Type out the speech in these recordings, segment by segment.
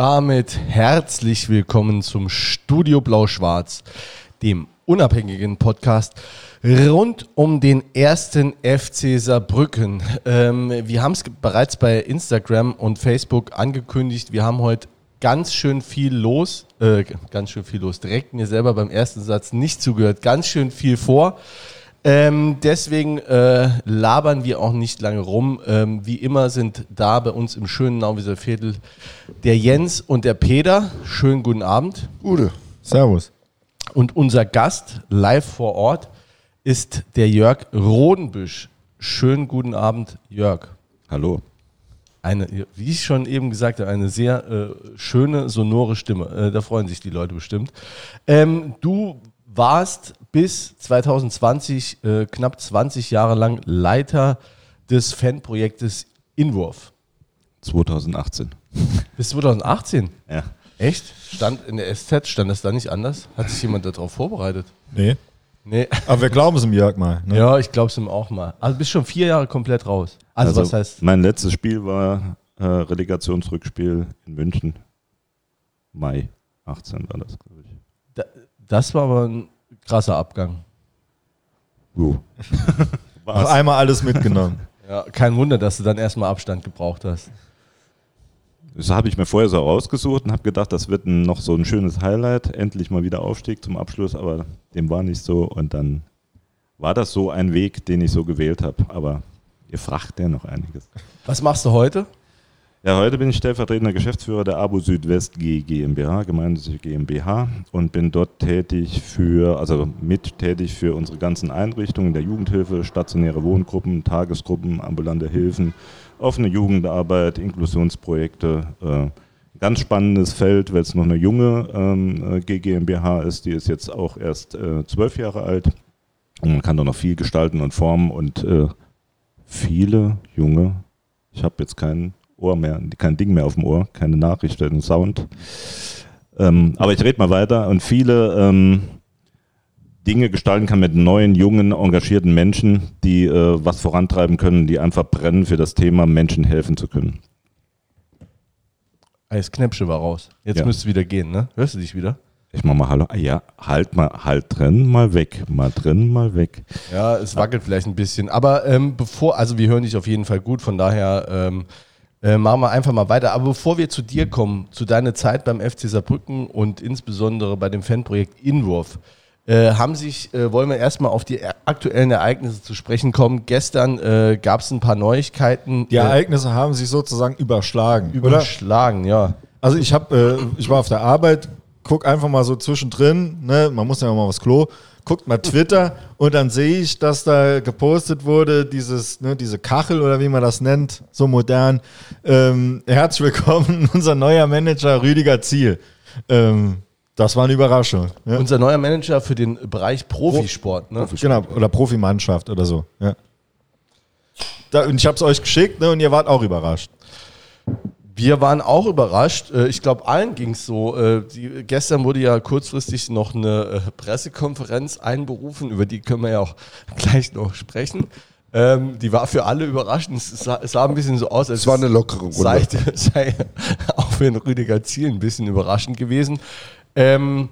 damit herzlich willkommen zum Studio Blau-Schwarz, dem unabhängigen Podcast rund um den ersten FC Saarbrücken. Ähm, wir haben es bereits bei Instagram und Facebook angekündigt. Wir haben heute ganz schön viel los, äh, ganz schön viel los, direkt mir selber beim ersten Satz nicht zugehört, ganz schön viel vor. Ähm, deswegen äh, labern wir auch nicht lange rum. Ähm, wie immer sind da bei uns im schönen Nauwieser Viertel der Jens und der Peter. Schönen guten Abend. Gute. Servus. Und unser Gast live vor Ort ist der Jörg Rodenbüsch. Schönen guten Abend, Jörg. Hallo. Eine, wie ich schon eben gesagt habe, eine sehr äh, schöne, sonore Stimme. Äh, da freuen sich die Leute bestimmt. Ähm, du warst bis 2020 äh, knapp 20 Jahre lang Leiter des Fanprojektes Inwurf. 2018. Bis 2018? Ja. Echt? Stand in der SZ, stand das da nicht anders? Hat sich jemand darauf vorbereitet? Nee. Nee. Aber wir glauben es im Jörg mal. Ne? Ja, ich glaube es ihm auch mal. Also bist schon vier Jahre komplett raus. Also, was heißt? Mein letztes Spiel war äh, Relegationsrückspiel in München. Mai 18 war das, glaube ich. Da, das war aber ein krasser Abgang. Jo. Auf einmal alles mitgenommen. Ja, kein Wunder, dass du dann erstmal Abstand gebraucht hast. Das habe ich mir vorher so rausgesucht und habe gedacht, das wird ein, noch so ein schönes Highlight. Endlich mal wieder Aufstieg zum Abschluss, aber dem war nicht so. Und dann war das so ein Weg, den ich so gewählt habe. Aber ihr fragt ja noch einiges. Was machst du heute? Ja, heute bin ich stellvertretender Geschäftsführer der ABO Südwest GmbH, gemeinnützige GmbH, und bin dort tätig für, also mit tätig für unsere ganzen Einrichtungen der Jugendhilfe, stationäre Wohngruppen, Tagesgruppen, ambulante Hilfen, offene Jugendarbeit, Inklusionsprojekte. Äh, ganz spannendes Feld, weil es noch eine junge ähm, GmbH ist, die ist jetzt auch erst äh, zwölf Jahre alt. Und man kann da noch viel gestalten und formen und äh, viele junge, ich habe jetzt keinen Ohr mehr, kein Ding mehr auf dem Ohr, keine Nachricht, einen Sound. Ähm, aber ich rede mal weiter und viele ähm, Dinge gestalten kann mit neuen, jungen, engagierten Menschen, die äh, was vorantreiben können, die einfach brennen für das Thema, Menschen helfen zu können. Das Knäpsche war raus. Jetzt Ja. müsste es wieder gehen, ne? Hörst du dich wieder? Ich mach mal Hallo. Ah, ja, halt mal, halt drin, mal weg. Mal drin, mal weg. Ja, es wackelt vielleicht ein bisschen. Aber ähm, bevor, also wir hören dich auf jeden Fall gut, von daher ähm, äh, machen wir einfach mal weiter. Aber bevor wir zu dir kommen, zu deiner Zeit beim FC Saarbrücken und insbesondere bei dem Fanprojekt Inwurf, äh, haben sich, äh, wollen wir erstmal auf die aktuellen Ereignisse zu sprechen kommen. Gestern äh, gab es ein paar Neuigkeiten. Die äh, Ereignisse haben sich sozusagen überschlagen. oder? überschlagen, ja. Also ich habe, äh, ich war auf der Arbeit, guck einfach mal so zwischendrin, ne, man muss ja mal aufs Klo, guckt mal Twitter und dann sehe ich, dass da gepostet wurde, dieses, ne, diese Kachel oder wie man das nennt, so modern. Ähm, herzlich willkommen, unser neuer Manager Rüdiger Ziel. Ähm, das war eine Überraschung. Ja. Unser neuer Manager für den Bereich Profisport, ne? Genau, oder Profimannschaft oder so. Ja. Da, und ich habe es euch geschickt ne, und ihr wart auch überrascht. Wir waren auch überrascht. Äh, Ich glaube, allen ging es so. Äh, Die, gestern wurde ja kurzfristig noch eine äh, Pressekonferenz einberufen, über die können wir ja auch gleich noch sprechen. Ähm, die war für alle überraschend. Es sah, es sah ein bisschen so aus, als Es war eine lockere Runde. sei, sei auch für den Rüdiger Ziel ein bisschen überraschend gewesen. Ähm,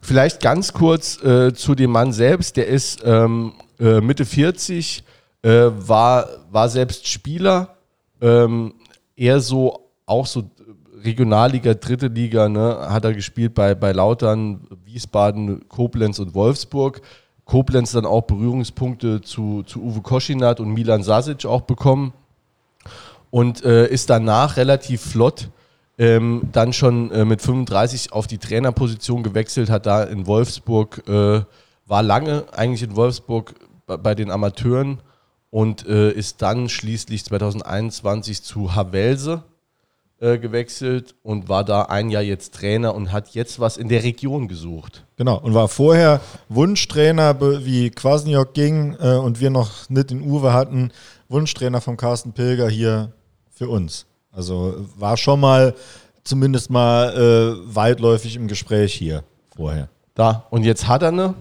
vielleicht ganz kurz äh, zu dem Mann selbst. Der ist ähm, äh, Mitte 40, äh, war, war selbst Spieler, ähm, eher so auch so Regionalliga, dritte Liga, ne, hat er gespielt bei, bei Lautern, Wiesbaden, Koblenz und Wolfsburg. Koblenz dann auch Berührungspunkte zu, zu Uwe Koschinat und Milan Sasic auch bekommen und äh, ist danach relativ flott ähm, dann schon äh, mit 35 auf die Trainerposition gewechselt, hat da in Wolfsburg, äh, war lange eigentlich in Wolfsburg bei, bei den Amateuren und äh, ist dann schließlich 2021 zu Havelse äh, gewechselt und war da ein Jahr jetzt Trainer und hat jetzt was in der Region gesucht. Genau, und war vorher Wunschtrainer, wie Kwasniok ging äh, und wir noch nicht in Uwe hatten, Wunschtrainer von Carsten Pilger hier für uns. Also war schon mal zumindest mal äh, weitläufig im Gespräch hier vorher. Da, und jetzt hat er eine.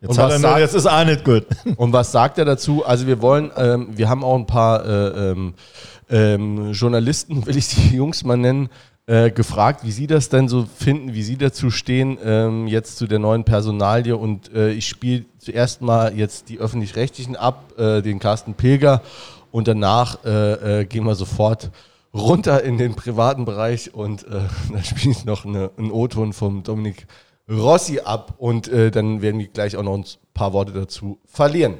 Jetzt, hat er sagt, jetzt ist auch nicht gut. Und was sagt er dazu? Also wir wollen, ähm, wir haben auch ein paar äh, ähm, ähm, Journalisten, will ich die Jungs mal nennen, äh, gefragt, wie sie das denn so finden, wie sie dazu stehen, ähm, jetzt zu der neuen Personalie. Und äh, ich spiele zuerst mal jetzt die Öffentlich-Rechtlichen ab, äh, den Carsten Pilger. Und danach äh, äh, gehen wir sofort runter in den privaten Bereich und äh, dann spiele ich noch eine, einen O-Ton vom Dominik Rossi ab. Und dann werden wir gleich auch noch ein paar Worte dazu verlieren.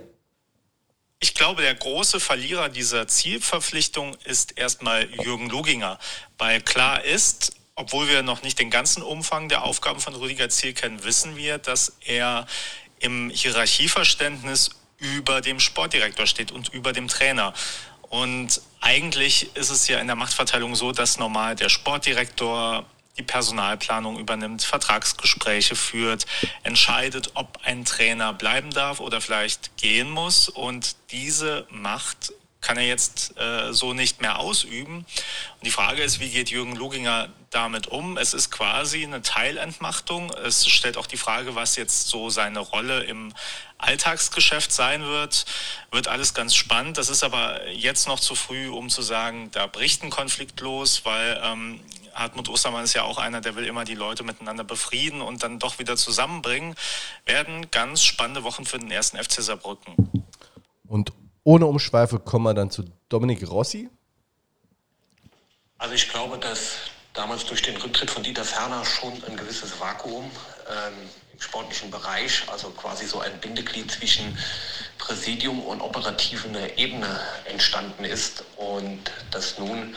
Ich glaube, der große Verlierer dieser Zielverpflichtung ist erstmal Jürgen Luginger, weil klar ist, obwohl wir noch nicht den ganzen Umfang der Aufgaben von Rüdiger Ziel kennen, wissen wir, dass er im Hierarchieverständnis über dem Sportdirektor steht und über dem Trainer. Und eigentlich ist es ja in der Machtverteilung so, dass normal der Sportdirektor die Personalplanung übernimmt, Vertragsgespräche führt, entscheidet, ob ein Trainer bleiben darf oder vielleicht gehen muss. Und diese Macht kann er jetzt äh, so nicht mehr ausüben. Und die Frage ist, wie geht Jürgen Luginger damit um? Es ist quasi eine Teilentmachtung. Es stellt auch die Frage, was jetzt so seine Rolle im Alltagsgeschäft sein wird. Wird alles ganz spannend. Das ist aber jetzt noch zu früh, um zu sagen, da bricht ein Konflikt los, weil ähm, Hartmut Ostermann ist ja auch einer, der will immer die Leute miteinander befrieden und dann doch wieder zusammenbringen. Werden ganz spannende Wochen für den ersten FC Saarbrücken. Und ohne Umschweife kommen wir dann zu Dominik Rossi. Also ich glaube, dass damals durch den Rücktritt von Dieter Ferner schon ein gewisses Vakuum ähm, im sportlichen Bereich, also quasi so ein Bindeglied zwischen Präsidium und operativen Ebene entstanden ist und dass nun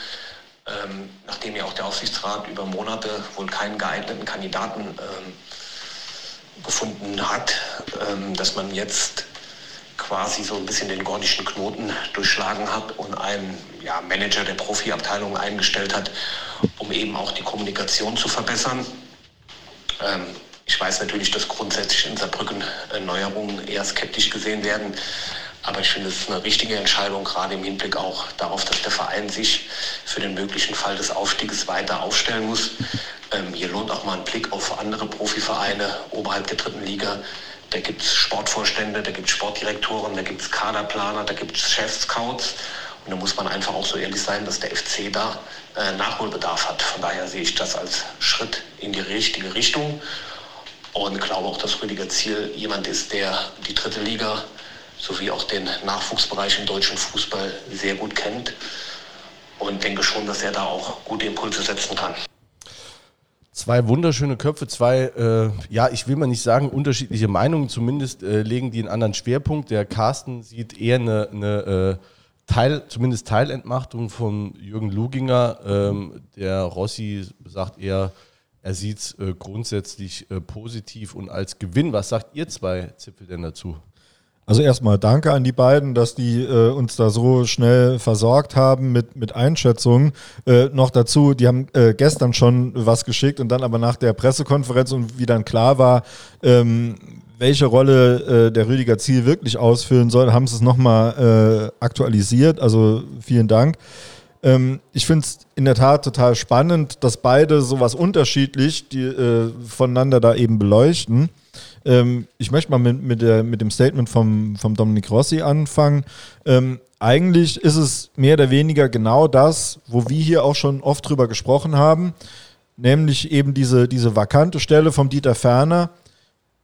ähm, nachdem ja auch der Aufsichtsrat über Monate wohl keinen geeigneten Kandidaten ähm, gefunden hat, ähm, dass man jetzt quasi so ein bisschen den gordischen Knoten durchschlagen hat und einen ja, Manager der Profiabteilung eingestellt hat, um eben auch die Kommunikation zu verbessern. Ähm, ich weiß natürlich, dass grundsätzlich in Saarbrücken Neuerungen eher skeptisch gesehen werden. Aber ich finde, es ist eine richtige Entscheidung, gerade im Hinblick auch darauf, dass der Verein sich für den möglichen Fall des Aufstiegs weiter aufstellen muss. Ähm, hier lohnt auch mal ein Blick auf andere Profivereine oberhalb der dritten Liga. Da gibt es Sportvorstände, da gibt es Sportdirektoren, da gibt es Kaderplaner, da gibt es Chefscouts. Und da muss man einfach auch so ehrlich sein, dass der FC da äh, Nachholbedarf hat. Von daher sehe ich das als Schritt in die richtige Richtung und glaube auch, dass Rüdiger Ziel jemand ist, der die dritte Liga sowie auch den Nachwuchsbereich im deutschen Fußball sehr gut kennt und denke schon, dass er da auch gute Impulse setzen kann. Zwei wunderschöne Köpfe, zwei, äh, ja, ich will mal nicht sagen unterschiedliche Meinungen, zumindest äh, legen die einen anderen Schwerpunkt. Der Carsten sieht eher eine, eine äh, Teil, zumindest Teilentmachtung von Jürgen Luginger. Ähm, der Rossi sagt eher, er sieht es äh, grundsätzlich äh, positiv und als Gewinn. Was sagt ihr zwei Zipfel denn dazu? Also erstmal danke an die beiden, dass die äh, uns da so schnell versorgt haben mit, mit Einschätzungen. Äh, noch dazu, die haben äh, gestern schon was geschickt und dann aber nach der Pressekonferenz und wie dann klar war, ähm, welche Rolle äh, der Rüdiger Ziel wirklich ausfüllen soll, haben sie es nochmal äh, aktualisiert. Also vielen Dank. Ähm, ich finde es in der Tat total spannend, dass beide sowas unterschiedlich die, äh, voneinander da eben beleuchten. Ähm, ich möchte mal mit, mit, der, mit dem Statement vom, vom Dominik Rossi anfangen. Ähm, eigentlich ist es mehr oder weniger genau das, wo wir hier auch schon oft drüber gesprochen haben, nämlich eben diese, diese vakante Stelle vom Dieter Ferner,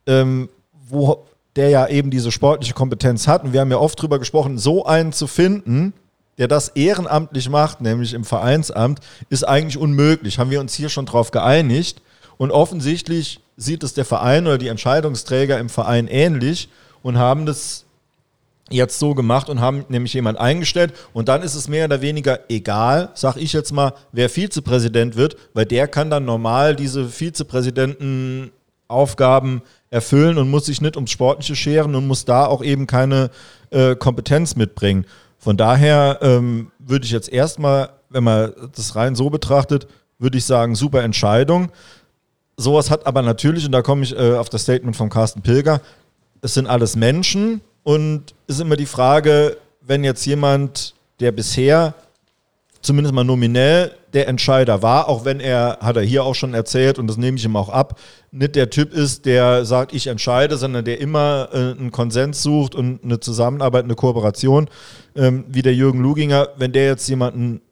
ähm, wo der ja eben diese sportliche Kompetenz hat. Und wir haben ja oft drüber gesprochen, so einen zu finden, der das ehrenamtlich macht, nämlich im Vereinsamt, ist eigentlich unmöglich. Haben wir uns hier schon drauf geeinigt. Und offensichtlich sieht es der Verein oder die Entscheidungsträger im Verein ähnlich und haben das jetzt so gemacht und haben nämlich jemand eingestellt und dann ist es mehr oder weniger egal, sag ich jetzt mal, wer Vizepräsident wird, weil der kann dann normal diese Vizepräsidentenaufgaben erfüllen und muss sich nicht ums Sportliche scheren und muss da auch eben keine äh, Kompetenz mitbringen. Von daher ähm, würde ich jetzt erstmal wenn man das rein so betrachtet, würde ich sagen, super Entscheidung. Sowas hat aber natürlich, und da komme ich äh, auf das Statement von Carsten Pilger, es sind alles Menschen und es ist immer die Frage, wenn jetzt jemand, der bisher zumindest mal nominell der Entscheider war, auch wenn er, hat er hier auch schon erzählt und das nehme ich ihm auch ab, nicht der Typ ist, der sagt, ich entscheide, sondern der immer äh, einen Konsens sucht und eine Zusammenarbeit, eine Kooperation, ähm, wie der Jürgen Luginger, wenn der jetzt jemanden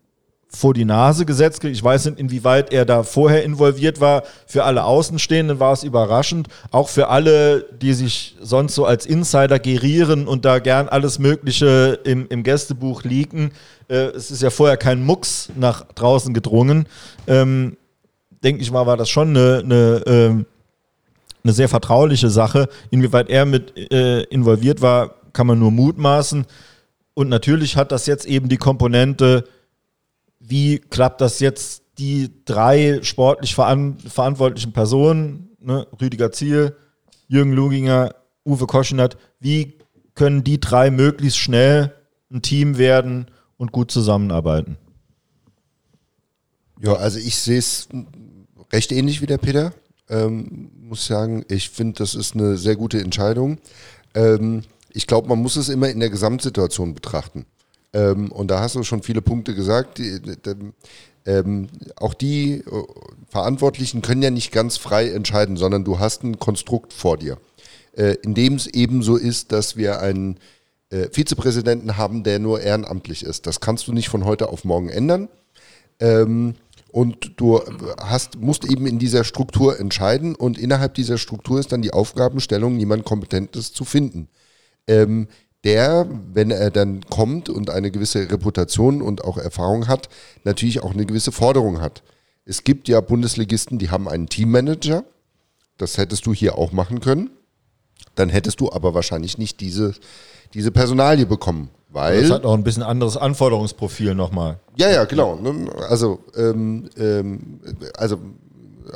vor die Nase gesetzt. Ich weiß nicht, inwieweit er da vorher involviert war. Für alle Außenstehenden war es überraschend. Auch für alle, die sich sonst so als Insider gerieren und da gern alles Mögliche im, im Gästebuch liegen. Äh, es ist ja vorher kein Mucks nach draußen gedrungen. Ähm, Denke ich mal, war das schon eine, eine, äh, eine sehr vertrauliche Sache. Inwieweit er mit äh, involviert war, kann man nur mutmaßen. Und natürlich hat das jetzt eben die Komponente, wie klappt das jetzt, die drei sportlich veran verantwortlichen Personen, ne, Rüdiger Ziel, Jürgen Luginger, Uwe Koschinat, wie können die drei möglichst schnell ein Team werden und gut zusammenarbeiten? Ja, also ich sehe es recht ähnlich wie der Peter. Ähm, muss sagen, ich finde, das ist eine sehr gute Entscheidung. Ähm, ich glaube, man muss es immer in der Gesamtsituation betrachten. Ähm, und da hast du schon viele Punkte gesagt. Die, die, ähm, auch die äh, Verantwortlichen können ja nicht ganz frei entscheiden, sondern du hast ein Konstrukt vor dir, äh, in dem es eben so ist, dass wir einen äh, Vizepräsidenten haben, der nur ehrenamtlich ist. Das kannst du nicht von heute auf morgen ändern. Ähm, und du hast, musst eben in dieser Struktur entscheiden und innerhalb dieser Struktur ist dann die Aufgabenstellung, jemand Kompetentes zu finden. Ähm, der, wenn er dann kommt und eine gewisse Reputation und auch Erfahrung hat, natürlich auch eine gewisse Forderung hat. Es gibt ja Bundesligisten, die haben einen Teammanager. Das hättest du hier auch machen können. Dann hättest du aber wahrscheinlich nicht diese, diese Personalie bekommen. Weil, das hat auch ein bisschen anderes Anforderungsprofil nochmal. Ja, ja, genau. Also, ähm, ähm, also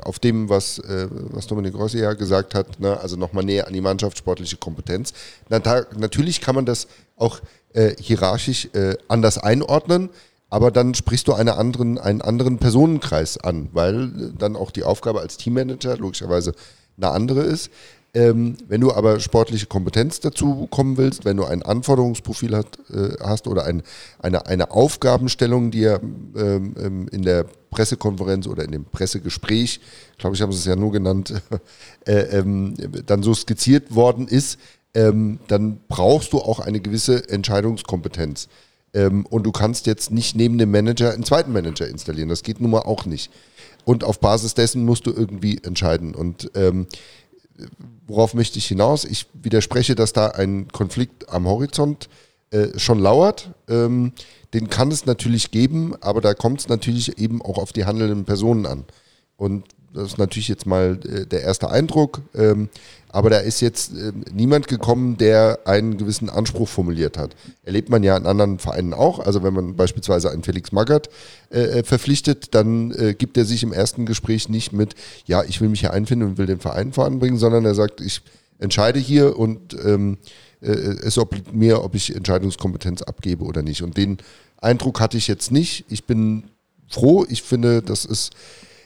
auf dem, was, äh, was Dominik Rossi ja gesagt hat, ne, also nochmal näher an die Mannschaft, sportliche Kompetenz. Na, da, natürlich kann man das auch äh, hierarchisch äh, anders einordnen, aber dann sprichst du eine anderen, einen anderen Personenkreis an, weil äh, dann auch die Aufgabe als Teammanager logischerweise eine andere ist. Ähm, wenn du aber sportliche Kompetenz dazu kommen willst, wenn du ein Anforderungsprofil hat, äh, hast oder ein, eine, eine Aufgabenstellung, die ja ähm, ähm, in der Pressekonferenz oder in dem Pressegespräch, glaube ich, haben sie es ja nur genannt, äh, ähm, dann so skizziert worden ist, ähm, dann brauchst du auch eine gewisse Entscheidungskompetenz. Ähm, und du kannst jetzt nicht neben dem Manager einen zweiten Manager installieren. Das geht nun mal auch nicht. Und auf Basis dessen musst du irgendwie entscheiden. Und ähm, worauf möchte ich hinaus? Ich widerspreche, dass da ein Konflikt am Horizont äh, schon lauert. Ähm, den kann es natürlich geben, aber da kommt es natürlich eben auch auf die handelnden Personen an. Und das ist natürlich jetzt mal äh, der erste Eindruck. Ähm, aber da ist jetzt äh, niemand gekommen, der einen gewissen Anspruch formuliert hat. Erlebt man ja in anderen Vereinen auch. Also wenn man beispielsweise einen Felix Magath äh, äh, verpflichtet, dann äh, gibt er sich im ersten Gespräch nicht mit, ja, ich will mich hier einfinden und will den Verein voranbringen, sondern er sagt, ich entscheide hier und ähm, äh, es obliegt mir, ob ich Entscheidungskompetenz abgebe oder nicht. Und den Eindruck hatte ich jetzt nicht. Ich bin froh. Ich finde, das ist,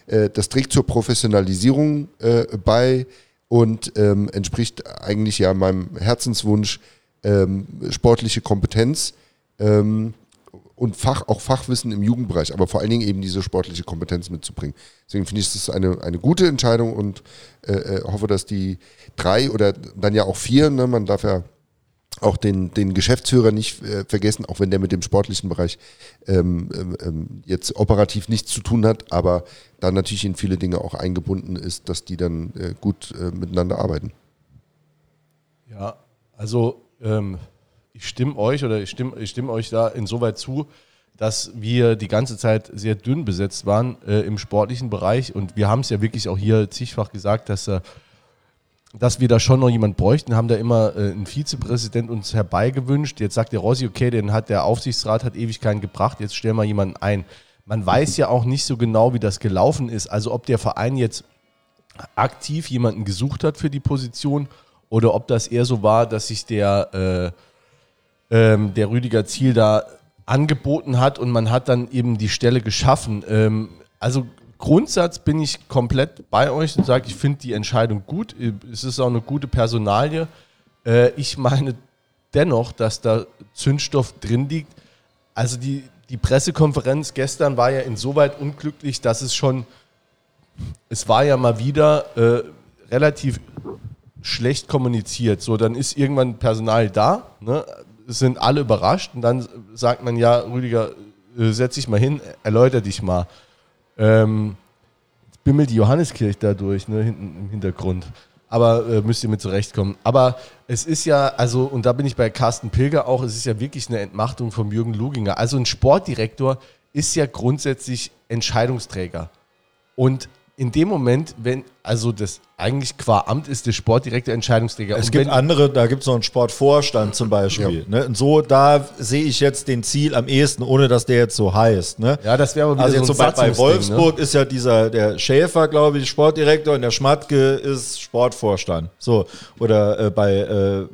äh, das trägt zur Professionalisierung äh, bei und ähm, entspricht eigentlich ja meinem Herzenswunsch ähm, sportliche Kompetenz ähm, und Fach, auch Fachwissen im Jugendbereich, aber vor allen Dingen eben diese sportliche Kompetenz mitzubringen. Deswegen finde ich, das eine, eine gute Entscheidung und äh, äh, hoffe, dass die drei oder dann ja auch vier, ne, man darf ja auch den, den Geschäftsführer nicht äh, vergessen, auch wenn der mit dem sportlichen Bereich ähm, ähm, ähm, jetzt operativ nichts zu tun hat, aber da natürlich in viele Dinge auch eingebunden ist, dass die dann äh, gut äh, miteinander arbeiten. Ja, also ähm, ich stimme euch oder ich stimme, ich stimme euch da insoweit zu, dass wir die ganze Zeit sehr dünn besetzt waren äh, im sportlichen Bereich und wir haben es ja wirklich auch hier zigfach gesagt, dass äh, dass wir da schon noch jemanden bräuchten, haben da immer äh, einen Vizepräsident uns herbeigewünscht. Jetzt sagt der Rossi, okay, den hat der Aufsichtsrat hat ewig keinen gebracht, jetzt stellen wir jemanden ein. Man weiß ja auch nicht so genau, wie das gelaufen ist. Also ob der Verein jetzt aktiv jemanden gesucht hat für die Position oder ob das eher so war, dass sich der, äh, ähm, der Rüdiger Ziel da angeboten hat und man hat dann eben die Stelle geschaffen. Ähm, also Grundsatz bin ich komplett bei euch und sage, ich finde die Entscheidung gut. Es ist auch eine gute Personalie. Äh, ich meine dennoch, dass da Zündstoff drin liegt. Also die, die Pressekonferenz gestern war ja insoweit unglücklich, dass es schon, es war ja mal wieder äh, relativ schlecht kommuniziert. So, dann ist irgendwann Personal da, ne? sind alle überrascht und dann sagt man ja, Rüdiger, äh, setz dich mal hin, erläuter dich mal. Ähm, jetzt bimmelt die Johanneskirche da durch, ne, hinten im Hintergrund. Aber äh, müsst ihr mit zurechtkommen. Aber es ist ja, also, und da bin ich bei Carsten Pilger auch, es ist ja wirklich eine Entmachtung von Jürgen Luginger. Also ein Sportdirektor ist ja grundsätzlich Entscheidungsträger. Und in dem Moment, wenn, also das eigentlich qua Amt ist der Sportdirektor Entscheidungsträger. Es Und gibt andere, da gibt es noch einen Sportvorstand zum Beispiel. Ne? Und so, da sehe ich jetzt den Ziel am ehesten, ohne dass der jetzt so heißt. Ne? Ja, das wäre aber wieder Also so jetzt ein so bei, bei ne? Wolfsburg ist ja dieser, der Schäfer, glaube ich, Sportdirektor und der Schmatke ist Sportvorstand. So. Oder äh, bei äh,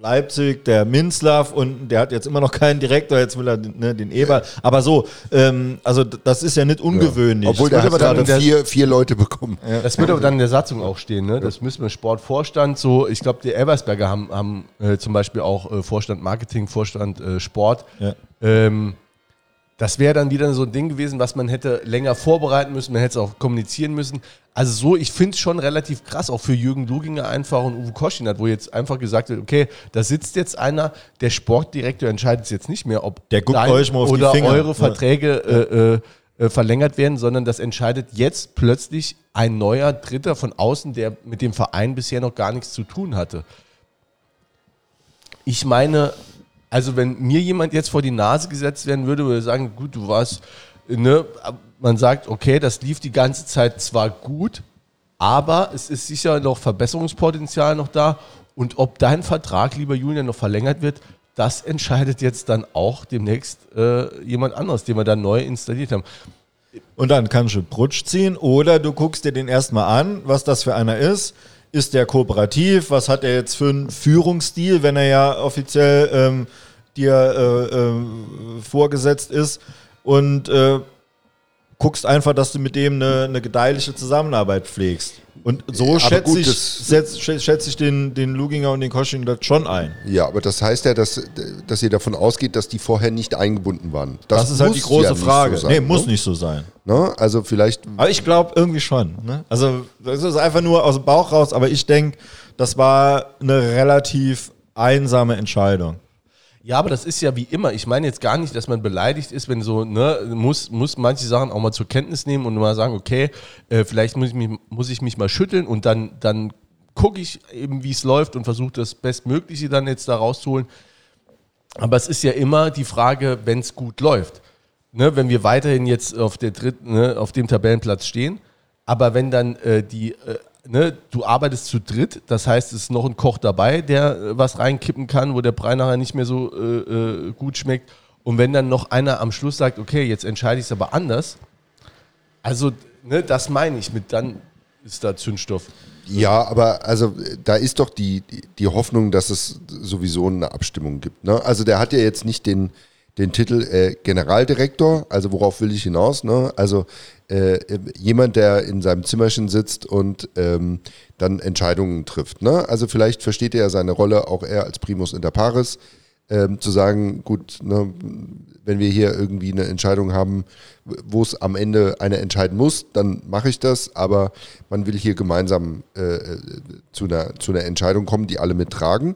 Leipzig, der Minzlaff und der hat jetzt immer noch keinen Direktor, jetzt will er ne, den Eber. Aber so, ähm, also das ist ja nicht ungewöhnlich. Obwohl der hat gerade vier, vier Leute bekommen. Das wird aber dann in der Satzung auch stehen, ne? Das müssen wir Sportvorstand so, ich glaube, die Elversberger haben, haben äh, zum Beispiel auch äh, Vorstand Marketing, Vorstand äh, Sport. Ja. Ähm, das wäre dann wieder so ein Ding gewesen, was man hätte länger vorbereiten müssen, man hätte es auch kommunizieren müssen. Also so, ich finde es schon relativ krass, auch für Jürgen Luginger einfach und Uwe Koschinat, wo jetzt einfach gesagt wird, okay, da sitzt jetzt einer, der Sportdirektor entscheidet es jetzt nicht mehr, ob Der guckt euch mal auf die oder Finger. eure Ja. Verträge äh, äh, äh, verlängert werden, sondern das entscheidet jetzt plötzlich ein neuer Dritter von außen, der mit dem Verein bisher noch gar nichts zu tun hatte. Ich meine, also wenn mir jemand jetzt vor die Nase gesetzt werden würde, würde ich sagen, gut, du warst, ne, man sagt, okay, das lief die ganze Zeit zwar gut, aber es ist sicher noch Verbesserungspotenzial noch da. Und ob dein Vertrag, lieber Julian, noch verlängert wird, das entscheidet jetzt dann auch demnächst äh, jemand anderes, den wir dann neu installiert haben. Und dann kannst du Brutsch ziehen oder du guckst dir den erstmal an, was das für einer ist. Ist der kooperativ? Was hat er jetzt für einen Führungsstil, wenn er ja offiziell ähm, dir äh, äh, vorgesetzt ist? Und äh, guckst einfach, dass du mit dem eine, eine gedeihliche Zusammenarbeit pflegst. Und so Aber schätze gut, ich, das- setz- schä- schätze ich den, den Luginger und den Kosching das schon ein. Ja, aber das heißt ja, dass, dass ihr davon ausgeht, dass die vorher nicht eingebunden waren. Das, ist halt die große ja Frage. so sein, nee, muss ne? nicht so sein. Ne? Also vielleicht, Aber ich glaube irgendwie schon. Ne? Also das ist einfach nur aus dem Bauch raus, aber ich denke, das war eine relativ einsame Entscheidung. Ja, aber das ist ja wie immer. Ich meine jetzt gar nicht, dass man beleidigt ist, wenn so, ne, muss, muss manche Sachen auch mal zur Kenntnis nehmen und mal sagen, okay, äh, vielleicht muss ich, mich, muss ich mich mal schütteln und dann, dann gucke ich eben, wie es läuft und versuche das Bestmögliche dann jetzt da rauszuholen. Aber es ist ja immer die Frage, wenn es gut läuft. Ne, wenn wir weiterhin jetzt auf, der dritten, ne, auf dem Tabellenplatz stehen, aber wenn dann äh, die, äh, ne, du arbeitest zu dritt, das heißt, es ist noch ein Koch dabei, der äh, was reinkippen kann, wo der Brei nachher nicht mehr so äh, äh, gut schmeckt. Und wenn dann noch einer am Schluss sagt, okay, jetzt entscheide ich es aber anders, also ne, das meine ich mit, dann ist da Zündstoff. ja, aber also da ist doch die, die- Hoffnung, dass es sowieso eine Abstimmung gibt. Ne? Also der hat ja jetzt nicht den, den Titel äh, Generaldirektor, also worauf will ich hinaus? Ne? Also äh, jemand, der in seinem Zimmerchen sitzt und ähm, dann Entscheidungen trifft. Ne? Also vielleicht versteht er ja seine Rolle auch eher als Primus inter pares, ähm, zu sagen, gut, ne, wenn wir hier irgendwie eine Entscheidung haben, wo es am Ende einer entscheiden muss, dann mache ich das, aber man will hier gemeinsam äh, äh, zu, einer, zu einer Entscheidung kommen, die alle mittragen.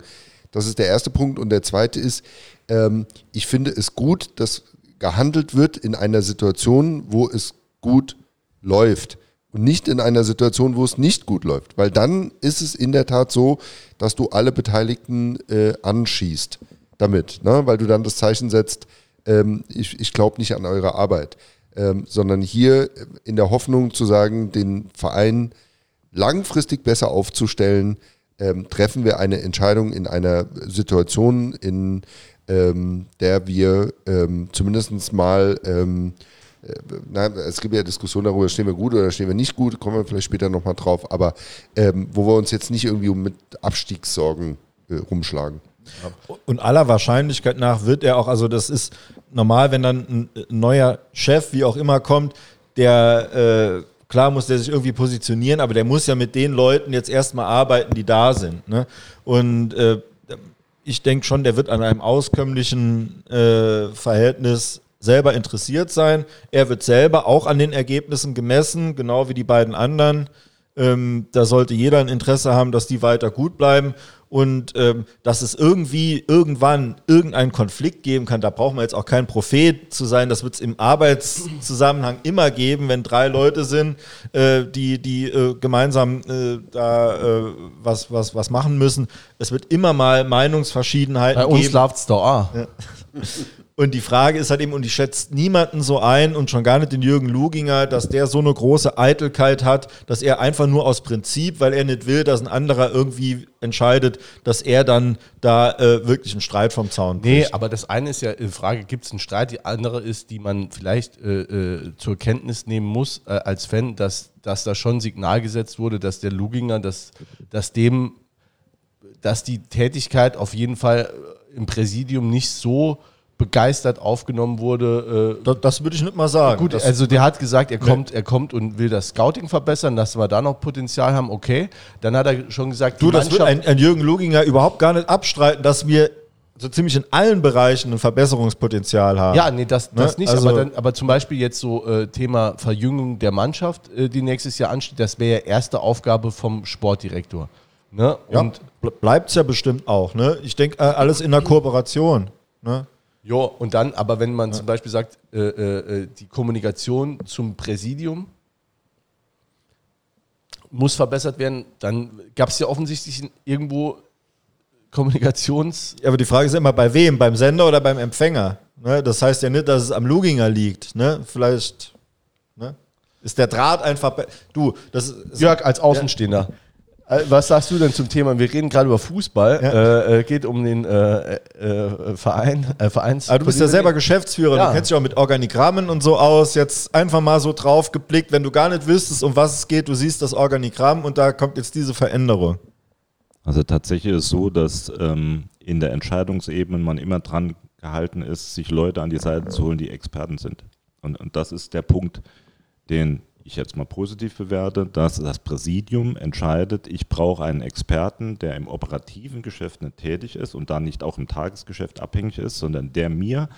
Das ist der erste Punkt. Und der zweite ist, ähm, ich finde es gut, dass gehandelt wird in einer Situation, wo es gut läuft. Und nicht in einer Situation, wo es nicht gut läuft. Weil dann ist es in der Tat so, dass du alle Beteiligten äh, anschießt damit. Ne? Weil du dann das Zeichen setzt, ähm, ich, ich glaube nicht an eure Arbeit. Ähm, sondern hier in der Hoffnung zu sagen, den Verein langfristig besser aufzustellen, ähm, treffen wir eine Entscheidung in einer Situation, in ähm, der wir ähm, zumindest mal, ähm, äh, na, es gibt ja Diskussionen darüber, stehen wir gut oder stehen wir nicht gut, kommen wir vielleicht später nochmal drauf, aber ähm, wo wir uns jetzt nicht irgendwie mit Abstiegssorgen äh, rumschlagen. Und aller Wahrscheinlichkeit nach wird er auch, also das ist normal, wenn dann ein neuer Chef, wie auch immer, kommt, der, äh, klar muss der sich irgendwie positionieren, aber der muss ja mit den Leuten jetzt erstmal arbeiten, die da sind. Ne? Und äh, ich denke schon, der wird an einem auskömmlichen äh, Verhältnis selber interessiert sein. Er wird selber auch an den Ergebnissen gemessen, genau wie die beiden anderen. Ähm, da sollte jeder ein Interesse haben, dass die weiter gut bleiben und ähm, dass es irgendwie irgendwann irgendeinen Konflikt geben kann. Da braucht man jetzt auch kein Prophet zu sein. Das wird es im Arbeitszusammenhang immer geben, wenn drei Leute sind, äh, die, die äh, gemeinsam äh, da äh, was, was, was machen müssen. Es wird immer mal Meinungsverschiedenheiten Bei uns geben. läuft's da auch. Und die Frage ist halt eben, und ich schätze niemanden so ein und schon gar nicht den Jürgen Luginger, dass der so eine große Eitelkeit hat, dass er einfach nur aus Prinzip, weil er nicht will, dass ein anderer irgendwie entscheidet, dass er dann da äh, wirklich einen Streit vom Zaun Nee, bricht. aber das eine ist ja die Frage, gibt es einen Streit? Die andere ist, die man vielleicht äh, äh, zur Kenntnis nehmen muss äh, als Fan, dass, dass da schon Signal gesetzt wurde, dass der Luginger, dass, dass dem, dass die Tätigkeit auf jeden Fall äh, im Präsidium nicht so begeistert aufgenommen wurde. Äh, Das, das würde ich nicht mal sagen. Gut, das, also der hat gesagt, er kommt, er kommt und will das Scouting verbessern, dass wir da noch Potenzial haben, okay. Dann hat er schon gesagt, du, das wird Mannschaft- ein, ein Jürgen Luginger überhaupt gar nicht abstreiten, dass wir so ziemlich in allen Bereichen ein Verbesserungspotenzial haben. Ja, nee, das, das Ne? nicht. Also- aber, dann, aber zum Beispiel jetzt so äh, Thema Verjüngung der Mannschaft, äh, die nächstes Jahr ansteht, das wäre ja erste Aufgabe vom Sportdirektor. Ne? Ja, Und bleibt es ja bestimmt auch. Ne? Ich denke, äh, alles in der Kooperation. Ne? Ja, und dann, aber wenn man zum Beispiel sagt, äh, äh, äh, die Kommunikation zum Präsidium muss verbessert werden, dann gab es ja offensichtlich irgendwo Kommunikations. Ja, aber die Frage ist immer, bei wem? Beim Sender oder beim Empfänger? Ne? Das heißt ja nicht, dass es am Luginger liegt. Ne? Vielleicht ne? ist der Draht einfach. Du, das ist. Jörg, als Außenstehender. Äh, Was sagst du denn zum Thema? Wir reden gerade über Fußball. Ja. Äh, äh, geht um den äh, äh, Verein, äh, Vereins. Aber du bist ja selber Geschäftsführer, Ja. du kennst dich auch mit Organigrammen und so aus. Jetzt einfach mal so drauf geblickt, wenn du gar nicht wüsstest, um was es geht, du siehst das Organigramm und da kommt jetzt diese Veränderung. Also tatsächlich ist es so, dass ähm, in der Entscheidungsebene man immer dran gehalten ist, sich Leute an die Seite zu holen, die Experten sind. Und, und das ist der Punkt, den ich jetzt mal positiv bewerte, dass das Präsidium entscheidet, ich brauche einen Experten, der im operativen Geschäft nicht tätig ist und da nicht auch im Tagesgeschäft abhängig ist, sondern der mir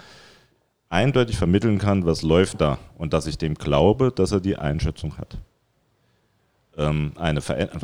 eindeutig vermitteln kann, was läuft da und dass ich dem glaube, dass er die Einschätzung hat. Ähm, eine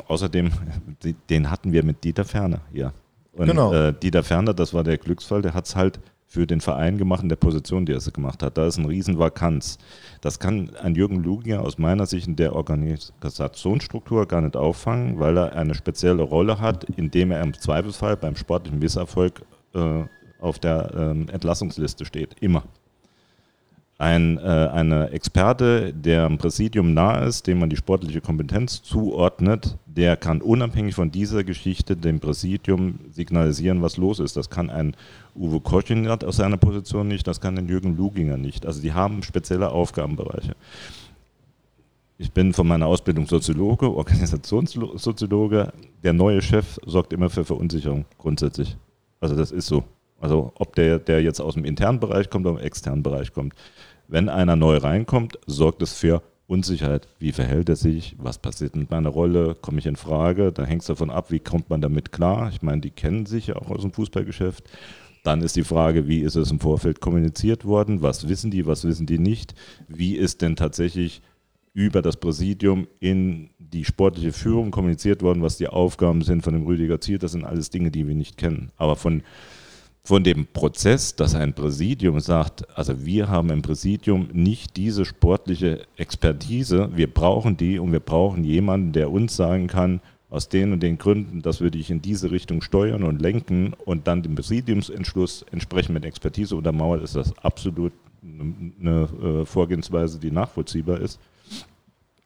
Außerdem, den hatten wir mit Dieter Ferner hier. Und Genau. äh, Dieter Ferner, das war der Glücksfall, der hat es halt für den Verein gemacht in der Position, die er sie gemacht hat. Da ist ein Riesenvakanz. Das kann ein Jürgen Luginger aus meiner Sicht in der Organisationsstruktur gar nicht auffangen, weil er eine spezielle Rolle hat, indem er im Zweifelsfall beim sportlichen Misserfolg äh, auf der ähm, Entlassungsliste steht. Immer ein äh, eine Experte, der am Präsidium nahe ist, dem man die sportliche Kompetenz zuordnet, der kann unabhängig von dieser Geschichte dem Präsidium signalisieren, was los ist. Das kann ein Uwe Kochinat aus seiner Position nicht, das kann ein Jürgen Luginger nicht. Also die haben spezielle Aufgabenbereiche. Ich bin von meiner Ausbildung Soziologe, Organisationssoziologe. Der neue Chef sorgt immer für Verunsicherung grundsätzlich. Also das ist so. Also ob der, der jetzt aus dem internen Bereich kommt oder aus dem externen Bereich kommt. Wenn einer neu reinkommt, sorgt es für Unsicherheit. Wie verhält er sich? Was passiert mit meiner Rolle? Komme ich in Frage? Da hängt es davon ab, wie kommt man damit klar? Ich meine, die kennen sich ja auch aus dem Fußballgeschäft. Dann ist die Frage, wie ist es im Vorfeld kommuniziert worden? Was wissen die, was wissen die nicht? Wie ist denn tatsächlich über das Präsidium in die sportliche Führung kommuniziert worden, was die Aufgaben sind von dem Rüdiger Ziel? Das sind alles Dinge, die wir nicht kennen. Aber von, von dem Prozess, dass ein Präsidium sagt, also wir haben im Präsidium nicht diese sportliche Expertise, wir brauchen die und wir brauchen jemanden, der uns sagen kann, aus den und den Gründen, das würde ich in diese Richtung steuern und lenken und dann den Präsidiumsentschluss entsprechend mit Expertise untermauert, ist das absolut eine äh, Vorgehensweise, die nachvollziehbar ist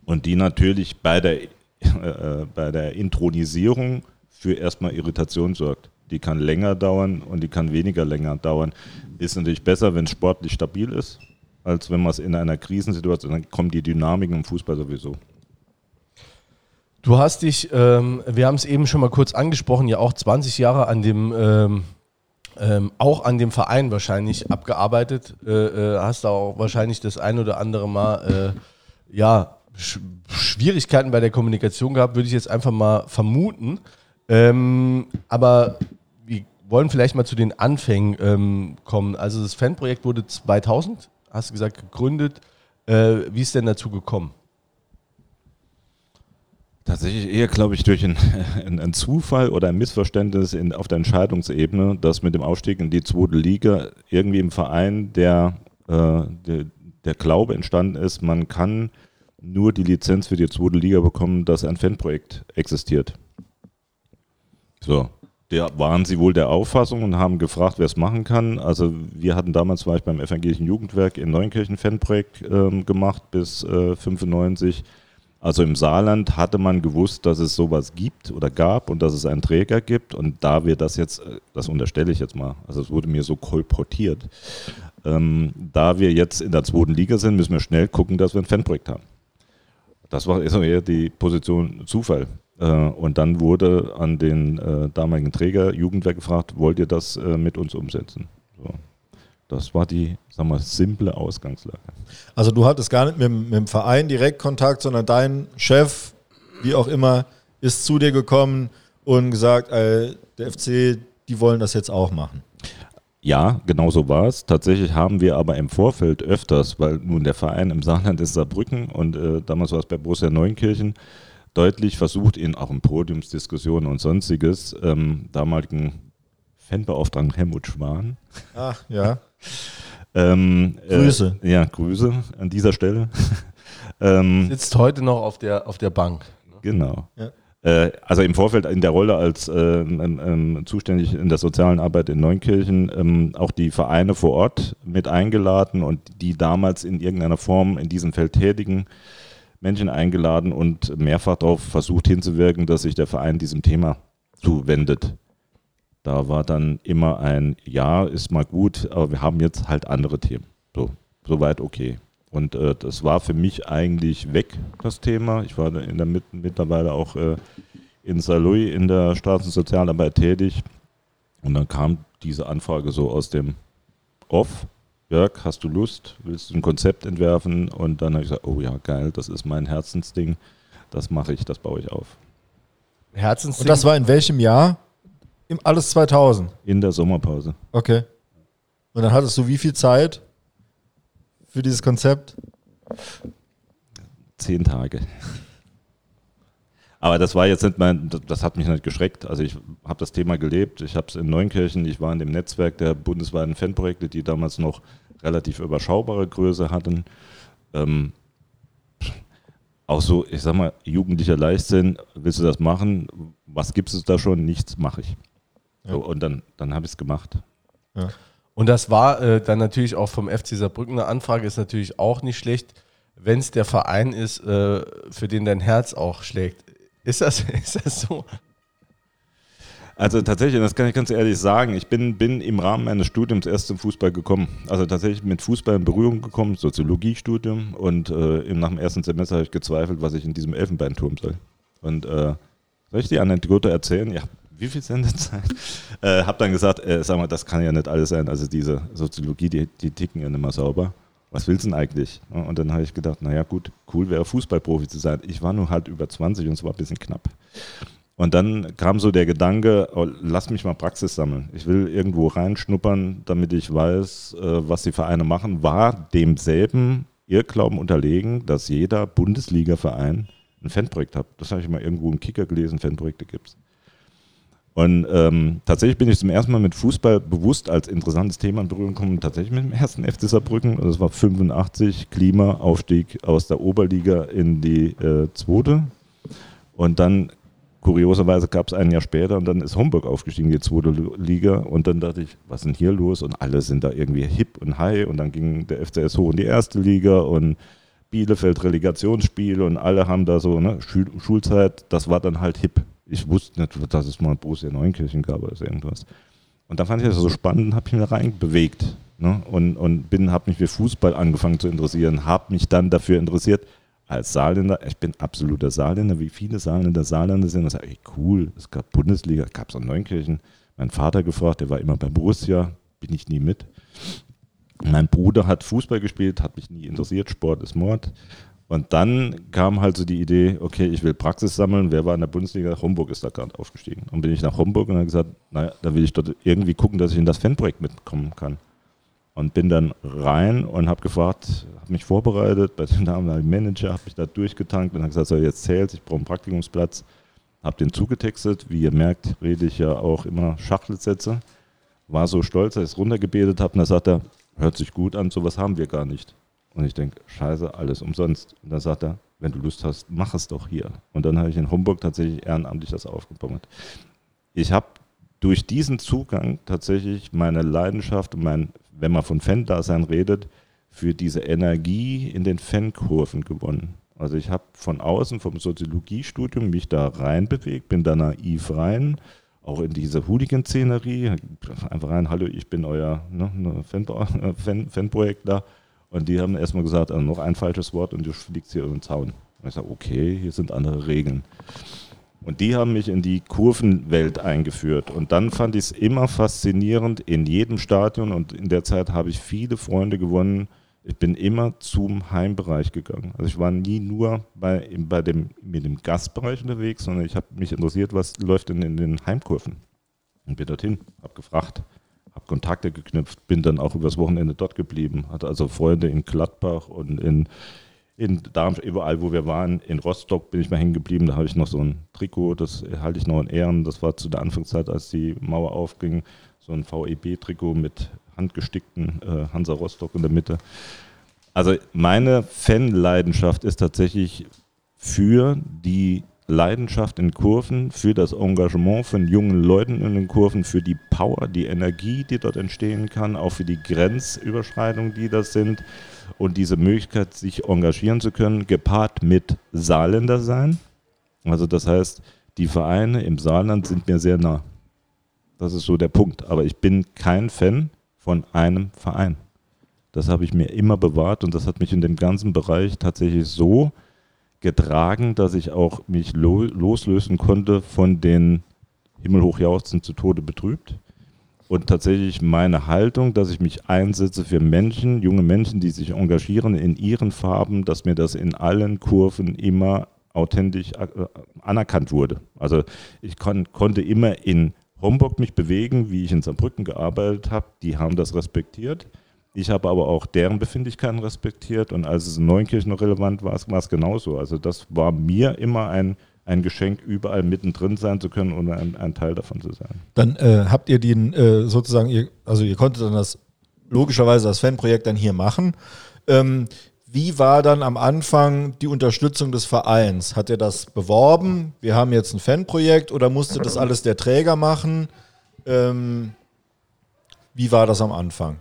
und die natürlich bei der, äh, bei der Intronisierung für erstmal Irritation sorgt. Die kann länger dauern und die kann weniger länger dauern. Ist natürlich besser, wenn es sportlich stabil ist, als wenn man es in einer Krisensituation, dann kommen die Dynamiken im Fußball sowieso. Du hast dich, ähm, wir haben es eben schon mal kurz angesprochen, ja auch 20 Jahre an dem ähm, ähm, auch an dem Verein wahrscheinlich abgearbeitet. Äh, äh, hast du auch wahrscheinlich das ein oder andere Mal äh, ja, Sch Schwierigkeiten bei der Kommunikation gehabt, würde ich jetzt einfach mal vermuten. Ähm, aber wollen vielleicht mal zu den Anfängen ähm, kommen. Also das Fanprojekt wurde 2000, hast du gesagt, gegründet. Äh, wie ist denn dazu gekommen? Tatsächlich eher, glaube ich, durch einen, einen Zufall oder ein Missverständnis in, auf der Entscheidungsebene, dass mit dem Aufstieg in die zweite Liga irgendwie im Verein der, äh, der, der Glaube entstanden ist, man kann nur die Lizenz für die zweite Liga bekommen, dass ein Fanprojekt existiert. So, der waren sie wohl der Auffassung und haben gefragt, wer es machen kann. Also wir hatten damals, war ich beim Evangelischen Jugendwerk in Neunkirchen Fanprojekt ähm, gemacht bis äh, 95 also im Saarland hatte man gewusst, dass es sowas gibt oder gab und dass es einen Träger gibt. Und da wir das jetzt, äh, das unterstelle ich jetzt mal, also es wurde mir so kolportiert, ähm, da wir jetzt in der zweiten Liga sind, müssen wir schnell gucken, dass wir ein Fanprojekt haben. Das war eher die Position Zufall. Äh, und dann wurde an den äh, damaligen Träger Jugendwerk gefragt, wollt ihr das äh, mit uns umsetzen? So. Das war die, sagen wir, simple Ausgangslage. Also du hattest gar nicht mit, mit dem Verein direkt Kontakt, sondern dein Chef, wie auch immer, ist zu dir gekommen und gesagt, äh, der FC, die wollen das jetzt auch machen. Ja, genau so war es. Tatsächlich haben wir aber im Vorfeld öfters, weil nun der Verein im Saarland ist Saarbrücken und äh, damals war es bei Borussia Neunkirchen, deutlich versucht, in auch in Podiumsdiskussionen und sonstiges, ähm, damaligen Fanbeauftragten Helmut Schwan. Ach, ja. ähm, Grüße. Äh, ja, Grüße an dieser Stelle. ähm, Sitzt heute noch auf der, auf der Bank. Genau. Ja. Äh, also im Vorfeld in der Rolle als äh, ähm, zuständig in der sozialen Arbeit in Neunkirchen ähm, auch die Vereine vor Ort mit eingeladen und die damals in irgendeiner Form in diesem Feld tätigen Menschen eingeladen und mehrfach darauf versucht hinzuwirken, dass sich der Verein diesem Thema zuwendet. Da war dann immer ein Ja, ist mal gut, aber wir haben jetzt halt andere Themen. So, soweit okay. Und äh, das war für mich eigentlich weg, das Thema. Ich war in der Mit mittlerweile auch äh, in Saarlouis in der Straßensozialarbeit tätig. Und dann kam diese Anfrage so aus dem Off. Jörg, hast du Lust? Willst du ein Konzept entwerfen? Und dann habe ich gesagt, oh ja, geil, das ist mein Herzensding. Das mache ich, das baue ich auf. Herzensding. Und das war in welchem Jahr? Im alles 2000. In der Sommerpause. Okay. Und dann hattest du wie viel Zeit für dieses Konzept? Zehn Tage. Aber das war jetzt nicht mein, das hat mich nicht geschreckt. Also ich habe das Thema gelebt. Ich habe es in Neunkirchen, ich war in dem Netzwerk der bundesweiten Fanprojekte, die damals noch relativ überschaubare Größe hatten. Ähm, auch so, ich sag mal, jugendlicher Leichtsinn, willst du das machen? Was gibt es da schon? Nichts mache ich. So, und dann, dann habe ich es gemacht. Ja. Und das war äh, dann natürlich auch vom FC Saarbrücken eine Anfrage, ist natürlich auch nicht schlecht, wenn es der Verein ist, äh, für den dein Herz auch schlägt. Ist das, ist das so? Also tatsächlich, das kann ich ganz ehrlich sagen, ich bin, bin im Rahmen meines Studiums erst zum Fußball gekommen. Also tatsächlich mit Fußball in Berührung gekommen, Soziologiestudium und äh, nach dem ersten Semester habe ich gezweifelt, was ich in diesem Elfenbeinturm soll. Und äh, soll ich die Anekdote erzählen? Ja, wie viel Sendezeit? äh, hab dann gesagt, äh, sag mal, das kann ja nicht alles sein. Also diese Soziologie, die, die ticken ja nicht mehr sauber. Was willst du denn eigentlich? Und dann habe ich gedacht, naja gut, cool wäre Fußballprofi zu sein. Ich war nur halt über 20 und es war ein bisschen knapp. Und dann kam so der Gedanke, oh, lass mich mal Praxis sammeln. Ich will irgendwo reinschnuppern, damit ich weiß, äh, was die Vereine machen. War demselben Irrglauben unterlegen, dass jeder Bundesliga-Verein ein Fanprojekt hat. Das habe ich mal irgendwo im Kicker gelesen, Fanprojekte gibt es. Und ähm, tatsächlich bin ich zum ersten Mal mit Fußball bewusst als interessantes Thema in Berührung gekommen, tatsächlich mit dem ersten FC Saarbrücken. Das war 85, Klimaaufstieg aus der Oberliga in die äh, zweite. Und dann, kurioserweise, gab es ein Jahr später und dann ist Homburg aufgestiegen, die zweite Liga. Und dann dachte ich, was ist denn hier los? Und alle sind da irgendwie hip und high. Und dann ging der FCS hoch in die erste Liga und Bielefeld Relegationsspiel und alle haben da so, ne, Schul Schulzeit, das war dann halt hip ich wusste nicht, dass es mal Borussia Neunkirchen gab oder irgendwas. Und da fand ich das so spannend und habe mich da rein bewegt. Ne? Und, und bin, habe mich für Fußball angefangen zu interessieren, habe mich dann dafür interessiert, als Saarländer, ich bin absoluter Saarländer, wie viele Saarländer Saarländer sind, das ist ey, cool, es gab Bundesliga, gab es auch Neunkirchen, meinen Vater gefragt, der war immer bei Borussia, bin ich nie mit. Mein Bruder hat Fußball gespielt, hat mich nie interessiert, Sport ist Mord. Und dann kam halt so die Idee, okay, ich will Praxis sammeln. Wer war in der Bundesliga? Homburg ist da gerade aufgestiegen. Und bin ich nach Homburg und habe gesagt, naja, da will ich dort irgendwie gucken, dass ich in das Fanprojekt mitkommen kann. Und bin dann rein und habe gefragt, habe mich vorbereitet bei dem damaligen Manager, habe mich da durchgetankt und habe gesagt, so jetzt zählt, ich brauche einen Praktikumsplatz. Habe den zugetextet. Wie ihr merkt, rede ich ja auch immer Schachtelsätze. War so stolz, als ich es runtergebetet habe und da sagt er, hört sich gut an, sowas haben wir gar nicht. Und ich denke, scheiße, alles umsonst. Und dann sagt er, wenn du Lust hast, mach es doch hier. Und dann habe ich in Homburg tatsächlich ehrenamtlich das aufgebaut. Ich habe durch diesen Zugang tatsächlich meine Leidenschaft und mein, wenn man von Fan-Dasein redet, für diese Energie in den Fankurven gewonnen. Also ich habe von außen vom Soziologiestudium mich da reinbewegt, bin da naiv rein, auch in diese Hooligan-Szenerie, einfach rein, hallo, ich bin euer ne, ne Fan, Fan, Fanprojekt da. Und die haben erstmal gesagt, also noch ein falsches Wort und du fliegst hier über den Zaun. Und ich sage, okay, hier sind andere Regeln. Und die haben mich in die Kurvenwelt eingeführt. Und dann fand ich es immer faszinierend in jedem Stadion. Und in der Zeit habe ich viele Freunde gewonnen. Ich bin immer zum Heimbereich gegangen. Also ich war nie nur bei, bei dem, mit dem Gastbereich unterwegs, sondern ich habe mich interessiert, was läuft denn in den Heimkurven. Und bin dorthin, habe gefragt, habe Kontakte geknüpft, bin dann auch übers Wochenende dort geblieben, hatte also Freunde in Gladbach und in, in Darmstadt, überall wo wir waren. In Rostock bin ich mal hängen geblieben, da habe ich noch so ein Trikot, das halte ich noch in Ehren. Das war zu der Anfangszeit, als die Mauer aufging, so ein VEB-Trikot mit handgestickten äh, Hansa Rostock in der Mitte. Also meine Fanleidenschaft ist tatsächlich für die Leidenschaft in Kurven, für das Engagement von jungen Leuten in den Kurven, für die Power, die Energie, die dort entstehen kann, auch für die Grenzüberschreitungen, die das sind und diese Möglichkeit, sich engagieren zu können, gepaart mit Saarländer sein. Also das heißt, die Vereine im Saarland sind mir sehr nah. Das ist so der Punkt. Aber ich bin kein Fan von einem Verein. Das habe ich mir immer bewahrt und das hat mich in dem ganzen Bereich tatsächlich so getragen, dass ich auch mich lo loslösen konnte von den himmelhoch jauchzen zu Tode betrübt. Und tatsächlich meine Haltung, dass ich mich einsetze für Menschen, junge Menschen, die sich engagieren in ihren Farben, dass mir das in allen Kurven immer authentisch äh, anerkannt wurde. Also ich kon konnte immer in Homburg mich bewegen, wie ich in Saarbrücken gearbeitet habe. Die haben das respektiert. Ich habe aber auch deren Befindlichkeiten respektiert und als es in Neunkirchen noch relevant war, war es genauso. Also das war mir immer ein, ein Geschenk, überall mittendrin sein zu können und ein, ein Teil davon zu sein. Dann äh, habt ihr den äh, sozusagen, ihr, also ihr konntet dann das logischerweise das Fanprojekt dann hier machen. Ähm, wie war dann am Anfang die Unterstützung des Vereins? Hat er das beworben? Wir haben jetzt ein Fanprojekt oder musste das alles der Träger machen? Ähm, wie war das am Anfang?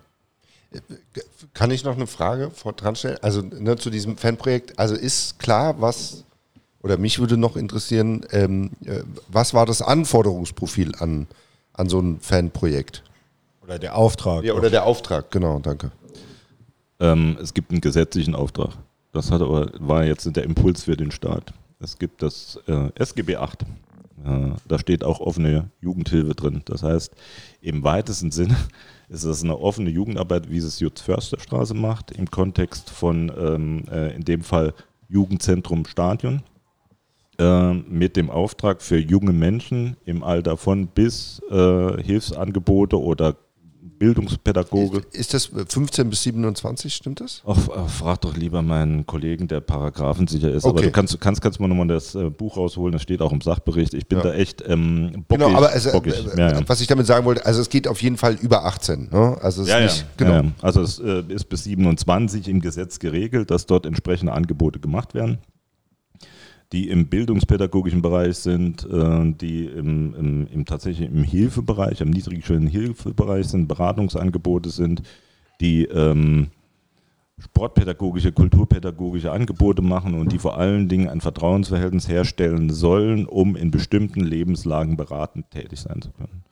Kann ich noch eine Frage dran stellen? Also ne, zu diesem Fanprojekt. Also ist klar, was, oder mich würde noch interessieren, ähm, äh, was war das Anforderungsprofil an, an so ein Fanprojekt? Oder der Auftrag. Ja, oder der Auftrag, genau, danke. Ähm, es gibt einen gesetzlichen Auftrag. Das hat aber, war jetzt der Impuls für den Staat. Es gibt das äh, SGB 8. Äh, da steht auch offene Jugendhilfe drin. Das heißt, im weitesten Sinne ist das eine offene Jugendarbeit, wie es Jutz Försterstraße macht, im Kontext von, ähm, äh, in dem Fall, Jugendzentrum Stadion, äh, mit dem Auftrag für junge Menschen im Alter von bis äh, Hilfsangebote oder Bildungspädagoge. Ist, ist das 15 bis 27, stimmt das? Ach, frag doch lieber meinen Kollegen, der Paragraphen sicher ist. Okay. Aber du kannst, kannst, kannst mal nochmal das äh, Buch rausholen, das steht auch im Sachbericht. Ich bin ja. da echt ähm, bockig. Genau, aber also, bockig. Äh, ja, ja. was ich damit sagen wollte, also es geht auf jeden Fall über 18. Ne? Also es ja, ist nicht, genau. Also es äh, ist bis 27 im Gesetz geregelt, dass dort entsprechende Angebote gemacht werden die im bildungspädagogischen Bereich sind, äh, die im, im, im tatsächlich im Hilfebereich, im niedrigschwelligen Hilfebereich sind, Beratungsangebote sind, die ähm, sportpädagogische, kulturpädagogische Angebote machen und die vor allen Dingen ein Vertrauensverhältnis herstellen sollen, um in bestimmten Lebenslagen beratend tätig sein zu können.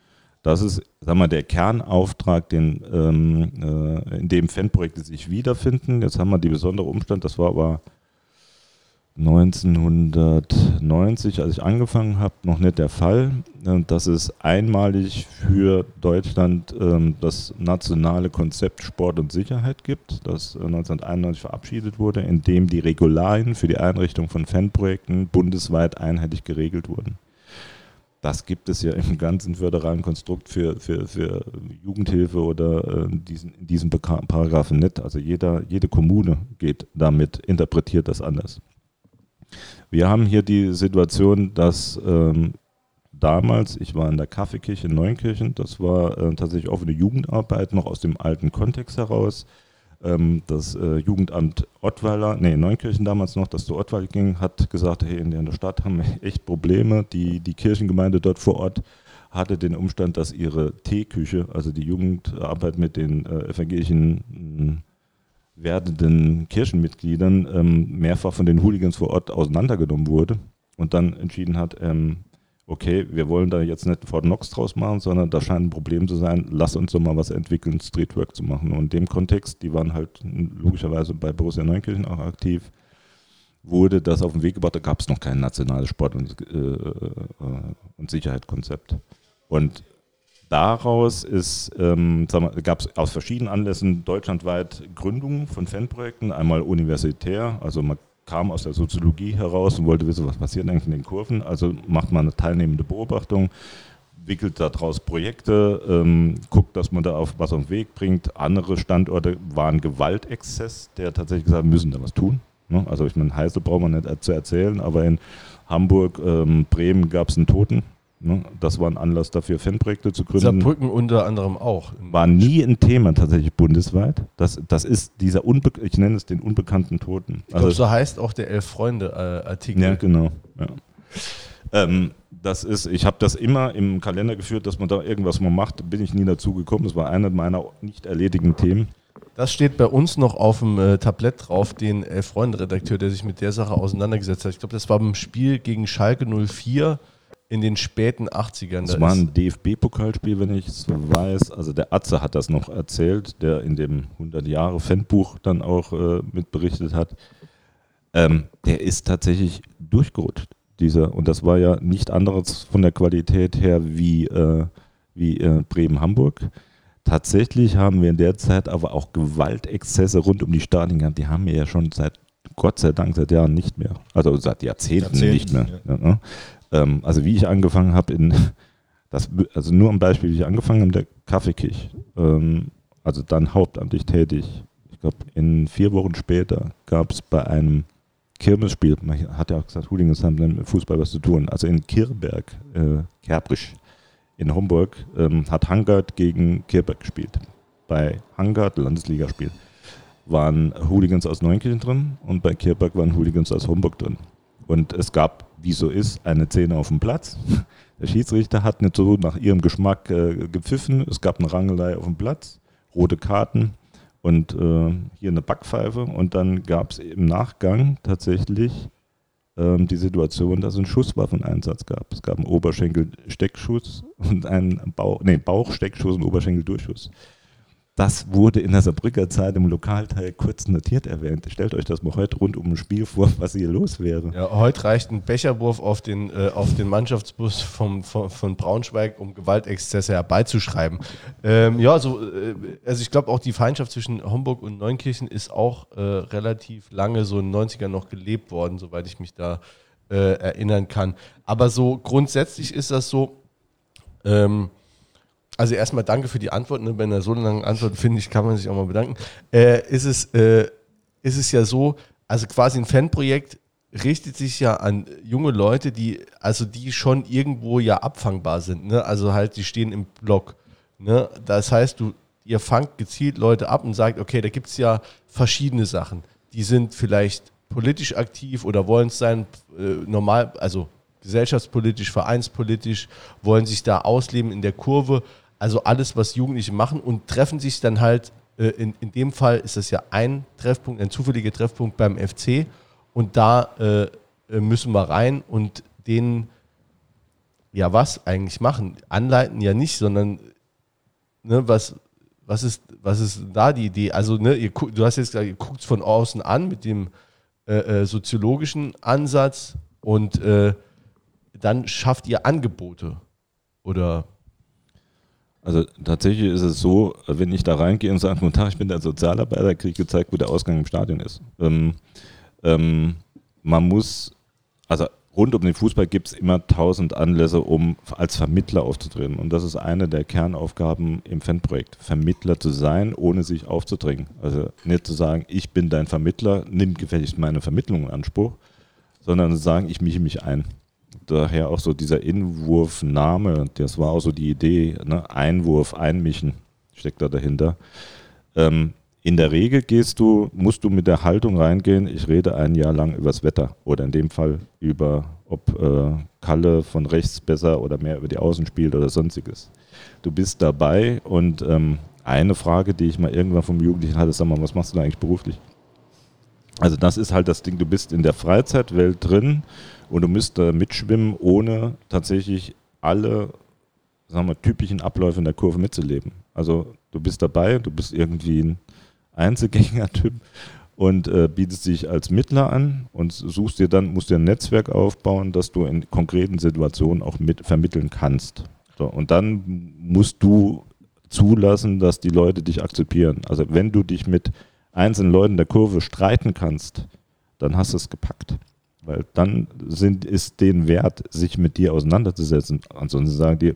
Das ist, sag mal, der Kernauftrag, den, ähm, äh, in dem Fanprojekte sich wiederfinden. Jetzt haben wir die besondere Umstand, das war aber 1990, als ich angefangen habe, noch nicht der Fall, äh, dass es einmalig für Deutschland ähm, das nationale Konzept Sport und Sicherheit gibt, das 1991 verabschiedet wurde, in dem die Regularien für die Einrichtung von Fanprojekten bundesweit einheitlich geregelt wurden. Das gibt es ja im ganzen föderalen Konstrukt für, für, für Jugendhilfe oder äh, diesen, in diesem Paragraphen nicht. Also jeder, jede Kommune geht damit, interpretiert das anders. Wir haben hier die Situation, dass ähm, damals, ich war in der Kaffeekirche in Neunkirchen, das war äh, tatsächlich offene Jugendarbeit, noch aus dem alten Kontext heraus. Ähm, das äh, Jugendamt Ottweiler, nee, Neunkirchen damals noch, das zu Ottweiler ging, hat gesagt, hey, in der Stadt haben wir echt Probleme. Die, die Kirchengemeinde dort vor Ort hatte den Umstand, dass ihre Teeküche, also die Jugendarbeit mit den äh, evangelischen äh, werdenden Kirchenmitgliedern, ähm, mehrfach von den Hooligans vor Ort auseinandergenommen wurde und dann entschieden hat, ähm, okay, wir wollen da jetzt nicht Fort Knox draus machen, sondern da scheint ein Problem zu sein, lass uns doch mal was entwickeln, Streetwork zu machen. Und in dem Kontext, die waren halt logischerweise bei Borussia Neunkirchen auch aktiv, wurde das auf den Weg gebracht, da gab es noch kein nationales Sport- und, äh, äh, und Sicherheitskonzept. Und daraus ähm, gab es aus verschiedenen Anlässen deutschlandweit Gründungen von Fanprojekten, einmal universitär, also man kam aus der Soziologie heraus und wollte wissen, was passiert eigentlich in den Kurven. Also macht man eine teilnehmende Beobachtung, wickelt daraus Projekte, ähm, guckt, dass man da auf was auf den Weg bringt. Andere Standorte waren Gewaltexzess, der tatsächlich gesagt müssen da was tun. Ne? Also ich meine, Heiße braucht man nicht zu erzählen, aber in Hamburg, ähm, Bremen gab es einen Toten? Das war ein Anlass dafür, Fanprojekte zu gründen. Saarbrücken unter anderem auch. War nie ein Thema tatsächlich bundesweit. Das, das ist dieser, Unbe ich nenne es den unbekannten Toten. Also glaub, so heißt auch der Elf-Freunde-Artikel. ja, genau. Ja. Ähm, das ist, ich habe das immer im Kalender geführt, dass man da irgendwas mal macht. Bin ich nie dazu gekommen. Das war einer meiner nicht erledigten Themen. Das steht bei uns noch auf dem äh, Tablett drauf, den Elf-Freunde-Redakteur, der sich mit der Sache auseinandergesetzt hat. Ich glaube, das war beim Spiel gegen Schalke 04 in den späten 80ern. Das da war ein DFB-Pokalspiel, wenn ich es weiß. Also der Atze hat das noch erzählt, der in dem 100-Jahre-Fanbuch dann auch äh, mitberichtet hat. Ähm, der ist tatsächlich durchgerutscht, dieser. Und das war ja nicht anderes von der Qualität her wie, äh, wie äh, Bremen-Hamburg. Tatsächlich haben wir in der Zeit aber auch Gewaltexzesse rund um die Stadien gehabt. Die haben wir ja schon seit Gott sei Dank seit Jahren nicht mehr. Also seit Jahrzehnten, Jahrzehnten nicht mehr. Ja. Ja, ne? Ähm, also wie ich angefangen habe, in das, also nur am Beispiel, wie ich angefangen habe, der Kaffeekirch, ähm, also dann hauptamtlich tätig. Ich glaube, in vier Wochen später gab es bei einem Kirmesspiel, man hat ja auch gesagt, Hooligans haben mit Fußball was zu tun, also in Kirberg, äh, Kerbrisch in Homburg, ähm, hat Hangard gegen Kirberg gespielt. Bei Hangard, Landesligaspiel, waren Hooligans aus Neunkirchen drin und bei Kirberg waren Hooligans aus Homburg drin. Und es gab, wie so ist, eine Szene auf dem Platz. Der Schiedsrichter hat nicht so nach ihrem Geschmack äh, gepfiffen. Es gab eine Rangelei auf dem Platz, rote Karten und äh, hier eine Backpfeife. Und dann gab es im Nachgang tatsächlich ähm, die Situation, dass es einen Schusswaffeneinsatz gab. Es gab einen Oberschenkel-Steckschuss und einen Bauch, nee, Bauchsteckschuss und Oberschenkel-Durchschuss. Das wurde in der Saarbrücker Zeit im Lokalteil kurz notiert erwähnt. Stellt euch das mal heute rund um ein Spiel vor, was hier los wäre. Ja, heute reicht ein Becherwurf auf den, äh, auf den Mannschaftsbus vom, vom, von Braunschweig, um Gewaltexzesse herbeizuschreiben. Ähm, ja, so, äh, also ich glaube auch die Feindschaft zwischen Homburg und Neunkirchen ist auch äh, relativ lange so in den 90ern noch gelebt worden, soweit ich mich da äh, erinnern kann. Aber so grundsätzlich ist das so, ähm, also erstmal danke für die Antwort. Ne? Bei einer so langen Antwort, finde ich, kann man sich auch mal bedanken. Äh, ist, es, äh, ist es ja so, also quasi ein Fanprojekt richtet sich ja an junge Leute, die, also die schon irgendwo ja abfangbar sind. Ne? Also halt, die stehen im Block. Ne? Das heißt, du, ihr fangt gezielt Leute ab und sagt, okay, da gibt es ja verschiedene Sachen. Die sind vielleicht politisch aktiv oder wollen es sein, äh, normal, also gesellschaftspolitisch, vereinspolitisch, wollen sich da ausleben in der Kurve also alles, was Jugendliche machen und treffen sich dann halt, äh, in, in dem Fall ist das ja ein Treffpunkt, ein zufälliger Treffpunkt beim FC und da äh, äh, müssen wir rein und denen ja was eigentlich machen. Anleiten ja nicht, sondern ne, was, was, ist, was ist da die Idee? Also ne, ihr, du hast jetzt gesagt, ihr guckt es von außen an mit dem, äh, äh, soziologischen Ansatz und äh, dann schafft ihr Angebote oder Also tatsächlich ist es so, wenn ich da reingehe und sage, guten Tag, ich bin der Sozialarbeiter, kriege ich gezeigt, wo der Ausgang im Stadion ist. Ähm, ähm, man muss, also rund um den Fußball gibt es immer tausend Anlässe, um als Vermittler aufzutreten. Und das ist eine der Kernaufgaben im Fanprojekt, Vermittler zu sein, ohne sich aufzudrängen. Also nicht zu sagen, ich bin dein Vermittler, nimm gefälligst meine Vermittlung in Anspruch, sondern zu sagen, ich mische mich ein. Daher auch so dieser Inwurfname, das war auch so die Idee, ne? Einwurf, einmischen steckt da dahinter. Ähm, in der Regel gehst du, musst du mit der Haltung reingehen, ich rede ein Jahr lang übers Wetter oder in dem Fall über, ob äh, Kalle von rechts besser oder mehr über die Außen spielt oder sonstiges. Du bist dabei und ähm, eine Frage, die ich mal irgendwann vom Jugendlichen hatte, sag mal, was machst du da eigentlich beruflich? Also das ist halt das Ding, du bist in der Freizeitwelt drin und du müsst da mitschwimmen, ohne tatsächlich alle sagen wir, typischen Abläufe in der Kurve mitzuleben. Also du bist dabei, du bist irgendwie ein Einzelgänger-Typ und äh, bietest dich als Mittler an und suchst dir dann, musst dir ein Netzwerk aufbauen, dass du in konkreten Situationen auch mit vermitteln kannst. So, und dann musst du zulassen, dass die Leute dich akzeptieren. Also wenn du dich mit einzelnen Leuten der Kurve streiten kannst, dann hast du es gepackt. Weil dann sind, ist den wert, sich mit dir auseinanderzusetzen. Ansonsten sagen die,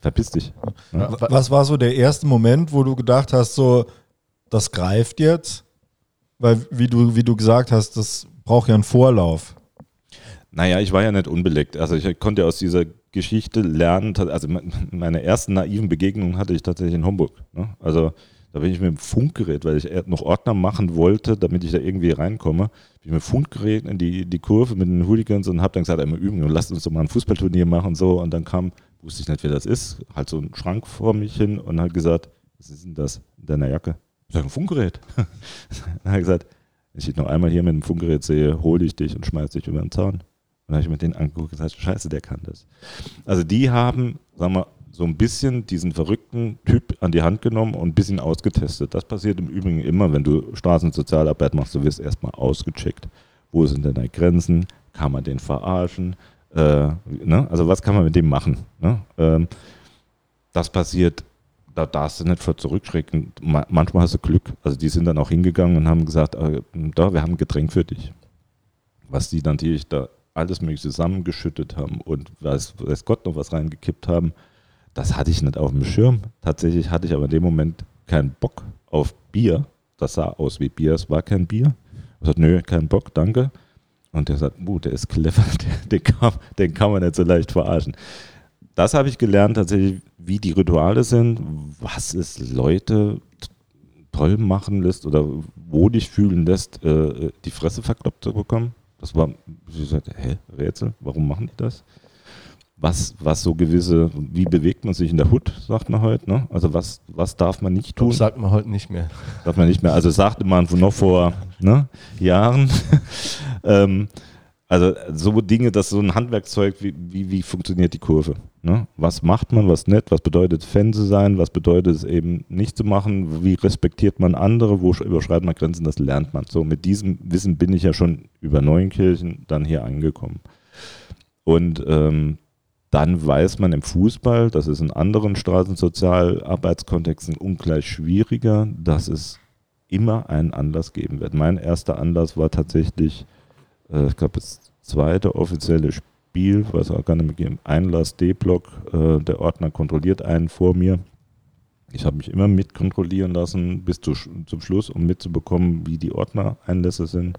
verpiss dich. Ja. Was war so der erste Moment, wo du gedacht hast, so, das greift jetzt? Weil, wie du, wie du gesagt hast, das braucht ja einen Vorlauf. Naja, ich war ja nicht unbeleckt. Also ich konnte aus dieser Geschichte lernen, also meine ersten naiven Begegnungen hatte ich tatsächlich in Homburg. Ne? Also da bin ich mit dem Funkgerät, weil ich noch Ordner machen wollte, damit ich da irgendwie reinkomme, bin ich mit dem Funkgerät in die, die Kurve mit den Hooligans und habe dann gesagt, einmal üben und lasst uns doch mal ein Fußballturnier machen und so. Und dann kam, wusste ich nicht, wer das ist, halt so ein Schrank vor mich hin und hat gesagt, was ist denn das in deiner Jacke? Ich sage, ein Funkgerät. dann hat er gesagt, wenn ich dich noch einmal hier mit dem Funkgerät sehe, hole ich dich und schmeiß dich über den Zaun. Und dann habe ich mit denen angeguckt und gesagt, scheiße, der kann das. Also die haben, sagen wir, so ein bisschen diesen verrückten Typ an die Hand genommen und ein bisschen ausgetestet. Das passiert im Übrigen immer, wenn du Straßensozialarbeit machst, du wirst erstmal ausgecheckt. Wo sind denn deine Grenzen? Kann man den verarschen? Äh, ne? Also was kann man mit dem machen? Ne? Ähm, das passiert, da darfst du nicht vor zurückschrecken. Ma manchmal hast du Glück. Also die sind dann auch hingegangen und haben gesagt, äh, da, wir haben ein Getränk für dich. Was die dann natürlich da alles mögliche zusammengeschüttet haben und weiß, weiß Gott noch was reingekippt haben das hatte ich nicht auf dem Schirm. Tatsächlich hatte ich aber in dem Moment keinen Bock auf Bier. Das sah aus wie Bier, es war kein Bier. Ich sagte, nö, keinen Bock, danke. Und der sagt, uh, der ist clever, den kann, den kann man nicht so leicht verarschen. Das habe ich gelernt tatsächlich, wie die Rituale sind, was es Leute toll machen lässt oder wo dich fühlen lässt, äh, die Fresse verkloppt zu bekommen. Das war, wie gesagt, hä, Rätsel, warum machen die das? Was, was so gewisse, wie bewegt man sich in der Hut, sagt man heute, ne? Also was, was darf man nicht tun? Das sagt man heute nicht mehr. Sagt man nicht mehr. Also sagte man noch vor ne, Jahren. ähm, also so Dinge, dass so ein Handwerkzeug, wie, wie, wie funktioniert die Kurve? Ne? Was macht man, was nicht? Was bedeutet Fan zu sein? Was bedeutet es eben nicht zu machen? Wie respektiert man andere? Wo überschreitet man Grenzen? Das lernt man. So mit diesem Wissen bin ich ja schon über Neunkirchen dann hier angekommen. Und ähm, dann weiß man im Fußball, das ist in anderen Straßensozialarbeitskontexten ungleich schwieriger, dass es immer einen Anlass geben wird. Mein erster Anlass war tatsächlich, äh, ich glaube, das zweite offizielle Spiel, was auch gar nicht mehr gegeben, Einlass D-Block, äh, der Ordner kontrolliert einen vor mir. Ich habe mich immer mitkontrollieren lassen bis zu, zum Schluss, um mitzubekommen, wie die Ordnereinlässe sind.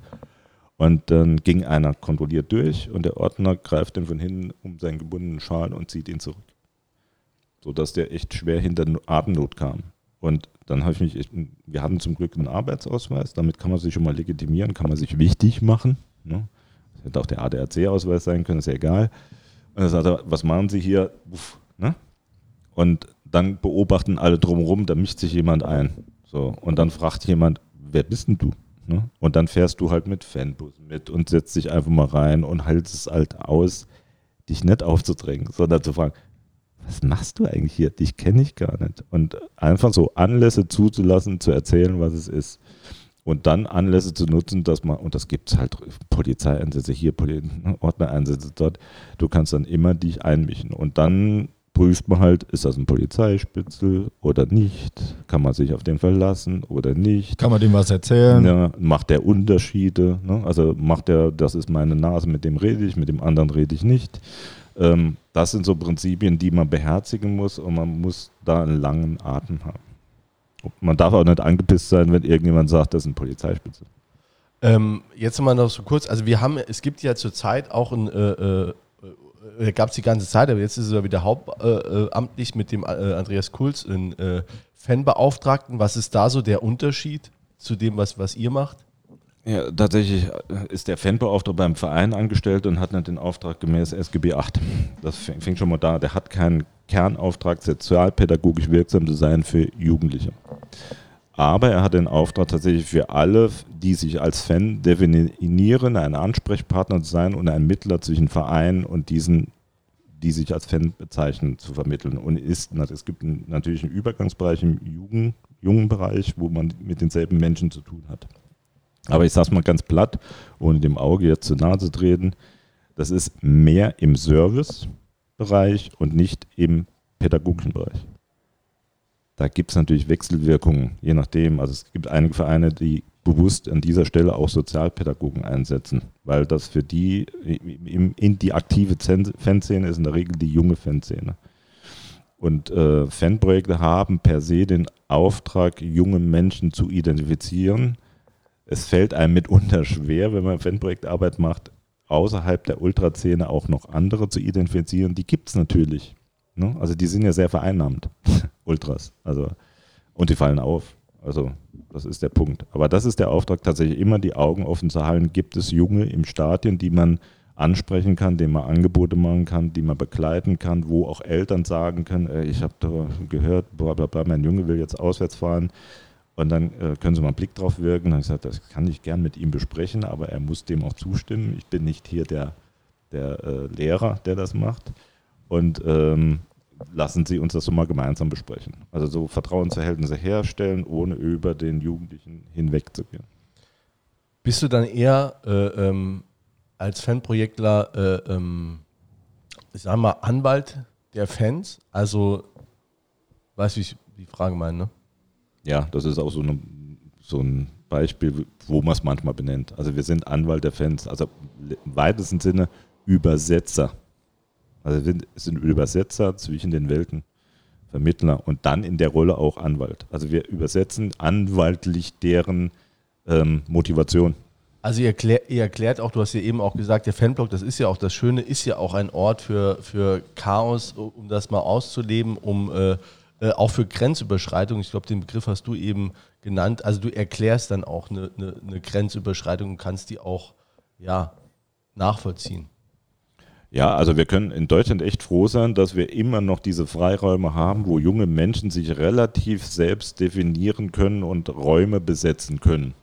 Und dann ging einer kontrolliert durch und der Ordner greift ihn von hinten um seinen gebundenen Schal und zieht ihn zurück. Sodass der echt schwer hinter Atemnot kam. Und dann habe ich mich, echt, wir hatten zum Glück einen Arbeitsausweis, damit kann man sich schon mal legitimieren, kann man sich wichtig machen. Ne? Das hätte auch der ADAC-Ausweis sein können, ist ja egal. Und er sagte, was machen Sie hier? Uff, ne? Und dann beobachten alle drumherum, da mischt sich jemand ein. So, und dann fragt jemand, wer bist denn du? Ne? Und dann fährst du halt mit Fanbussen mit und setzt dich einfach mal rein und hältst es halt aus, dich nicht aufzudrängen, sondern zu fragen, was machst du eigentlich hier? Dich kenne ich gar nicht. Und einfach so Anlässe zuzulassen, zu erzählen, was es ist. und dann Anlässe zu nutzen, dass man, und das gibt es halt, Polizeieinsätze hier, Poli Ordnereinsätze dort, du kannst dann immer dich einmischen. Und dann prüft man halt, ist das ein Polizeispitzel oder nicht? Kann man sich auf den verlassen oder nicht? Kann man dem was erzählen? Ja, macht der Unterschiede? Ne? Also macht der, das ist meine Nase, mit dem rede ich, mit dem anderen rede ich nicht. Ähm, das sind so Prinzipien, die man beherzigen muss und man muss da einen langen Atem haben. Man darf auch nicht angepisst sein, wenn irgendjemand sagt, das ist ein Polizeispitzel. Ähm, jetzt mal noch so kurz, also wir haben, es gibt ja zurzeit auch ein, äh, äh, gab es die ganze Zeit, aber jetzt ist ja wieder hauptamtlich mit dem äh, Andreas Kulz, einen äh, Fanbeauftragten. Was ist da so der Unterschied zu dem, was, was ihr macht? Ja, tatsächlich ist der Fanbeauftragte beim Verein angestellt und hat nicht den Auftrag gemäß SGB 8. Das fängt schon mal da. Der hat keinen Kernauftrag, sozialpädagogisch wirksam zu sein für Jugendliche. Aber er hat den Auftrag tatsächlich für alle, die sich als Fan definieren, ein Ansprechpartner zu sein und ein Mittler zwischen Verein und diesen, die sich als Fan bezeichnen, zu vermitteln. Und ist, es gibt natürlich einen Übergangsbereich im Jugend, jungen Bereich, wo man mit denselben Menschen zu tun hat. Aber ich sage es mal ganz platt, ohne dem Auge jetzt zu nahe zu treten, das ist mehr im Servicebereich und nicht im pädagogischen Bereich. Da gibt es natürlich Wechselwirkungen, je nachdem. Also es gibt einige Vereine, die bewusst an dieser Stelle auch Sozialpädagogen einsetzen, weil das für die in, die aktive Fanszene ist in der Regel die junge Fanszene. Und äh, Fanprojekte haben per se den Auftrag, junge Menschen zu identifizieren. Es fällt einem mitunter schwer, wenn man Fanprojektarbeit macht, außerhalb der Ultraszene auch noch andere zu identifizieren. Die gibt es natürlich. Ne? Also die sind ja sehr vereinnahmt, Ultras. Also, und die fallen auf. Also das ist der Punkt. Aber das ist der Auftrag, tatsächlich immer die Augen offen zu halten. Gibt es Junge im Stadion, die man ansprechen kann, denen man Angebote machen kann, die man begleiten kann, wo auch Eltern sagen können, ey, ich habe gehört, bla, bla, bla, mein Junge will jetzt auswärts fahren. Und dann äh, können Sie mal einen Blick drauf wirken. Dann habe ich gesagt, das kann ich gern mit ihm besprechen, aber er muss dem auch zustimmen. Ich bin nicht hier der, der äh, Lehrer, der das macht. Und ähm, lassen Sie uns das so mal gemeinsam besprechen. Also so Vertrauensverhältnisse herstellen, ohne über den Jugendlichen hinwegzugehen. Bist du dann eher äh, ähm, als Fanprojektler, äh, ähm, ich sag mal, Anwalt der Fans? Also, weißt du, wie ich die Frage meine, ne? Ja, das ist auch so, eine, so ein Beispiel, wo man es manchmal benennt. Also wir sind Anwalt der Fans, also im weitesten Sinne Übersetzer also sind Übersetzer zwischen den Welten, Vermittler und dann in der Rolle auch Anwalt. Also wir übersetzen anwaltlich deren ähm, Motivation. Also ihr, erklär, ihr, erklärt auch, du hast ja eben auch gesagt, der Fanblog, das ist ja auch das Schöne, ist ja auch ein Ort für, für Chaos, um das mal auszuleben, um äh, äh, auch für Grenzüberschreitung. Ich glaube, den Begriff hast du eben genannt. Also du erklärst dann auch eine, eine, eine Grenzüberschreitung und kannst die auch ja, nachvollziehen. Ja, also wir können in Deutschland echt froh sein, dass wir immer noch diese Freiräume haben, wo junge Menschen sich relativ selbst definieren können und Räume besetzen können.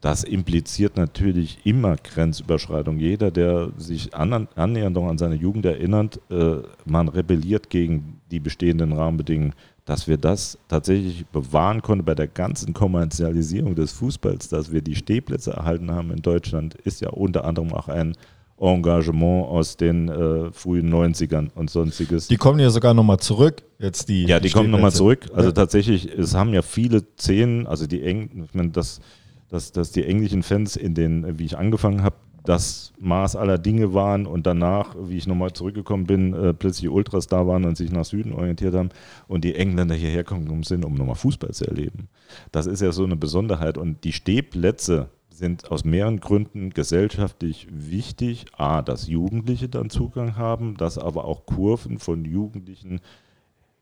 Das impliziert natürlich immer Grenzüberschreitung. Jeder, der sich annähernd noch an seine Jugend erinnert, äh, man rebelliert gegen die bestehenden Rahmenbedingungen. Dass wir das tatsächlich bewahren konnten bei der ganzen Kommerzialisierung des Fußballs, dass wir die Stehplätze erhalten haben in Deutschland, ist ja unter anderem auch ein Engagement aus den äh, frühen 90ern und sonstiges. Die kommen ja sogar nochmal zurück, jetzt die. Ja, die kommen nochmal zurück. Also ja. tatsächlich, es haben ja viele Szenen, also die Eng, ich meine, dass, dass, dass die englischen Fans in den, wie ich angefangen habe, das Maß aller Dinge waren und danach, wie ich nochmal zurückgekommen bin, äh, plötzlich Ultras da waren und sich nach Süden orientiert haben und die Engländer hierher gekommen sind, um nochmal Fußball zu erleben. Das ist ja so eine Besonderheit und die Stehplätze sind aus mehreren Gründen gesellschaftlich wichtig. A, dass Jugendliche dann Zugang haben, dass aber auch Kurven von Jugendlichen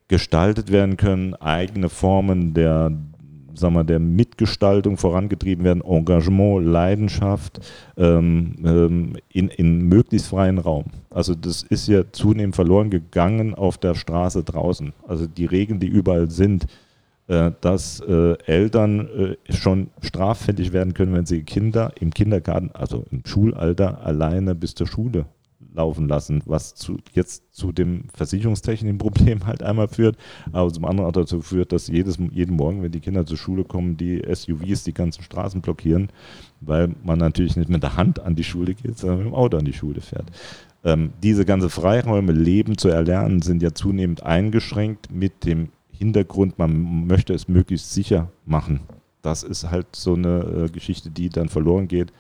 gestaltet werden können, eigene Formen der, sagen wir, der Mitgestaltung vorangetrieben werden, Engagement, Leidenschaft ähm, ähm, in, in möglichst freien Raum. Also das ist ja zunehmend verloren gegangen auf der Straße draußen. Also die Regeln, die überall sind, dass äh, Eltern äh, schon straffällig werden können, wenn sie Kinder im Kindergarten, also im Schulalter, alleine bis zur Schule laufen lassen, was zu, jetzt zu dem versicherungstechnischen Problem halt einmal führt, aber zum anderen auch dazu führt, dass jedes, jeden Morgen, wenn die Kinder zur Schule kommen, die SUVs die ganzen Straßen blockieren, weil man natürlich nicht mit der Hand an die Schule geht, sondern mit dem Auto an die Schule fährt. Ähm, diese ganze Freiräume, Leben zu erlernen, sind ja zunehmend eingeschränkt mit dem Hintergrund, man möchte es möglichst sicher machen. Das ist halt so eine äh, Geschichte, die dann verloren geht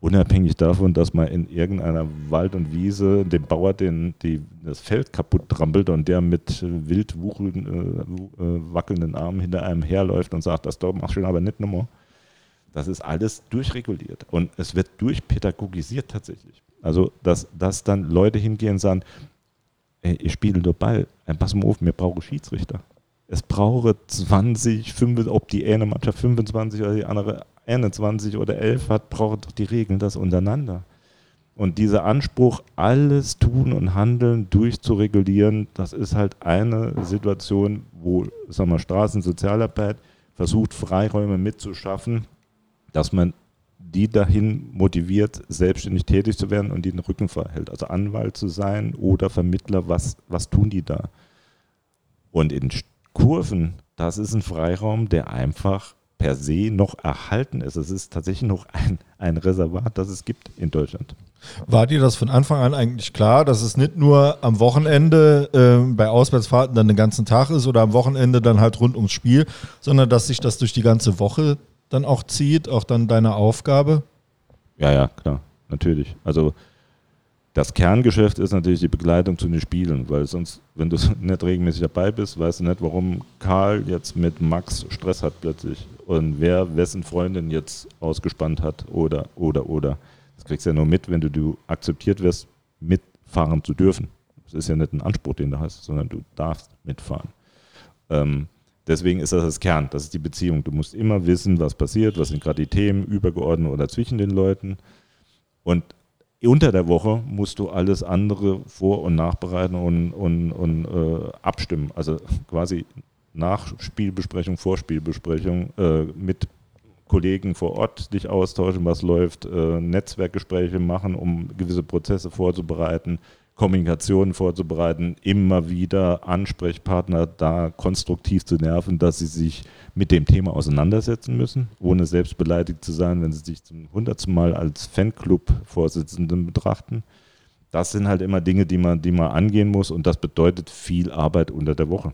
unabhängig davon, dass man in irgendeiner Wald und Wiese dem Bauer den, die, das Feld kaputt trampelt und der mit wild wucheln, äh, äh, wackelnden Armen hinter einem herläuft und sagt, das machst du aber nicht nochmal. Das ist alles durchreguliert und es wird durchpädagogisiert tatsächlich. Also, dass, dass dann Leute hingehen und sagen, ey, ich spiele nur Ball, pass mal auf, wir brauchen Schiedsrichter. Es brauche 20, 5, ob die eine Mannschaft 25 oder die andere 21 oder 11 hat, braucht doch die Regeln das untereinander. Und dieser Anspruch, alles tun und handeln durchzuregulieren, das ist halt eine Situation, wo sagen wir, Straßensozialarbeit versucht, Freiräume mitzuschaffen, dass man die dahin motiviert, selbstständig tätig zu werden und die den Rücken verhält. Also Anwalt zu sein oder Vermittler, was, was tun die da? Und in Kurven, das ist ein Freiraum, der einfach per se noch erhalten ist. Es ist tatsächlich noch ein, ein Reservat, das es gibt in Deutschland. War dir das von Anfang an eigentlich klar, dass es nicht nur am Wochenende äh, bei Auswärtsfahrten dann den ganzen Tag ist oder am Wochenende dann halt rund ums Spiel, sondern dass sich das durch die ganze Woche dann auch zieht, auch dann deine Aufgabe? Ja, ja, klar, natürlich. Also das Kerngeschäft ist natürlich die Begleitung zu den Spielen, weil sonst, wenn du nicht regelmäßig dabei bist, weißt du nicht, warum Karl jetzt mit Max Stress hat plötzlich und wer wessen Freundin jetzt ausgespannt hat oder, oder, oder. Das kriegst du ja nur mit, wenn du, du akzeptiert wirst, mitfahren zu dürfen. Das ist ja nicht ein Anspruch, den du hast, sondern du darfst mitfahren. Ähm, deswegen ist das das Kern, das ist die Beziehung. Du musst immer wissen, was passiert, was sind gerade die Themen übergeordnet oder zwischen den Leuten. Und unter der Woche musst du alles andere vor- und nachbereiten und, und, und äh, abstimmen. Also quasi Nachspielbesprechung, Vorspielbesprechung äh, mit Kollegen vor Ort dich austauschen, was läuft, äh, Netzwerkgespräche machen, um gewisse Prozesse vorzubereiten, Kommunikation vorzubereiten, immer wieder Ansprechpartner da konstruktiv zu nerven, dass sie sich mit dem Thema auseinandersetzen müssen, ohne selbst beleidigt zu sein, wenn sie sich zum hundertsten Mal als Fanclub-Vorsitzenden betrachten. Das sind halt immer Dinge, die man, die man angehen muss und das bedeutet viel Arbeit unter der Woche.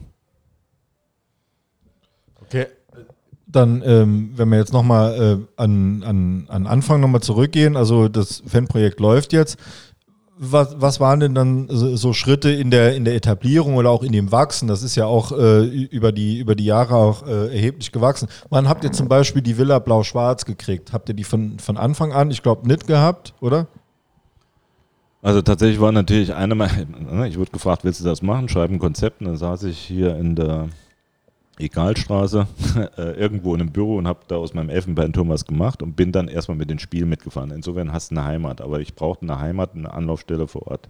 Okay. Dann, ähm, wenn wir jetzt nochmal äh, an, an, an Anfang nochmal zurückgehen, also das Fanprojekt läuft jetzt was, was waren denn dann so, Schritte in der, in der Etablierung oder auch in dem Wachsen? Das ist ja auch äh, über, die, über die Jahre auch äh, erheblich gewachsen. Wann habt ihr zum Beispiel die Villa Blau-Schwarz gekriegt? Habt ihr die von, von Anfang an, ich glaube, nicht gehabt, oder? Also tatsächlich war natürlich eine meiner, ich wurde gefragt, willst du das machen? Schreiben ein Konzept. Und dann saß ich hier in der Egalstraße äh, irgendwo in einem Büro und habe da aus meinem Elfenbeinturm was gemacht und bin dann erstmal mit den Spielen mitgefahren. Insofern hast du eine Heimat, aber ich brauchte eine Heimat, eine Anlaufstelle vor Ort.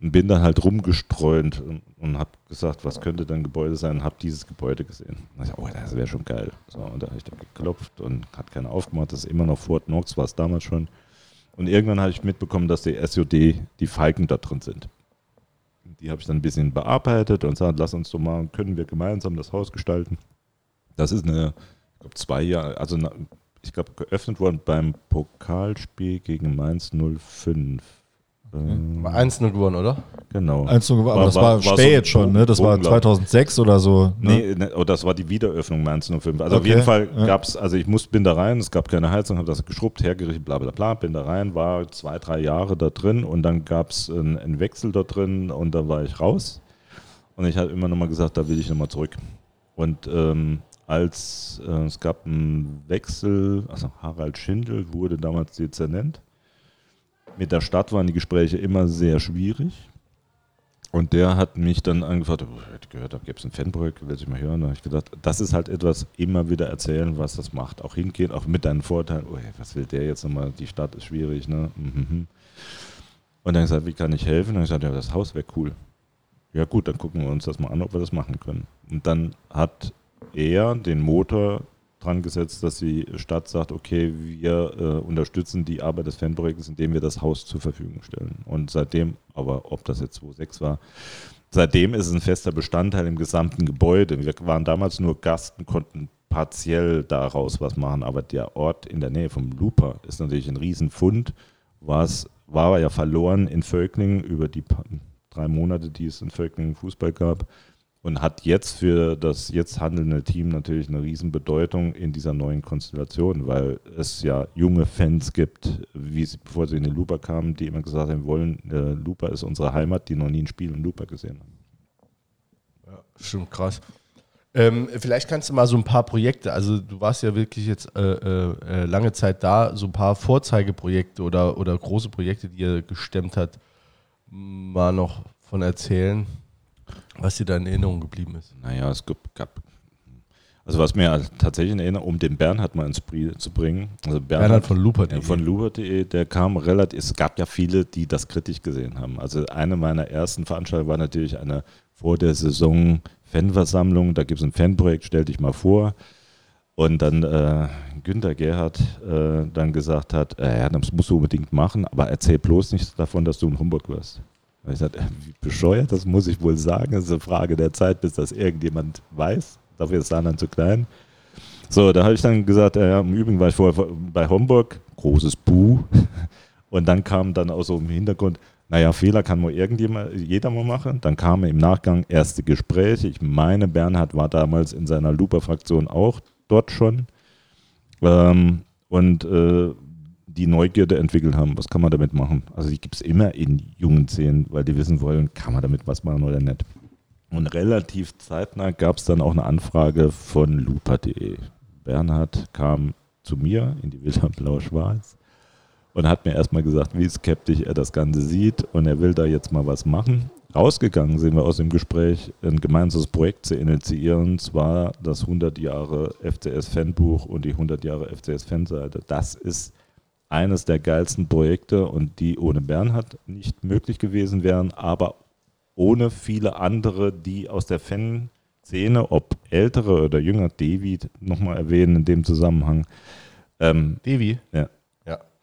Und bin dann halt rumgestreunt und, und habe gesagt, was könnte denn Gebäude sein? Und habe dieses Gebäude gesehen. Und ich, oh, das wäre schon geil. So, und da habe ich dann geklopft und hat keiner aufgemacht. Das ist immer noch Fort Knox, war es damals schon. Und irgendwann habe ich mitbekommen, dass die SOD, die Falken da drin sind. Die habe ich dann ein bisschen bearbeitet und gesagt, lass uns doch mal, können wir gemeinsam das Haus gestalten. Das ist eine, ich glaube, zwei Jahre, also ich glaube, geöffnet worden beim Pokalspiel gegen Mainz 05. Ähm, 1-0 gewonnen, oder? Genau. 1 gewonnen, aber war, das war, war spät so schon, ne? Das war 2006 oder so. Ne? Nee, ne, oh, das war die Wiederöffnung Mainz 05. Also okay. auf jeden Fall ja. gab es, also ich muss, bin da rein, es gab keine Heizung, habe das geschrubbt, hergerichtet, bla bla bla, bin da rein, war zwei, drei Jahre da drin und dann gab es einen, einen Wechsel da drin und da war ich raus. Und ich habe immer nochmal gesagt, da will ich nochmal zurück. Und ähm, als äh, es gab einen Wechsel, also Harald Schindel wurde damals Dezernent mit der Stadt waren die Gespräche immer sehr schwierig. Und der hat mich dann angefragt, ich hätte gehört, da gibt es ein Fanprojekt, will ich mal hören. Da habe ich gedacht, das ist halt etwas, immer wieder erzählen, was das macht. Auch hingehen, auch mit deinen Vorteilen. Oh, was will der jetzt nochmal? Die Stadt ist schwierig, ne? Mhm. Und dann gesagt, wie kann ich helfen? Dann gesagt, ja, das Haus wäre cool. Ja gut, dann gucken wir uns das mal an, ob wir das machen können. Und dann hat er den Motor dran gesetzt, dass die Stadt sagt, okay, wir äh, unterstützen die Arbeit des Fanprojektes, indem wir das Haus zur Verfügung stellen. Und seitdem, aber ob das jetzt 2006 war, seitdem ist es ein fester Bestandteil im gesamten Gebäude. Wir waren damals nur Gast und konnten partiell daraus was machen, aber der Ort in der Nähe vom Looper ist natürlich ein Riesenfund, was war ja verloren in Völklingen über die drei Monate, die es in Völklingen Fußball gab und hat jetzt für das jetzt handelnde Team natürlich eine Riesenbedeutung in dieser neuen Konstellation, weil es ja junge Fans gibt, wie sie, bevor sie in den Looper kamen, die immer gesagt haben, wollen, äh, Looper ist unsere Heimat, die noch nie ein Spiel in Looper gesehen haben. Ja, schon krass. Ähm, vielleicht kannst du mal so ein paar Projekte, also du warst ja wirklich jetzt äh, äh, lange Zeit da, so ein paar Vorzeigeprojekte oder, oder große Projekte, die ihr gestemmt hat, mal noch von erzählen. Was dir da in Erinnerung geblieben ist? Naja, es gab, also was mir tatsächlich in Erinnerung, um den Bernhard mal ins Spiel zu bringen. Also Bernhard, Bernhard von Lupert.de. Von Lupert.de, der kam relativ, es gab ja viele, die das kritisch gesehen haben. Also eine meiner ersten Veranstaltungen war natürlich eine vor der Saison Fanversammlung, da gibt es ein Fanprojekt, stell dich mal vor. Und dann äh, Günther Gerhard äh, dann gesagt hat, äh, ja, das musst du unbedingt machen, aber erzähl bloß nicht davon, dass du in Hamburg wirst. Und ich sagte, wie bescheuert, das muss ich wohl sagen. Es ist eine Frage der Zeit, bis das irgendjemand weiß. Dafür ist dann zu klein. So, da habe ich dann gesagt, ja, im Übrigen war ich vorher bei Homburg, großes Bu. Und dann kam dann auch so im Hintergrund, naja, Fehler kann nur irgendjemand, jeder mal machen. Dann kamen im Nachgang erste Gespräche. Ich meine, Bernhard war damals in seiner Luper-Fraktion auch dort schon. Ähm, und äh, die Neugierde entwickelt haben, was kann man damit machen? Also die gibt es immer in jungen Szenen, weil die wissen wollen, kann man damit was machen oder nicht. Und relativ zeitnah gab es dann auch eine Anfrage von lupa.de. Bernhard kam zu mir in die Villa Blau-Schwarz und hat mir erstmal gesagt, wie skeptisch er das Ganze sieht und er will da jetzt mal was machen. Rausgegangen sind wir aus dem Gespräch, ein gemeinsames Projekt zu initiieren, zwar das 100 Jahre FCS Fanbuch und die 100 Jahre FCS Fanseite. Das ist eines der geilsten Projekte und die ohne Bernhard nicht möglich gewesen wären, aber ohne viele andere, die aus der Fanszene, ob ältere oder jünger, David nochmal erwähnen in dem Zusammenhang. Ähm, Devi? Ja.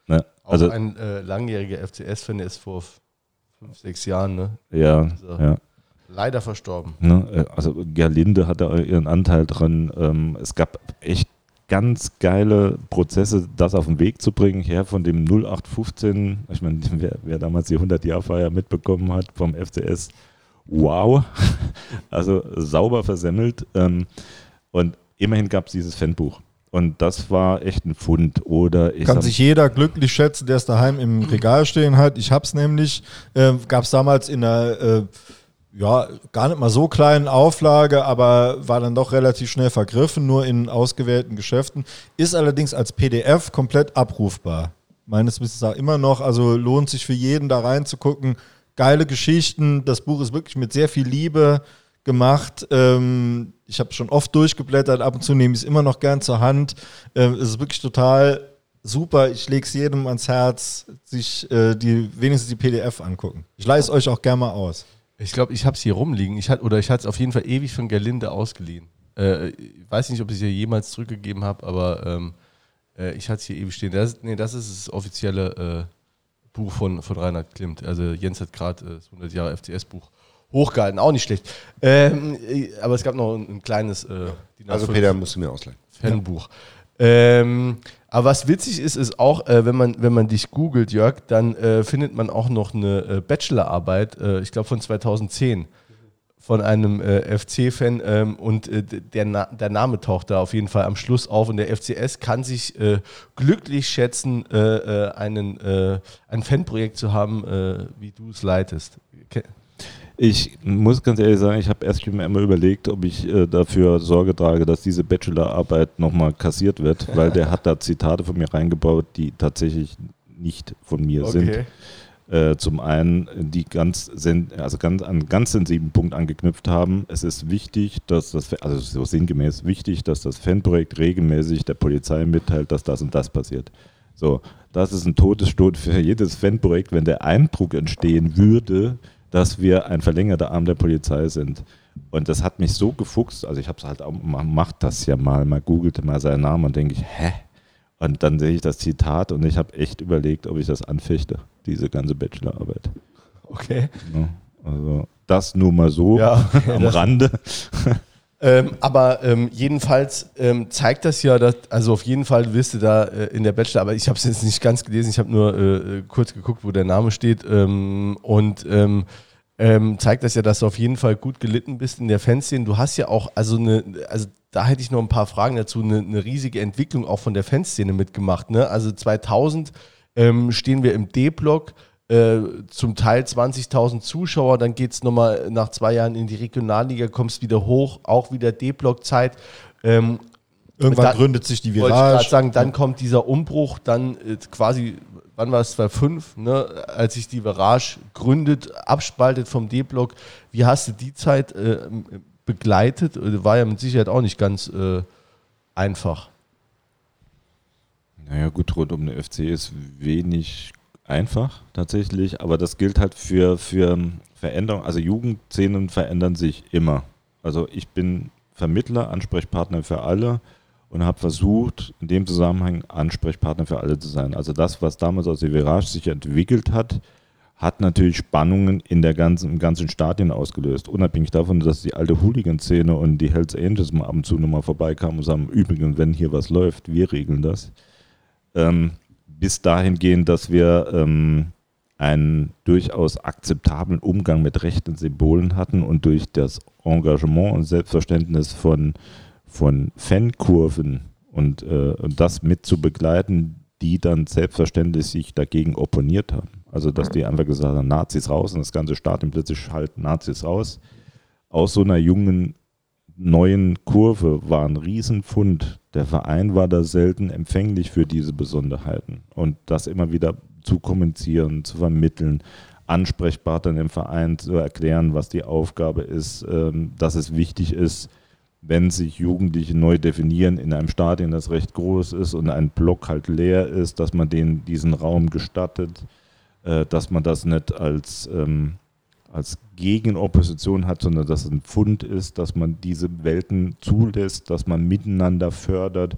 Ja. Also Auch ein äh, langjähriger FCS-Fan, ist vor fünf, sechs Jahren, ne? Ja, also, ja. Leider verstorben. Ne? Äh, also Gerlinde hatte ihren Anteil dran. Ähm, es gab echt ganz geile Prozesse, das auf den Weg zu bringen, her von dem 0815, ich meine, wer, wer damals die 100-Jahr-Feier mitbekommen hat vom FCS, wow, also sauber versemmelt ähm, und immerhin gab es dieses Fanbuch. Und das war echt ein Fund. Oder Kann sich jeder glücklich schätzen, der es daheim im Regal stehen hat. Ich habe es nämlich, äh, gab es damals in der äh, ja, gar nicht mal so kleinen Auflage, aber war dann doch relativ schnell vergriffen, nur in ausgewählten Geschäften. Ist allerdings als PDF komplett abrufbar. Meines Wissens auch immer noch, also lohnt sich für jeden da reinzugucken. Geile Geschichten, das Buch ist wirklich mit sehr viel Liebe gemacht. Ähm, ich habe schon oft durchgeblättert, ab und zu nehme ich es immer noch gern zur Hand. Ähm, es ist wirklich total super. Ich lege es jedem ans Herz, sich äh, die, wenigstens die PDF angucken. Ich leihe es euch auch gerne mal aus. Ich glaube, ich habe es hier rumliegen. Ich hat, oder ich hatte es auf jeden Fall ewig von Gerlinde ausgeliehen. Äh, ich weiß nicht, ob ich es hier jemals zurückgegeben habe, aber ähm, äh, ich hatte es hier ewig stehen. Das, nee, das ist das offizielle äh, Buch von, von Reinhard Klimt. Also Jens hat gerade äh, das 100 Jahre FCS-Buch hochgehalten, auch nicht schlecht. Ähm, äh, aber es gab noch ein, ein kleines. Äh, also Peter musst du mir ausleihen. Fanbuch. Ja. Ähm, aber was witzig ist, ist auch, äh, wenn, man, wenn man dich googelt, Jörg, dann äh, findet man auch noch eine äh, Bachelorarbeit, äh, ich glaube von 2010, von einem äh, FC-Fan ähm, und äh, der, Na der Name taucht da auf jeden Fall am Schluss auf und der FCS kann sich glücklich schätzen, einen, ein Fanprojekt zu haben, wie du es leitest. Okay. Ich muss ganz ehrlich sagen, ich habe erst immer überlegt, ob ich äh, dafür Sorge trage, dass diese Bachelorarbeit nochmal kassiert wird, weil der hat da Zitate von mir reingebaut, die tatsächlich nicht von mir okay. sind. Äh, zum einen, die ganz, also ganz, an einen ganz sensiblen Punkt angeknüpft haben. Es ist wichtig, dass das, also so sinngemäß wichtig, dass das Fanprojekt regelmäßig der Polizei mitteilt, dass das und das passiert. So, das ist ein Todesstoß für jedes Fanprojekt, wenn der Eindruck entstehen würde, dass wir ein verlängerter Arm der Polizei sind. Und das hat mich so gefuchst, also ich habe es halt auch, man macht das ja mal, man googelte mal seinen Namen und denke ich, hä? Und dann sehe ich das Zitat und ich habe echt überlegt, ob ich das anfechte, diese ganze Bachelorarbeit. Okay. Ja, also das nur mal so Ja, okay, am Rande. Ähm, aber ähm, jedenfalls ähm, zeigt das ja, dass, also auf jeden Fall wirst du da äh, in der Bachelor, aber ich habe es jetzt nicht ganz gelesen, ich habe nur äh, äh, kurz geguckt, wo der Name steht ähm, und ähm, ähm, zeigt das ja, dass du auf jeden Fall gut gelitten bist in der Fanszene. Du hast ja auch, also eine, also da hätte ich noch ein paar Fragen dazu, eine, eine riesige Entwicklung auch von der Fanszene mitgemacht. Ne? Also 2000 ähm, stehen wir im D-Block, äh, zum Teil 20.000 Zuschauer, dann geht es nochmal nach zwei Jahren in die Regionalliga, kommst wieder hoch, auch wieder D-Block-Zeit. Ähm, Irgendwann Da- gründet sich die wollte ich Virage. sagen, dann kommt dieser Umbruch, dann äh, quasi, wann war es, 2005, ne, als sich die Virage gründet, abspaltet vom D-Block. Wie hast du die Zeit äh, begleitet? Äh, War ja mit Sicherheit auch nicht ganz äh, einfach. Naja, gut, rund um den FC ist wenig einfach tatsächlich, aber das gilt halt für, für Veränderungen. Also Jugendszenen verändern sich immer. Also ich bin Vermittler, Ansprechpartner für alle und habe versucht, in dem Zusammenhang Ansprechpartner für alle zu sein. Also das, was damals aus der Virage sich entwickelt hat, hat natürlich Spannungen in der ganzen, im ganzen Stadion ausgelöst. Unabhängig davon, dass die alte Hooligan-Szene und die Hells Angels mal ab und zu nochmal vorbeikamen und sagen, übrigens, wenn hier was läuft, wir regeln das. Ähm, bis dahin gehen, dass wir ähm, einen durchaus akzeptablen Umgang mit rechten Symbolen hatten und durch das Engagement und Selbstverständnis von, von Fankurven und, äh, und das mit zu begleiten, die dann selbstverständlich sich dagegen opponiert haben. Also dass die einfach gesagt haben, Nazis raus und das ganze Stadion plötzlich schaltet Nazis raus. Aus so einer jungen neuen Kurve war ein Riesenfund. Der Verein war da selten empfänglich für diese Besonderheiten. Und das immer wieder zu kommunizieren, zu vermitteln, Ansprechpartnern im Verein zu erklären, was die Aufgabe ist, ähm, dass es wichtig ist, wenn sich Jugendliche neu definieren in einem Stadion, das recht groß ist und ein Block halt leer ist, dass man denen diesen Raum gestattet, äh, dass man das nicht als ähm, als Gegenopposition hat, sondern dass es ein Pfund ist, dass man diese Welten zulässt, dass man miteinander fördert.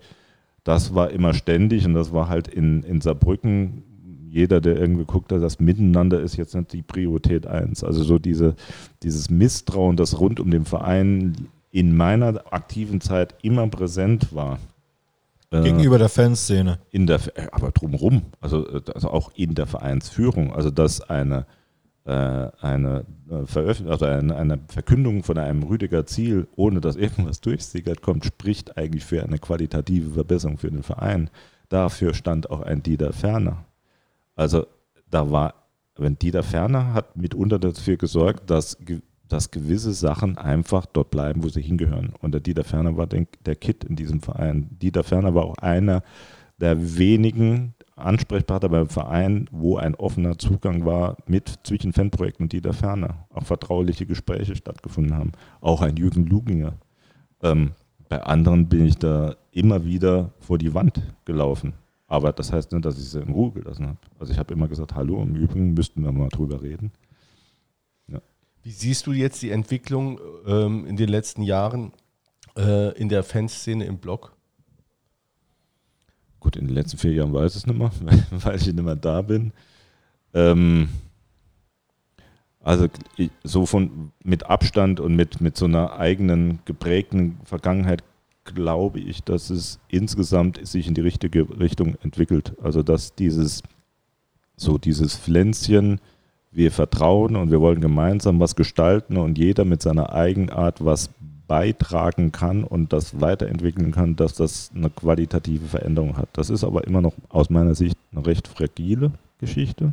Das war immer ständig und das war halt in, in Saarbrücken, jeder, der irgendwie guckt, das Miteinander ist jetzt nicht die Priorität eins. Also so diese, dieses Misstrauen, das rund um den Verein in meiner aktiven Zeit immer präsent war. Äh, Gegenüber der Fanszene. in der, äh, aber drumherum, also, äh, also auch in der Vereinsführung, also dass eine, eine, äh, Veröffent also eine, Verkündung von einem Rüdiger Ziel, ohne dass irgendwas durchsickert kommt, spricht eigentlich für eine qualitative Verbesserung für den Verein. Dafür stand auch ein Dieter Ferner. Also da war, wenn Dieter Ferner hat mitunter dafür gesorgt, dass, dass gewisse Sachen einfach dort bleiben, wo sie hingehören. Und der Dieter Ferner war der Kid in diesem Verein. Dieter Ferner war auch einer der wenigen Ansprechpartner beim Verein, wo ein offener Zugang war mit zwischen Fanprojekten und Dieter Ferner. Auch vertrauliche Gespräche stattgefunden haben. Auch ein Jürgen Luginger. Ähm, bei anderen bin ich da immer wieder vor die Wand gelaufen. Aber das heißt nicht, dass ich sie in Ruhe gelassen habe. Also ich habe immer gesagt, hallo, im Übrigen müssten wir mal drüber reden. Wie siehst du jetzt die Entwicklung ähm, in den letzten Jahren äh, in der Fanszene im Blog? Gut, in den letzten vier Jahren weiß ich es nicht mehr, weil ich nicht mehr da bin. Ähm, also so von mit Abstand und mit, mit so einer eigenen geprägten Vergangenheit glaube ich, dass es insgesamt sich in die richtige Richtung entwickelt. Also dass dieses so dieses Pflänzchen, wir vertrauen und wir wollen gemeinsam was gestalten und jeder mit seiner Eigenart was beitragen kann und das weiterentwickeln kann, dass das eine qualitative Veränderung hat. Das ist aber immer noch aus meiner Sicht eine recht fragile Geschichte.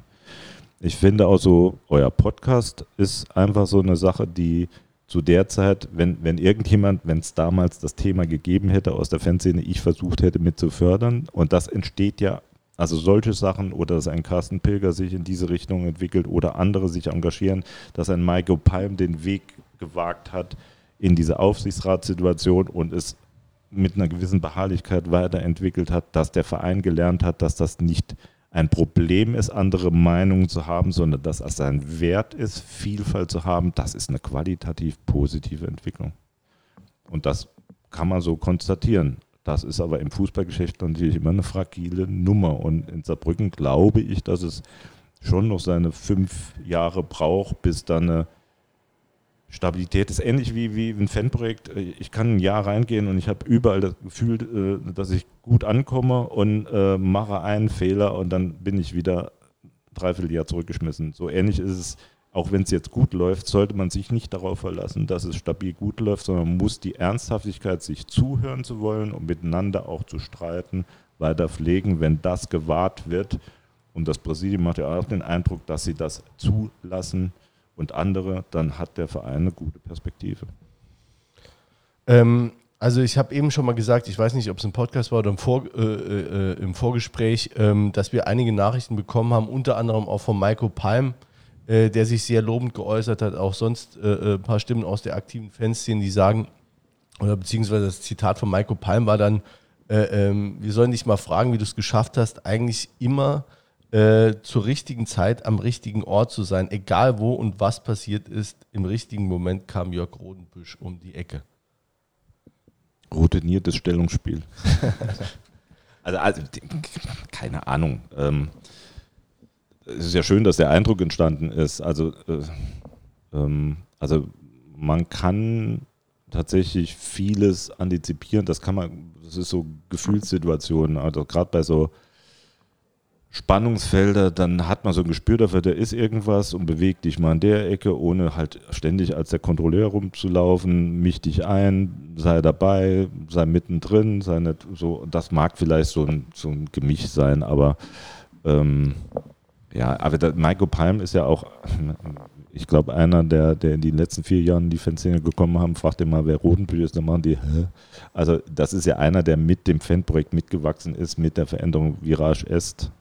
Ich finde auch so, euer Podcast ist einfach so eine Sache, die zu der Zeit, wenn, wenn irgendjemand, wenn es damals das Thema gegeben hätte aus der Fanszene, ich versucht hätte mit zu fördern und das entsteht ja, also solche Sachen oder dass ein Carsten Pilger sich in diese Richtung entwickelt oder andere sich engagieren, dass ein Michael Palm den Weg gewagt hat in diese Aufsichtsratssituation und es mit einer gewissen Beharrlichkeit weiterentwickelt hat, dass der Verein gelernt hat, dass das nicht ein Problem ist, andere Meinungen zu haben, sondern dass es ein Wert ist, Vielfalt zu haben, das ist eine qualitativ positive Entwicklung. Und das kann man so konstatieren. Das ist aber im Fußballgeschäft natürlich immer eine fragile Nummer. Und in Saarbrücken glaube ich, dass es schon noch seine fünf Jahre braucht, bis dann eine Stabilität ist ähnlich wie, wie ein Fanprojekt. Ich kann ein Jahr reingehen und ich habe überall das Gefühl, äh, dass ich gut ankomme und äh, mache einen Fehler und dann bin ich wieder dreiviertel Jahr zurückgeschmissen. So ähnlich ist es, auch wenn es jetzt gut läuft, sollte man sich nicht darauf verlassen, dass es stabil gut läuft, sondern man muss die Ernsthaftigkeit, sich zuhören zu wollen und miteinander auch zu streiten, weiter pflegen, wenn das gewahrt wird. Und das Präsidium macht ja auch den Eindruck, dass sie das zulassen und andere, dann hat der Verein eine gute Perspektive. Ähm, also ich habe eben schon mal gesagt, ich weiß nicht, ob es im Podcast war oder im, Vor, äh, äh, im Vorgespräch, ähm, dass wir einige Nachrichten bekommen haben, unter anderem auch von Maiko Palm, äh, der sich sehr lobend geäußert hat, auch sonst äh, äh, ein paar Stimmen aus der aktiven Fanszene, die sagen, oder beziehungsweise das Zitat von Maiko Palm war dann, äh, ähm, wir sollen dich mal fragen, wie du es geschafft hast, eigentlich immer äh, zur richtigen Zeit am richtigen Ort zu sein, egal wo und was passiert ist. Im richtigen Moment kam Jörg Rodenbüsch um die Ecke. Routiniertes Stellungsspiel. also, also, keine Ahnung. Ähm, es ist ja schön, dass der Eindruck entstanden ist. Also, äh, ähm, also man kann tatsächlich vieles antizipieren. Das kann man, das ist so Gefühlssituationen. Also gerade bei so Spannungsfelder, dann hat man so ein Gespür dafür, da ist irgendwas und bewegt dich mal in der Ecke, ohne halt ständig als der Kontrolleur rumzulaufen, misch dich ein, sei dabei, sei mittendrin, sei nicht so, das mag vielleicht so ein, so ein Gemisch sein, aber ähm, ja, aber der, Michael Palm ist ja auch, ich glaube, einer, der, der in den letzten vier Jahren die Fanszene gekommen haben, fragt mal, wer Rotenbücher ist, dann machen die, hä? Also das ist ja einer, der mit dem Fanprojekt mitgewachsen ist, mit der Veränderung Virage Est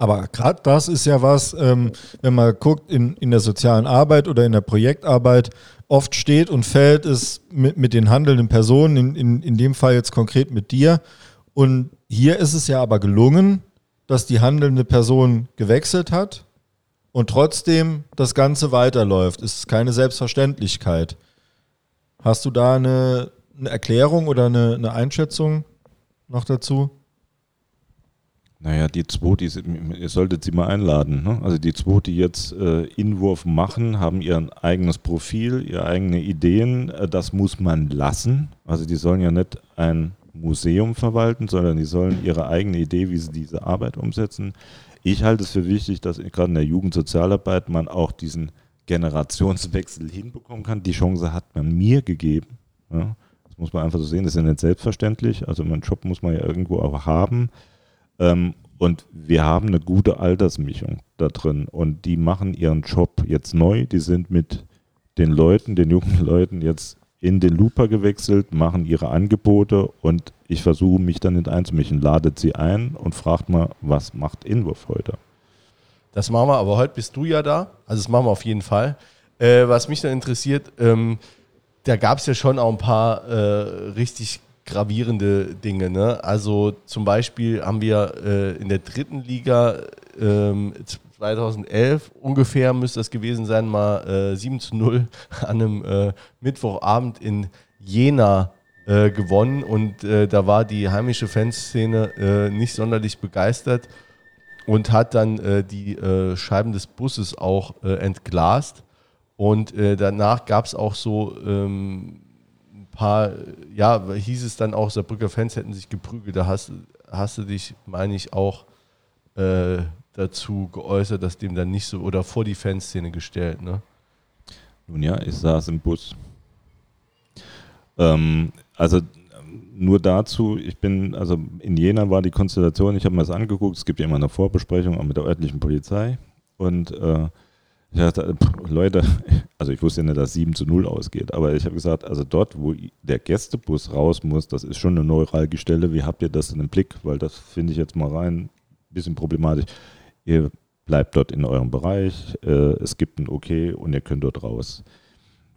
aber gerade das ist ja was, ähm, wenn man guckt in, in der sozialen Arbeit oder in der Projektarbeit, oft steht und fällt es mit, mit den handelnden Personen, in, in, in dem Fall jetzt konkret mit dir. Und hier ist es ja aber gelungen, dass die handelnde Person gewechselt hat und trotzdem das Ganze weiterläuft. Es ist keine Selbstverständlichkeit. Hast du da eine, eine Erklärung oder eine, eine Einschätzung noch dazu? Naja, die zwei, die, ihr solltet sie mal einladen. Ne? Also die zwei, die jetzt äh, Inwurf machen, haben ihr eigenes Profil, ihre eigenen Ideen. Äh, das muss man lassen. Also die sollen ja nicht ein Museum verwalten, sondern die sollen ihre eigene Idee, wie sie diese Arbeit umsetzen. Ich halte es für wichtig, dass gerade in der Jugendsozialarbeit man auch diesen Generationswechsel hinbekommen kann. Die Chance hat man mir gegeben. Ja? Das muss man einfach so sehen. Das ist ja nicht selbstverständlich. Also meinen Job muss man ja irgendwo auch haben. Ähm, und wir haben eine gute Altersmischung da drin und die machen ihren Job jetzt neu. Die sind mit den Leuten, den jungen Leuten jetzt in den Looper gewechselt, machen ihre Angebote und ich versuche mich dann nicht einzumischen. Ladet sie ein und fragt mal, was macht Inwurf heute? Das machen wir, aber heute bist du ja da. Also das machen wir auf jeden Fall. Äh, was mich dann interessiert, ähm, da gab es ja schon auch ein paar äh, richtig gravierende Dinge. Ne? Also zum Beispiel haben wir äh, in der dritten Liga ähm, 2011 ungefähr müsste das gewesen sein, mal äh, 7 zu 0 an einem äh, Mittwochabend in Jena äh, gewonnen und äh, da war die heimische Fanszene äh, nicht sonderlich begeistert und hat dann äh, die Scheiben des Busses auch entglast und danach gab es auch so ähm, paar, ja, hieß es dann auch, Saarbrücker Fans hätten sich geprügelt. Da hast, hast du dich, meine ich, auch äh, dazu geäußert, dass dem dann nicht so, oder vor die Fanszene gestellt, ne? Nun ja, ich saß im Bus. Ähm, also nur dazu, ich bin, also in Jena war die Konstellation, ich habe mir das angeguckt, es gibt ja immer eine Vorbesprechung auch mit der örtlichen Polizei und äh, ich dachte, Leute, also ich wusste ja nicht, dass 7 zu 0 ausgeht, aber ich habe gesagt, also dort, wo der Gästebus raus muss, das ist schon eine neuralgische Stelle. Wie habt ihr das in im Blick? Weil das finde ich jetzt mal rein ein bisschen problematisch. Ihr bleibt dort in eurem Bereich, äh, es gibt ein Okay und ihr könnt dort raus.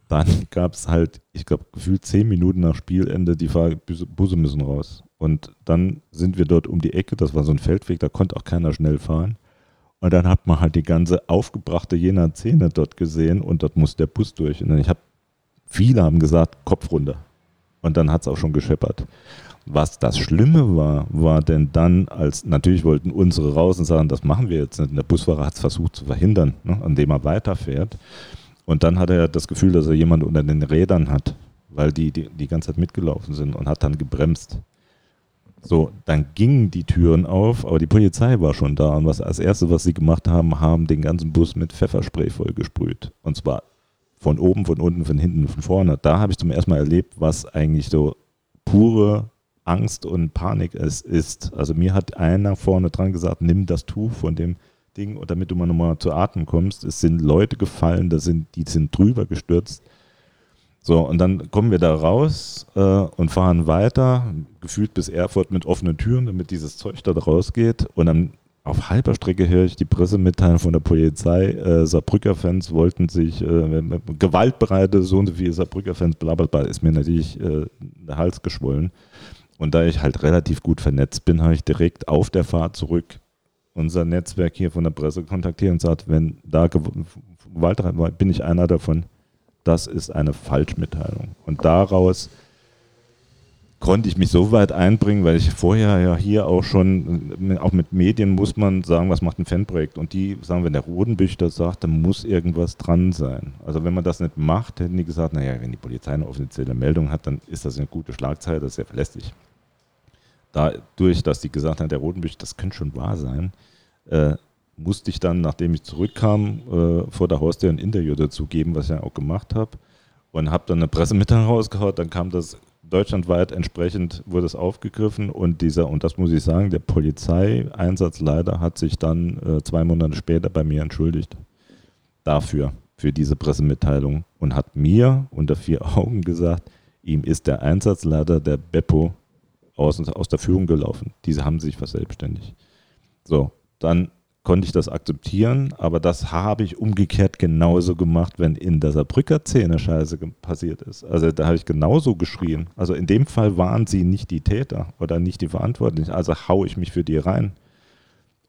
dann gab es halt, ich glaube, gefühlt zehn Minuten nach Spielende, die Busse- Busse müssen raus. Und dann sind wir dort um die Ecke, das war so ein Feldweg, da konnte auch keiner schnell fahren. Und dann hat man halt die ganze aufgebrachte Jener Szene dort gesehen und dort muss der Bus durch. Und ich habe, viele haben gesagt, Kopf runter. Und dann hat es auch schon gescheppert. Was das Schlimme war, war denn dann, als natürlich wollten unsere raus und sagen, das machen wir jetzt nicht. Und der Busfahrer hat es versucht zu verhindern, ne, indem er weiterfährt. Und dann hat er das Gefühl, dass er jemanden unter den Rädern hat, weil die, die die ganze Zeit mitgelaufen sind und hat dann gebremst. So, dann gingen die Türen auf, aber die Polizei war schon da. Und was als erstes, was sie gemacht haben, haben den ganzen Bus mit Pfefferspray vollgesprüht. Und zwar von oben, von unten, von hinten, von vorne. Da habe ich zum ersten Mal erlebt, was eigentlich so pure Angst und Panik es ist. Also mir hat einer vorne dran gesagt, nimm das Tuch von dem Ding, damit du mal nochmal zu Atem kommst. Es sind Leute gefallen, da sind, die sind drüber gestürzt. So, und dann kommen wir da raus äh, und fahren weiter, gefühlt bis Erfurt mit offenen Türen, damit dieses Zeug da rausgeht. Und dann auf halber Strecke höre ich die Pressemitteilung von der Polizei. Äh, Saarbrücker Fans wollten sich äh, gewaltbereite, so und so viele Saarbrücker Fans, bla bla ist mir natürlich äh, der Hals geschwollen. Und da ich halt relativ gut vernetzt bin, habe ich direkt auf der Fahrt zurück unser Netzwerk hier von der Presse kontaktiert und gesagt, wenn da Gew- Gewalt bin ich einer davon. Das ist eine Falschmitteilung. Und daraus konnte ich mich so weit einbringen, weil ich vorher ja hier auch schon, auch mit Medien muss man sagen, was macht ein Fanprojekt. Und die sagen, wenn der Rodenbüch das sagt, dann muss irgendwas dran sein. Also wenn man das nicht macht, hätten die gesagt, naja, wenn die Polizei eine offizielle Meldung hat, dann ist das eine gute Schlagzeile, das ist sehr verlässlich. Dadurch, dass die gesagt haben, der Rodenbüch, das könnte schon wahr sein, äh, musste ich dann, nachdem ich zurückkam, äh, vor der Haustür ein Interview dazu geben, was ich ja auch gemacht habe. Und habe dann eine Pressemitteilung rausgehauen, dann kam das deutschlandweit entsprechend, wurde es aufgegriffen und dieser, und das muss ich sagen, der Polizeieinsatzleiter hat sich dann äh, zwei Monate später bei mir entschuldigt. Dafür, für diese Pressemitteilung und hat mir unter vier Augen gesagt, ihm ist der Einsatzleiter der Beppo aus, aus der Führung gelaufen. Diese haben sich verselbstständigt. So, dann konnte ich das akzeptieren, aber das habe ich umgekehrt genauso gemacht, wenn in der Saarbrücker Szene Scheiße passiert ist. Also da habe ich genauso geschrien. Also in dem Fall waren sie nicht die Täter oder nicht die Verantwortlichen, also haue ich mich für die rein.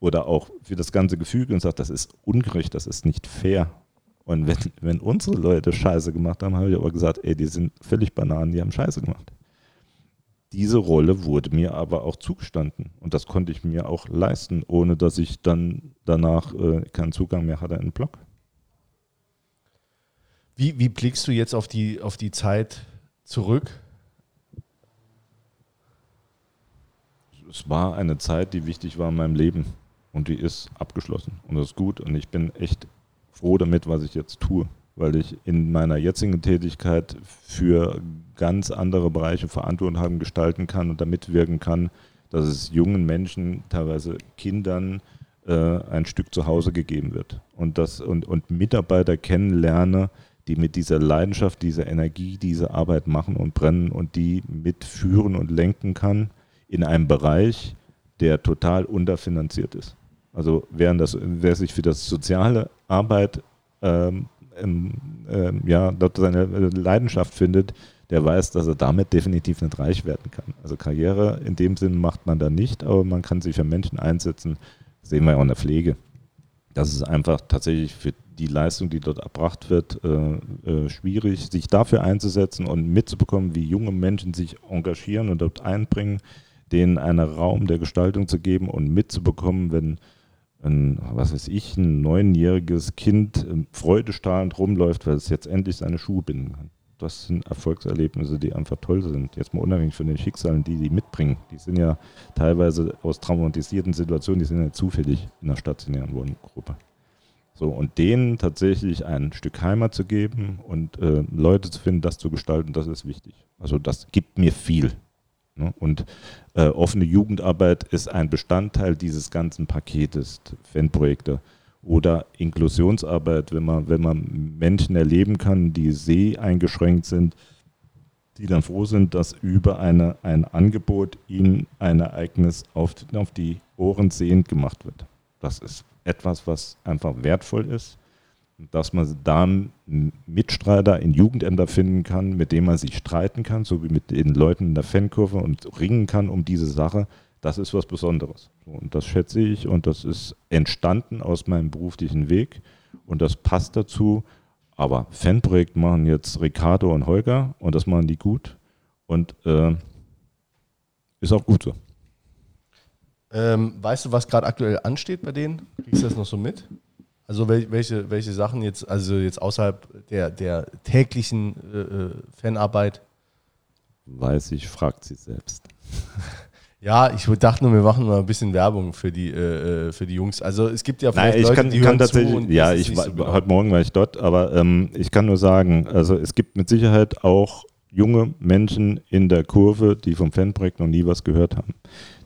Oder auch für das ganze Gefüge und sage, das ist ungerecht, das ist nicht fair. Und wenn, wenn unsere Leute Scheiße gemacht haben, habe ich aber gesagt, ey, die sind völlig Bananen, die haben Scheiße gemacht. Diese Rolle wurde mir aber auch zugestanden und das konnte ich mir auch leisten, ohne dass ich dann danach äh, keinen Zugang mehr hatte in den Blog. Wie, wie blickst du jetzt auf die, auf die Zeit zurück? Es war eine Zeit, die wichtig war in meinem Leben und die ist abgeschlossen und das ist gut und ich bin echt froh damit, was ich jetzt tue, weil ich in meiner jetzigen Tätigkeit für ganz andere Bereiche Verantwortung haben, gestalten kann und damit wirken kann, dass es jungen Menschen, teilweise Kindern, äh, ein Stück zu Hause gegeben wird und, das, und, und Mitarbeiter kennenlerne, die mit dieser Leidenschaft, dieser Energie diese Arbeit machen und brennen und die mitführen und lenken kann in einem Bereich, der total unterfinanziert ist. Also während das, wer sich für das soziale Arbeit ähm, ja, dort seine Leidenschaft findet, der weiß, dass er damit definitiv nicht reich werden kann. Also Karriere in dem Sinn macht man da nicht, aber man kann sich für Menschen einsetzen. Das sehen wir ja auch in der Pflege. Das ist einfach tatsächlich für die Leistung, die dort erbracht wird, äh, äh, schwierig, sich dafür einzusetzen und mitzubekommen, wie junge Menschen sich engagieren und dort einbringen, denen einen Raum der Gestaltung zu geben und mitzubekommen, wenn ein, was weiß ich, ein neunjähriges Kind ähm, freudestrahlend rumläuft, weil es jetzt endlich seine Schuhe binden kann. Das sind Erfolgserlebnisse, die einfach toll sind. Jetzt mal unabhängig von den Schicksalen, die die mitbringen. Die sind ja teilweise aus traumatisierten Situationen, die sind ja zufällig in einer stationären Wohngruppe. So, und denen tatsächlich ein Stück Heimat zu geben und äh, Leute zu finden, das zu gestalten, das ist wichtig. Also das gibt mir viel. Ne? Und äh, offene Jugendarbeit ist ein Bestandteil dieses ganzen Paketes, Fanprojekte oder Inklusionsarbeit, wenn man, wenn man Menschen erleben kann, die seh eingeschränkt sind, die dann froh sind, dass über eine, ein Angebot ihnen ein Ereignis auf, auf die Ohren sehend gemacht wird. Das ist etwas, was einfach wertvoll ist. Dass man da einen Mitstreiter in Jugendämter finden kann, mit dem man sich streiten kann, so wie mit den Leuten in der Fankurve und ringen kann um diese Sache, das ist was Besonderes. Und das schätze ich und das ist entstanden aus meinem beruflichen Weg und das passt dazu. Aber Fanprojekt machen jetzt Ricardo und Holger und das machen die gut und äh, ist auch gut so. Ähm, weißt du, was gerade aktuell ansteht bei denen? Kriegst du das noch so mit? Also wel welche, welche Sachen jetzt, also jetzt außerhalb der, der täglichen äh, äh Fanarbeit? Weiß ich, fragt sie selbst. Ja, ich dachte nur, wir machen mal ein bisschen Werbung für die, äh, äh für die Jungs. Also es gibt ja vielleicht Nein, ich Leute, kann, die kann hören tatsächlich, ja, ich war, so genau. heute Morgen war ich dort, aber ähm, ich kann nur sagen, also es gibt mit Sicherheit auch junge Menschen in der Kurve, die vom Fanprojekt noch nie was gehört haben.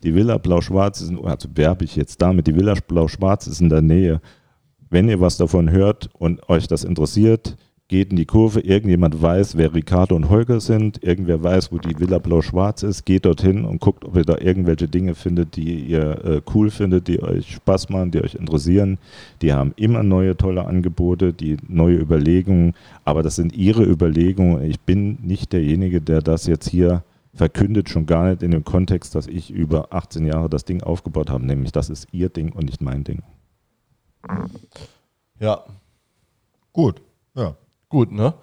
Die Villa Blau-Schwarz ist, also werbe ich jetzt damit, die Villa Blau-Schwarz ist in der Nähe. Wenn ihr was davon hört und euch das interessiert, geht in die Kurve, irgendjemand weiß, wer Ricardo und Holger sind, irgendwer weiß, wo die Villa Blau-Schwarz ist, geht dorthin und guckt, ob ihr da irgendwelche Dinge findet, die ihr äh, cool findet, die euch Spaß machen, die euch interessieren. Die haben immer neue tolle Angebote, die neue Überlegungen, aber das sind ihre Überlegungen. Ich bin nicht derjenige, der das jetzt hier verkündet, schon gar nicht in dem Kontext, dass ich über 18 Jahre das Ding aufgebaut habe, nämlich das ist ihr Ding und nicht mein Ding. Ja. Gut. Ja gut, ne?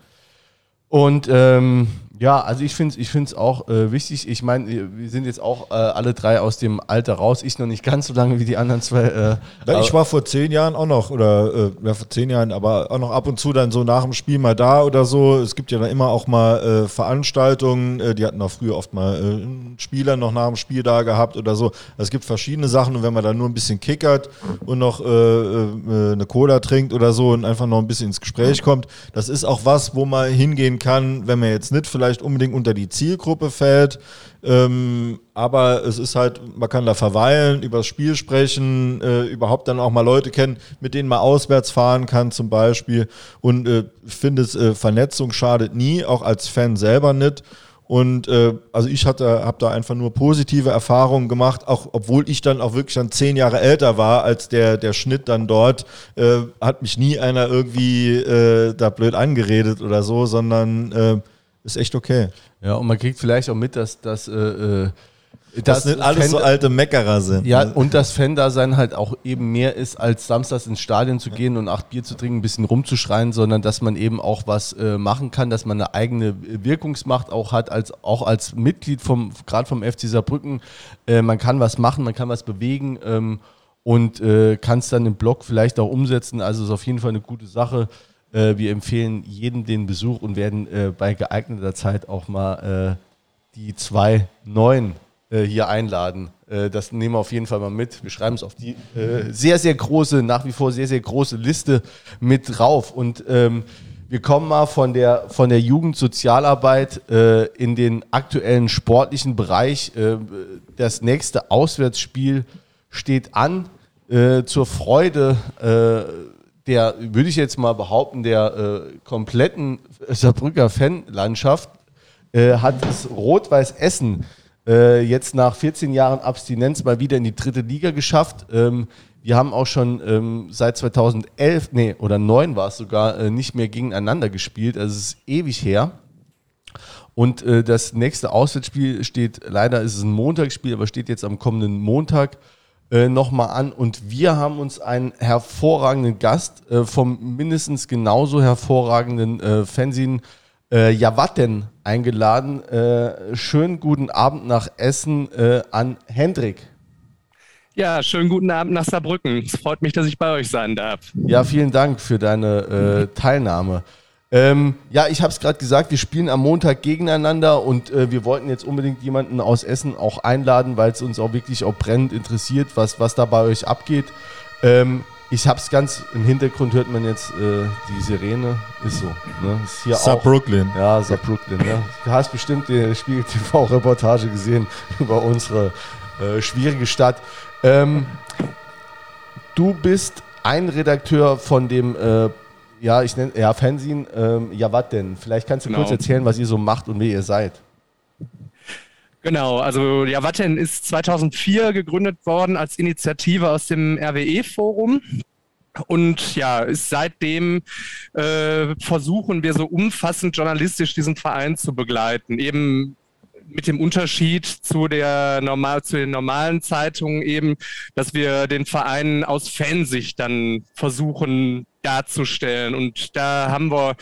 Und ähm, ja, also ich finde es ich find's auch äh, wichtig. Ich meine, wir sind jetzt auch äh, alle drei aus dem Alter raus. Ich noch nicht ganz so lange wie die anderen zwei. Äh, ja, ich war vor zehn Jahren auch noch, oder äh, ja, vor zehn Jahren, aber auch noch ab und zu dann so nach dem Spiel mal da oder so. Es gibt ja dann immer auch mal äh, Veranstaltungen. Äh, die hatten auch früher oft mal Spieler noch nach dem Spiel da gehabt oder so. Es gibt verschiedene Sachen und wenn man dann nur ein bisschen kickert und noch eine Cola trinkt oder so und einfach noch ein bisschen ins Gespräch kommt, das ist auch was, wo man hingehen kann, wenn man jetzt nicht vielleicht unbedingt unbedingt unter die Zielgruppe fällt. Ähm, aber es ist halt, man kann da verweilen, über das Spiel sprechen, äh, überhaupt dann auch mal Leute kennen, mit denen man auswärts fahren kann zum Beispiel. Und äh, finde, äh, Vernetzung schadet nie, auch als Fan selber nicht. Und äh, also ich hatte, habe da einfach nur positive Erfahrungen gemacht, auch obwohl ich dann auch wirklich dann zehn Jahre älter war als der der Schnitt dann dort, äh, hat mich nie einer irgendwie äh, da blöd angeredet oder so, sondern äh, ist echt okay. Ja, und man kriegt vielleicht auch mit, dass, dass äh, äh das, das nicht alles Fan, so alte Meckerer sind. Ja, und das Fan-Dasein halt auch eben mehr ist, als samstags ins Stadion zu gehen und acht Bier zu trinken, ein bisschen rumzuschreien, sondern dass man eben auch was äh, machen kann, dass man eine eigene Wirkungsmacht auch hat, als, auch als Mitglied vom, gerade vom FC Saarbrücken. Äh, man kann was machen, man kann was bewegen ähm, und äh, kann es dann im Blog vielleicht auch umsetzen. Also ist auf jeden Fall eine gute Sache. Äh, wir empfehlen jedem den Besuch und werden äh, bei geeigneter Zeit auch mal äh, die zwei neuen äh, hier einladen. Äh, das nehmen wir auf jeden Fall mal mit. Wir schreiben es auf die äh, sehr, sehr große, nach wie vor sehr, sehr große Liste mit drauf. Und ähm, wir kommen mal von der, von der Jugendsozialarbeit in den aktuellen sportlichen Bereich. das nächste Auswärtsspiel steht an. zur Freude der, würde ich jetzt mal behaupten, der äh, kompletten Saarbrücker Fanlandschaft äh, hat das Rot-Weiß Essen äh, jetzt nach 14 Jahren Abstinenz mal wieder in die dritte Liga geschafft. Ähm, wir haben auch schon ähm, seit 2011, nee, oder 9 war es sogar, äh, nicht mehr gegeneinander gespielt. Also es ist ewig her. Und äh, das nächste Auswärtsspiel steht, leider ist es ein Montagsspiel, aber steht jetzt am kommenden Montag äh, nochmal an. Und wir haben uns einen hervorragenden Gast äh, vom mindestens genauso hervorragenden äh, Fernsehen äh, Javatten eingeladen. Äh, schönen guten Abend nach Essen äh, an Hendrik. Ja, schönen guten Abend nach Saarbrücken. Es freut mich, dass ich bei euch sein darf. Ja, vielen Dank für deine äh, Teilnahme. Ähm, ja, ich habe es gerade gesagt, wir spielen am Montag gegeneinander und äh, wir wollten jetzt unbedingt jemanden aus Essen auch einladen, weil es uns auch wirklich auch brennend interessiert, was, was da bei euch abgeht. Ähm, ich habe es ganz im Hintergrund hört man jetzt äh, die Sirene, ist so. Ne? Ist hier Sub Brooklyn. Ja, Sub Brooklyn. Ne? Du hast bestimmt die Spiegel TV-Reportage gesehen über unsere äh, schwierige Stadt. Ähm, du bist ein Redakteur von dem äh, ja, ich nenne, ja, Fernsehen, ähm, ja, was denn? Vielleicht kannst du genau. kurz erzählen, was ihr so macht und wer ihr seid. Genau, also Javatten ist 2004 gegründet worden als Initiative aus dem RWE-Forum. Und ja, ist seitdem äh, versuchen wir so umfassend journalistisch diesen Verein zu begleiten. Eben mit dem Unterschied zu der normal zu den normalen Zeitungen eben, dass wir den Verein aus Fansicht dann versuchen darzustellen. Und da haben wir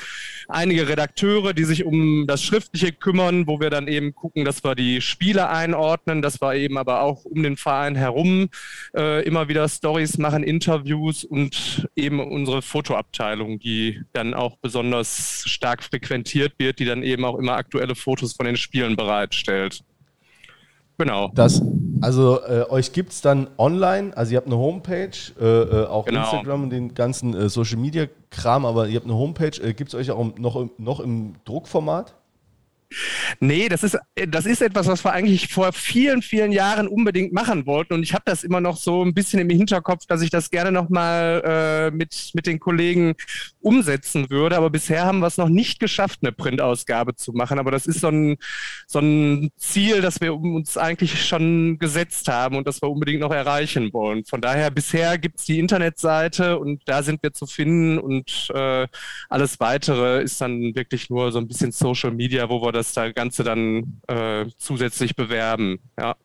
einige Redakteure, die sich um das Schriftliche kümmern, wo wir dann eben gucken, dass wir die Spiele einordnen, dass wir eben aber auch um den Verein herum äh, immer wieder Stories machen, Interviews und eben unsere Fotoabteilung, die dann auch besonders stark frequentiert wird, die dann eben auch immer aktuelle Fotos von den Spielen bereitstellt. Genau. Das, also äh, euch gibt es dann online, also ihr habt eine Homepage, äh, äh, auch genau. Instagram und den ganzen äh, Social Media Kram, aber ihr habt eine Homepage, äh, gibt es euch auch noch, noch im Druckformat? Nee, das ist, das ist etwas, was wir eigentlich vor vielen, vielen Jahren unbedingt machen wollten. Und ich habe das immer noch so ein bisschen im Hinterkopf, dass ich das gerne nochmal äh, mit, mit den Kollegen umsetzen würde. Aber bisher haben wir es noch nicht geschafft, eine Printausgabe zu machen. Aber das ist so ein, so ein Ziel, das wir uns eigentlich schon gesetzt haben und das wir unbedingt noch erreichen wollen. Von daher, bisher gibt es die Internetseite und da sind wir zu finden und äh, alles weitere ist dann wirklich nur so ein bisschen Social Media, wo wir das das Ganze dann äh, zusätzlich bewerben. Ja.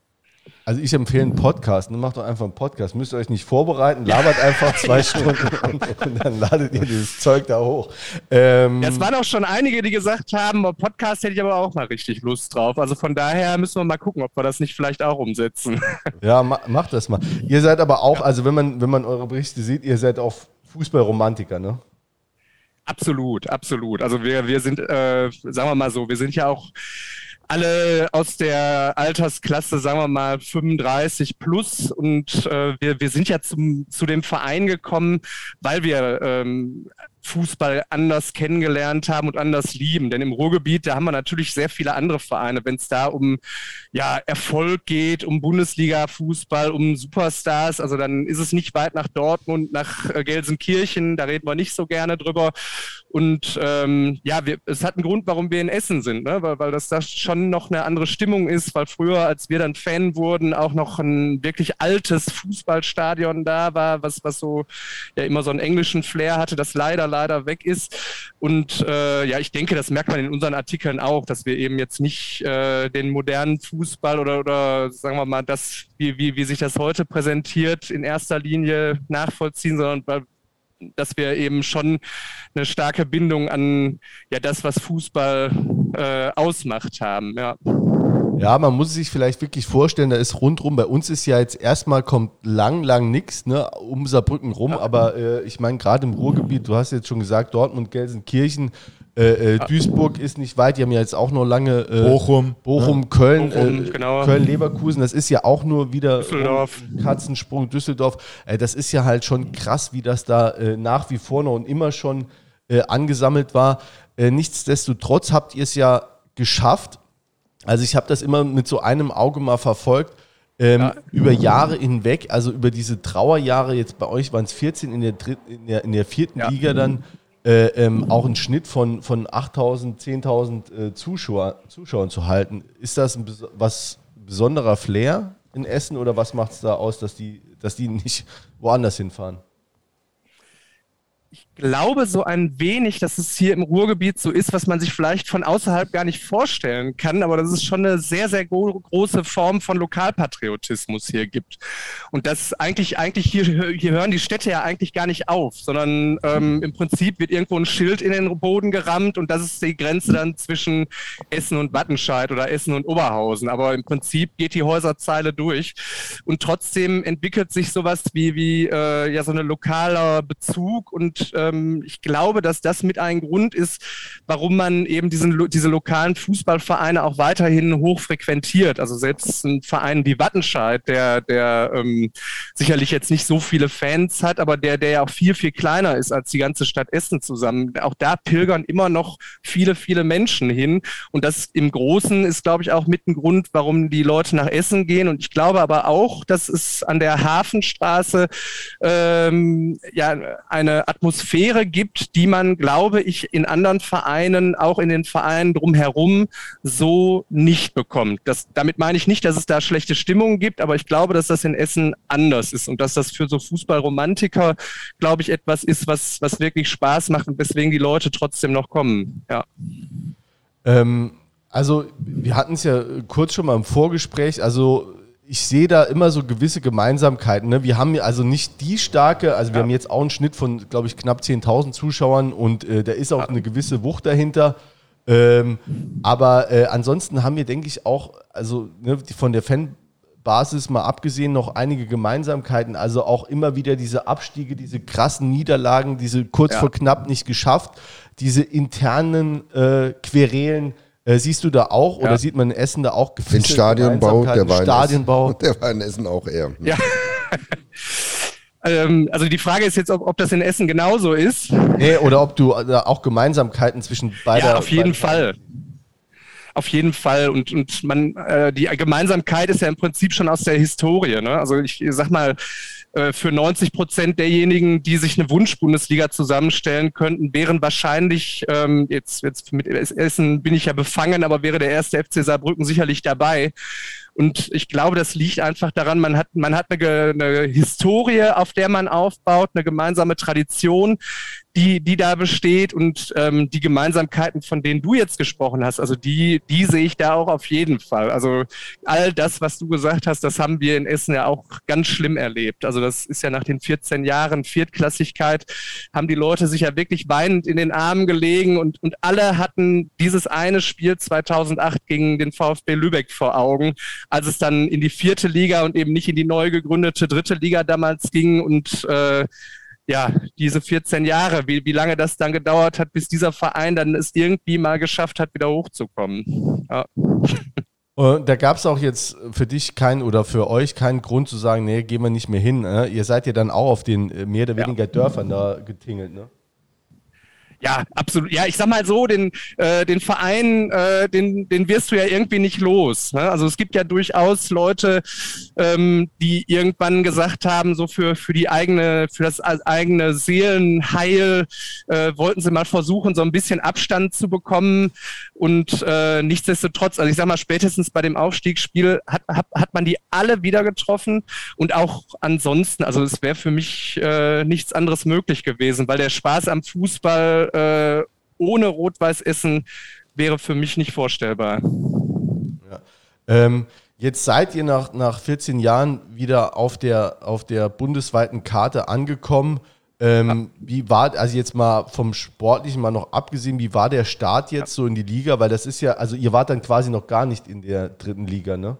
Also ich empfehle einen Podcast. Ne? Macht doch einfach einen Podcast. Müsst ihr euch nicht vorbereiten. Labert einfach zwei Stunden und, und, dann ladet ihr dieses Zeug da hoch. Ähm, es waren auch schon einige, die gesagt haben, Podcast hätte ich aber auch mal richtig Lust drauf. Also von daher müssen wir mal gucken, ob wir das nicht vielleicht auch umsetzen. Ja, ma macht das mal. Ihr seid aber auch, also wenn man, wenn man eure Berichte sieht, ihr seid auch Fußballromantiker, ne? Absolut, absolut. Also wir, wir sind, äh, sagen wir mal so, wir sind ja auch alle aus der Altersklasse, sagen wir mal 35 plus und äh, wir, wir sind ja zum, zu dem Verein gekommen, weil wir ähm, Fußball anders kennengelernt haben und anders lieben. Denn im Ruhrgebiet, da haben wir natürlich sehr viele andere Vereine. Wenn es da um ja, Erfolg geht, um Bundesliga-Fußball, um Superstars, also dann ist es nicht weit nach Dortmund, nach äh, Gelsenkirchen, da reden wir nicht so gerne drüber. Und ähm, ja, wir, es hat einen Grund, warum wir in Essen sind, ne? weil, weil das da schon noch eine andere Stimmung ist, weil früher, als wir dann Fan wurden, auch noch ein wirklich altes Fußballstadion da war, was, was so ja immer so einen englischen Flair hatte, das leider, leider weg ist. Und äh, ja, ich denke, das merkt man in unseren Artikeln auch, dass wir eben jetzt nicht äh, den modernen Fußball oder, oder sagen wir mal, das, wie, wie, wie sich das heute präsentiert, in erster Linie nachvollziehen, sondern weil dass wir eben schon eine starke Bindung an ja das, was Fußball äh, ausmacht haben. Ja. Ja, man muss sich vielleicht wirklich vorstellen, da ist rundrum, bei uns ist ja jetzt erstmal kommt lang, lang nichts, ne, um Saarbrücken rum, aber äh, ich meine, gerade im Ruhrgebiet, du hast jetzt schon gesagt, Dortmund, Gelsenkirchen, äh, äh, Duisburg ist nicht weit, die haben ja jetzt auch noch lange äh, Bochum, Bochum, ja. Köln, Bochum, äh, genau. Köln, Leverkusen, das ist ja auch nur wieder Düsseldorf. Katzensprung, Düsseldorf. Äh, das ist ja halt schon krass, wie das da nach wie vor noch und immer schon angesammelt war. nichtsdestotrotz habt ihr es ja geschafft, also ich habe das immer mit so einem Auge mal verfolgt. Ähm, ja. Über Jahre hinweg, also über diese Trauerjahre, jetzt bei euch waren es 14 in der, in der, in der vierten ja. Liga dann, äh, ähm, auch einen Schnitt von, von 8.000, 10.000 äh, Zuschauer, Zuschauern zu halten. Ist das ein was besonderer Flair in Essen oder was macht es da aus, dass die, dass die nicht woanders hinfahren? Ich glaube so ein wenig, dass es hier im Ruhrgebiet so ist, was man sich vielleicht von außerhalb gar nicht vorstellen kann, aber dass es schon eine sehr, sehr gro große Form von Lokalpatriotismus hier gibt. Und das eigentlich, eigentlich hier, hier hören die Städte ja eigentlich gar nicht auf, sondern ähm, im Prinzip wird irgendwo ein Schild in den Boden gerammt und das ist die Grenze dann zwischen Essen und Wattenscheid oder Essen und Oberhausen. Aber im Prinzip geht die Häuserzeile durch und trotzdem entwickelt sich sowas wie, wie äh, ja so eine lokaler Bezug und ähm, ich glaube, dass das mit ein Grund ist, warum man eben diesen, diese lokalen Fußballvereine auch weiterhin hoch frequentiert. Also selbst ein Verein wie Wattenscheid, der, der ähm, sicherlich jetzt nicht so viele Fans hat, aber der, der ja auch viel, viel kleiner ist als die ganze Stadt Essen zusammen. Auch da pilgern immer noch viele, viele Menschen hin. Und das im Großen ist, glaube ich, auch mit ein Grund, warum die Leute nach Essen gehen. Und ich glaube aber auch, dass es an der Hafenstraße ähm, ja eine Atmosphäre Atmosphäre gibt, die man, glaube ich, in anderen Vereinen, auch in den Vereinen drumherum, so nicht bekommt. Das, damit meine ich nicht, dass es da schlechte Stimmungen gibt, aber ich glaube, dass das in Essen anders ist und dass das für so Fußballromantiker, glaube ich, etwas ist, was, was wirklich Spaß macht und weswegen die Leute trotzdem noch kommen. Ja. Ähm, also, wir hatten es ja kurz schon mal im Vorgespräch. Also, ich sehe da immer so gewisse Gemeinsamkeiten. Ne? Wir haben ja also nicht die starke, also wir ja. haben jetzt auch einen Schnitt von, glaube ich, knapp 10.000 Zuschauern und äh, da ist auch ja. eine gewisse Wucht dahinter. Ähm, aber äh, ansonsten haben wir, denke ich, auch, also ne, von der Fanbasis mal abgesehen, noch einige Gemeinsamkeiten. Also auch immer wieder diese Abstiege, diese krassen Niederlagen, diese kurz ja. vor knapp nicht geschafft, diese internen äh, Querelen äh, siehst du da auch oder sieht man in Essen da auch Den Stadionbau, der war, Stadionbau. der war in Essen auch eher. Ja. ähm, also die Frage ist jetzt, ob, ob, das in Essen genauso ist. Nee, oder ob du da auch Gemeinsamkeiten zwischen beiden. Ja, auf jeden Fall. Auf jeden Fall. Und, und man, äh, die Gemeinsamkeit ist ja im Prinzip schon aus der Historie. Ne? Also ich sag mal, äh, für 90 Prozent derjenigen, die sich eine Wunsch-Bundesliga zusammenstellen könnten, wären wahrscheinlich, ähm, jetzt, jetzt mit Essen bin ich ja befangen, aber wäre der erste FC Saarbrücken sicherlich dabei. Und ich glaube, das liegt einfach daran, man hat, man hat eine, eine Historie, auf der man aufbaut, eine gemeinsame Tradition, die, die da besteht und ähm, die Gemeinsamkeiten, von denen du jetzt gesprochen hast, also die, die sehe ich da auch auf jeden Fall. Also all das, was du gesagt hast, das haben wir in Essen ja auch ganz schlimm erlebt. Also das ist ja nach den 14 Jahren Viertklassigkeit, haben die Leute sich ja wirklich weinend in den Armen gelegen und, und alle hatten dieses eine Spiel 2008 gegen den VfB Lübeck vor Augen, als es dann in die vierte Liga und eben nicht in die neu gegründete dritte Liga damals ging und äh, ja, diese 14 Jahre, wie, wie lange das dann gedauert hat, bis dieser Verein dann es irgendwie mal geschafft hat, wieder hochzukommen. Ja. Und da gab es auch jetzt für dich keinen oder für euch keinen Grund zu sagen, nee, gehen wir nicht mehr hin. Ne? Ihr seid ja dann auch auf den äh, mehr oder weniger ja. Dörfern da getingelt, ne? Ja, absolut. Ja, ich sag mal so, den, äh, den Verein, äh, den, den wirst du ja irgendwie nicht los. Ne? Also es gibt ja durchaus Leute, ähm, die irgendwann gesagt haben, so für, für die eigene, für das eigene Seelenheil äh, wollten sie mal versuchen, so ein bisschen Abstand zu bekommen. Und äh, nichtsdestotrotz, also ich sag mal, spätestens bei dem Aufstiegsspiel hat, hat, hat man die alle wieder getroffen und auch ansonsten, also es wäre für mich äh, nichts anderes möglich gewesen, weil der Spaß am Fußball äh, ohne Rot-Weiß Essen wäre für mich nicht vorstellbar. Ja. Ähm, jetzt seid ihr nach, nach 14 Jahren wieder auf der, auf der bundesweiten Karte angekommen. Ähm. Wie war, also jetzt mal vom Sportlichen mal noch abgesehen, wie war der Start jetzt so in die Liga? Weil das ist ja, also ihr wart dann quasi noch gar nicht in der dritten Liga, ne?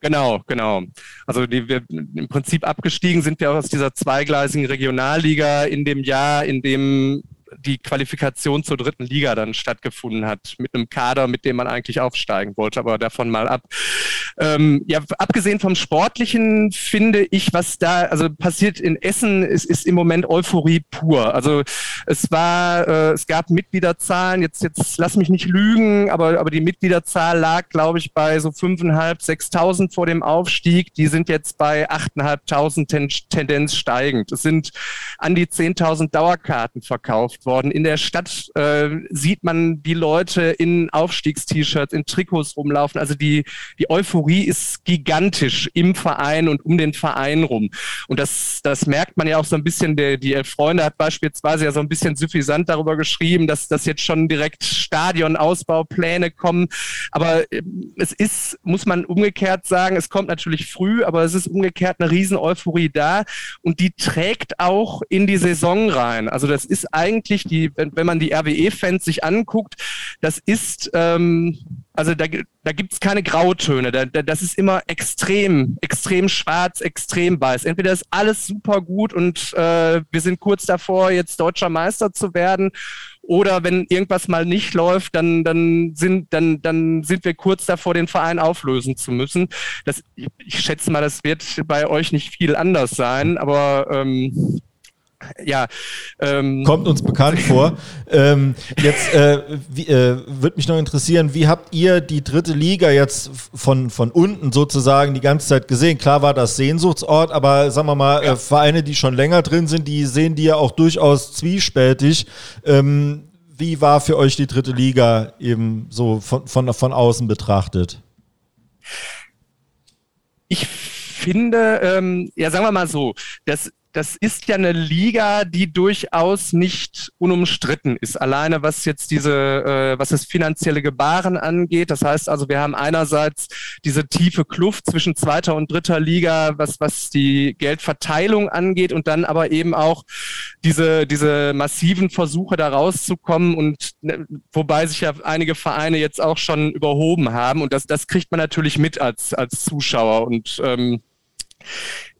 Genau, genau. Also die, wir, im Prinzip abgestiegen sind wir aus dieser zweigleisigen Regionalliga in dem Jahr, in dem die Qualifikation zur dritten Liga dann stattgefunden hat, mit einem Kader, mit dem man eigentlich aufsteigen wollte, aber davon mal ab. Ähm, ja, abgesehen vom Sportlichen finde ich, was da also passiert in Essen, ist, ist im Moment Euphorie pur. Also es war, äh, es gab Mitgliederzahlen, jetzt, jetzt lass mich nicht lügen, aber, aber die Mitgliederzahl lag, glaube ich, bei so 5.500, 6.000 vor dem Aufstieg. Die sind jetzt bei 8.500 ten, Tendenz steigend. Es sind an die 10.000 Dauerkarten verkauft worden. In der Stadt äh, sieht man die Leute in Aufstiegst-T-Shirts, in Trikots rumlaufen. Also die, die Euphorie ist gigantisch im Verein und um den Verein rum. Und das, das merkt man ja auch so ein bisschen. Der, die Elf Freunde hat beispielsweise ja so ein bisschen suffisant darüber geschrieben, dass das jetzt schon direkt Stadionausbaupläne kommen. Aber äh, es ist, muss man umgekehrt sagen, es kommt natürlich früh, aber es ist umgekehrt eine riesen Euphorie da und die trägt auch in die Saison rein. Also das ist eigentlich wirklich die, wenn, wenn man die RWE-Fans sich anguckt, das ist, ähm, also da, da gibt es keine Grautöne. Da, da, das ist immer extrem, extrem schwarz, extrem weiß. Entweder ist alles super gut und äh, wir sind kurz davor, jetzt deutscher Meister zu werden. Oder wenn irgendwas mal nicht läuft, dann, dann, sind, dann, dann sind wir kurz davor, den Verein auflösen zu müssen. Das, ich schätze mal, das wird bei euch nicht viel anders sein, aber ähm, ja. Ähm, Kommt uns bekannt vor. Ähm, jetzt äh, äh, würde mich noch interessieren, wie habt ihr die dritte Liga jetzt von, von unten sozusagen die ganze Zeit gesehen? Klar war das Sehnsuchtsort, aber sagen wir mal, ja. äh, Vereine, die schon länger drin sind, die sehen die ja auch durchaus zwiespältig. Ähm, wie war für euch die dritte Liga eben so von, von, von außen betrachtet? Ich finde, ähm, ja, sagen wir mal so, dass das ist ja eine Liga, die durchaus nicht unumstritten ist. Alleine was jetzt diese, äh, was das finanzielle Gebaren angeht. Das heißt also, wir haben einerseits diese tiefe Kluft zwischen zweiter und dritter Liga, was, was die Geldverteilung angeht und dann aber eben auch diese, diese massiven Versuche da rauszukommen und ne, wobei sich ja einige Vereine jetzt auch schon überhoben haben und das, das kriegt man natürlich mit als, als Zuschauer und ähm,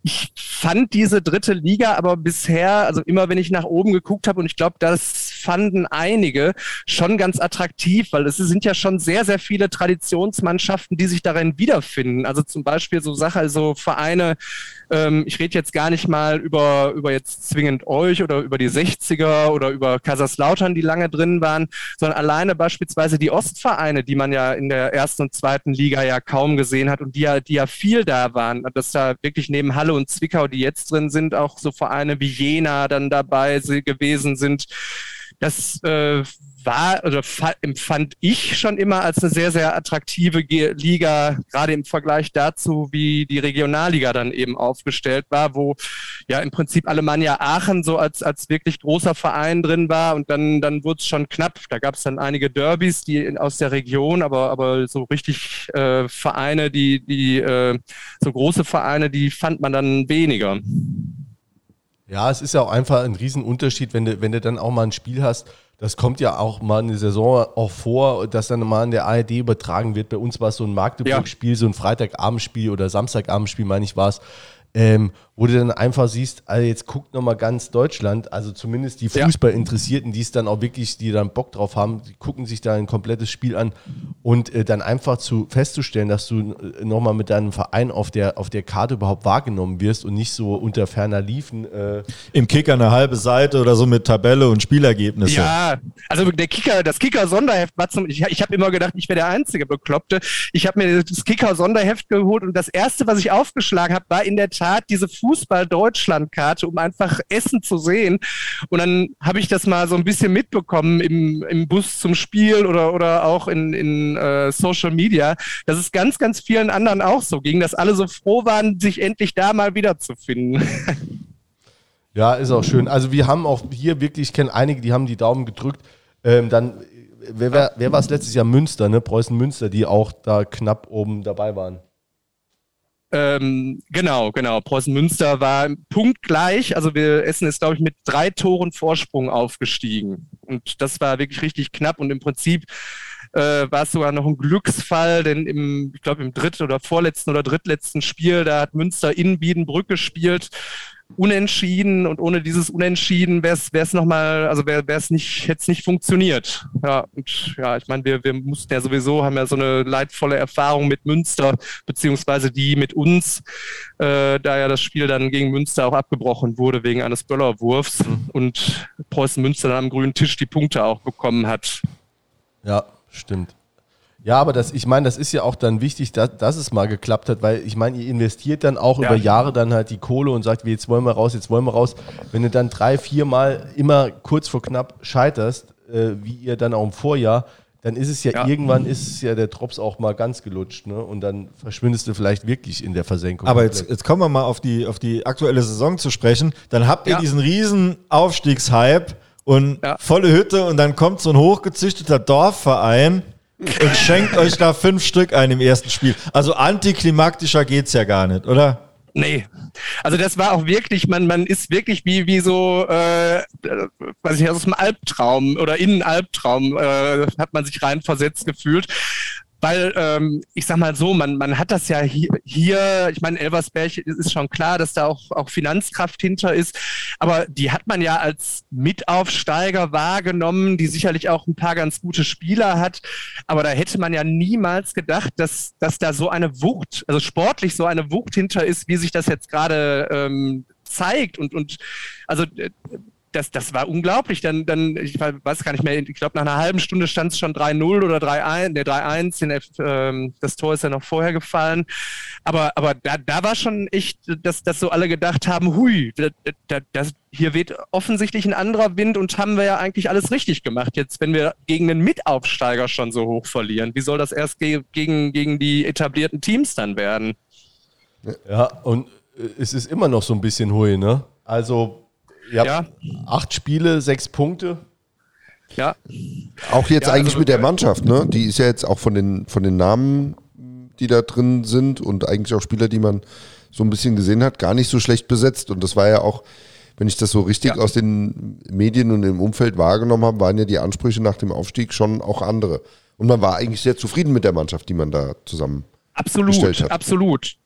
ich fand diese dritte Liga aber bisher, also immer wenn ich nach oben geguckt habe, und ich glaube, das fanden einige schon ganz attraktiv, weil es sind ja schon sehr, sehr viele Traditionsmannschaften, die sich darin wiederfinden. Also zum Beispiel so Sache, also Vereine, ähm, ich rede jetzt gar nicht mal über, über jetzt zwingend euch oder über die 60er oder über Kaiserslautern, die lange drin waren, sondern alleine beispielsweise die Ostvereine, die man ja in der ersten und zweiten Liga ja kaum gesehen hat und die ja, die ja viel da waren, dass da wirklich neben Halle und Zwickau, die jetzt drin sind, auch so Vereine wie Jena dann dabei gewesen sind. Das äh, war oder empfand ich schon immer als eine sehr, sehr attraktive Liga, gerade im Vergleich dazu, wie die Regionalliga dann eben aufgestellt war, wo ja im Prinzip Alemannia Aachen so als, als wirklich großer Verein drin war und dann, dann wurde es schon knapp. Da gab es dann einige Derbys, die aus der Region, aber, aber so richtig äh, Vereine, die, die äh, so große Vereine, die fand man dann weniger. Ja, es ist ja auch einfach ein Riesenunterschied, wenn du, wenn du dann auch mal ein Spiel hast, das kommt ja auch mal in der Saison auch vor, dass dann mal in der ARD übertragen wird. Bei uns war es so ein Magdeburg-Spiel, ja. so ein Freitagabendspiel oder Samstagabendspiel, meine ich, war es. Ähm, wo du dann einfach siehst, also jetzt guckt nochmal ganz Deutschland, also zumindest die Fußballinteressierten, die es dann auch wirklich, die dann Bock drauf haben, die gucken sich da ein komplettes Spiel an und äh, dann einfach zu festzustellen, dass du äh, nochmal mit deinem Verein auf der, auf der Karte überhaupt wahrgenommen wirst und nicht so unter ferner Liefen. Äh Im Kicker eine halbe Seite oder so mit Tabelle und Spielergebnisse. Ja, also der Kicker, das Kicker-Sonderheft war zum, ich, ich habe immer gedacht, ich wäre der einzige Bekloppte. Ich habe mir das Kicker-Sonderheft geholt und das erste, was ich aufgeschlagen habe, war in der Tat diese Fußball-Deutschland-Karte, um einfach Essen zu sehen. Und dann habe ich das mal so ein bisschen mitbekommen im, im Bus zum Spiel oder, oder auch in, in äh, Social Media, dass es ganz, ganz vielen anderen auch so ging, dass alle so froh waren, sich endlich da mal wiederzufinden. Ja, ist auch schön. Also wir haben auch hier wirklich, ich kenne einige, die haben die Daumen gedrückt. Ähm, dann, wer, wer, wer war es letztes Jahr? Münster, ne? Preußen Münster, die auch da knapp oben dabei waren. Ähm, genau, genau. Preußen Münster war punktgleich. Also wir Essen ist, glaube ich, mit drei Toren Vorsprung aufgestiegen. Und das war wirklich richtig knapp. Und im Prinzip äh, war es sogar noch ein Glücksfall, denn im, ich glaube, im dritten oder vorletzten oder drittletzten Spiel, da hat Münster in Biedenbrück gespielt unentschieden und ohne dieses Unentschieden wäre es nochmal, also wäre es nicht, hätte es nicht funktioniert. Ja, und ja, ich meine, wir, wir mussten ja sowieso, haben ja so eine leidvolle Erfahrung mit Münster, beziehungsweise die mit uns, äh, da ja das Spiel dann gegen Münster auch abgebrochen wurde wegen eines Böllerwurfs mhm. und Preußen Münster dann am grünen Tisch die Punkte auch bekommen hat. Ja, stimmt. Ja, aber das, ich meine, das ist ja auch dann wichtig, dass, dass es mal geklappt hat, weil ich meine, ihr investiert dann auch ja. über Jahre dann halt die Kohle und sagt, jetzt wollen wir raus, jetzt wollen wir raus. Wenn du dann drei, vier Mal immer kurz vor knapp scheiterst, äh, wie ihr dann auch im Vorjahr, dann ist es ja, ja, irgendwann ist es ja der Drops auch mal ganz gelutscht, ne? Und dann verschwindest du vielleicht wirklich in der Versenkung. Aber jetzt, jetzt kommen wir mal auf die, auf die aktuelle Saison zu sprechen. Dann habt ihr ja. diesen riesen Aufstiegshype und volle Hütte und dann kommt so ein hochgezüchteter Dorfverein und schenkt euch da fünf Stück ein im ersten Spiel. Also antiklimaktischer geht's ja gar nicht, oder? Nee. Also das war auch wirklich, man, man ist wirklich wie, wie so, äh, weiß ich, aus dem Albtraum oder in einen Albtraum äh, hat man sich reinversetzt gefühlt. Weil ähm, ich sag mal so, man, man hat das ja hier, hier ich meine, Elversberg ist schon klar, dass da auch, auch Finanzkraft hinter ist, aber die hat man ja als Mitaufsteiger wahrgenommen, die sicherlich auch ein paar ganz gute Spieler hat, aber da hätte man ja niemals gedacht, dass, dass da so eine Wucht, also sportlich so eine Wucht hinter ist, wie sich das jetzt gerade ähm, zeigt. Und, und also äh, das, das war unglaublich. Dann, dann, ich weiß gar nicht mehr, ich glaube, nach einer halben Stunde stand es schon 3-0 oder 3-1, der 3-1, ähm, das Tor ist ja noch vorher gefallen. Aber, aber da, da war schon echt, dass, dass so alle gedacht haben, hui, da, da, hier weht offensichtlich ein anderer Wind und haben wir ja eigentlich alles richtig gemacht. Jetzt, wenn wir gegen einen Mitaufsteiger schon so hoch verlieren, wie soll das erst ge gegen, gegen die etablierten Teams dann werden? Ja, und äh, es ist immer noch so ein bisschen hui, ne? Also Ihr Ja. acht Spiele, sechs Punkte. Ja, Auch jetzt Ja, eigentlich also- mit der Mannschaft, ne? Die ist ja jetzt auch von den, von den Namen, die da drin sind und eigentlich auch Spieler, die man so ein bisschen gesehen hat, gar nicht so schlecht besetzt. Und das war ja auch, wenn ich das so richtig Ja. aus den Medien und im Umfeld wahrgenommen habe, waren ja die Ansprüche nach dem Aufstieg schon auch andere. Und man war eigentlich sehr zufrieden mit der Mannschaft, die man da zusammen absolut, gestellt hat. absolut.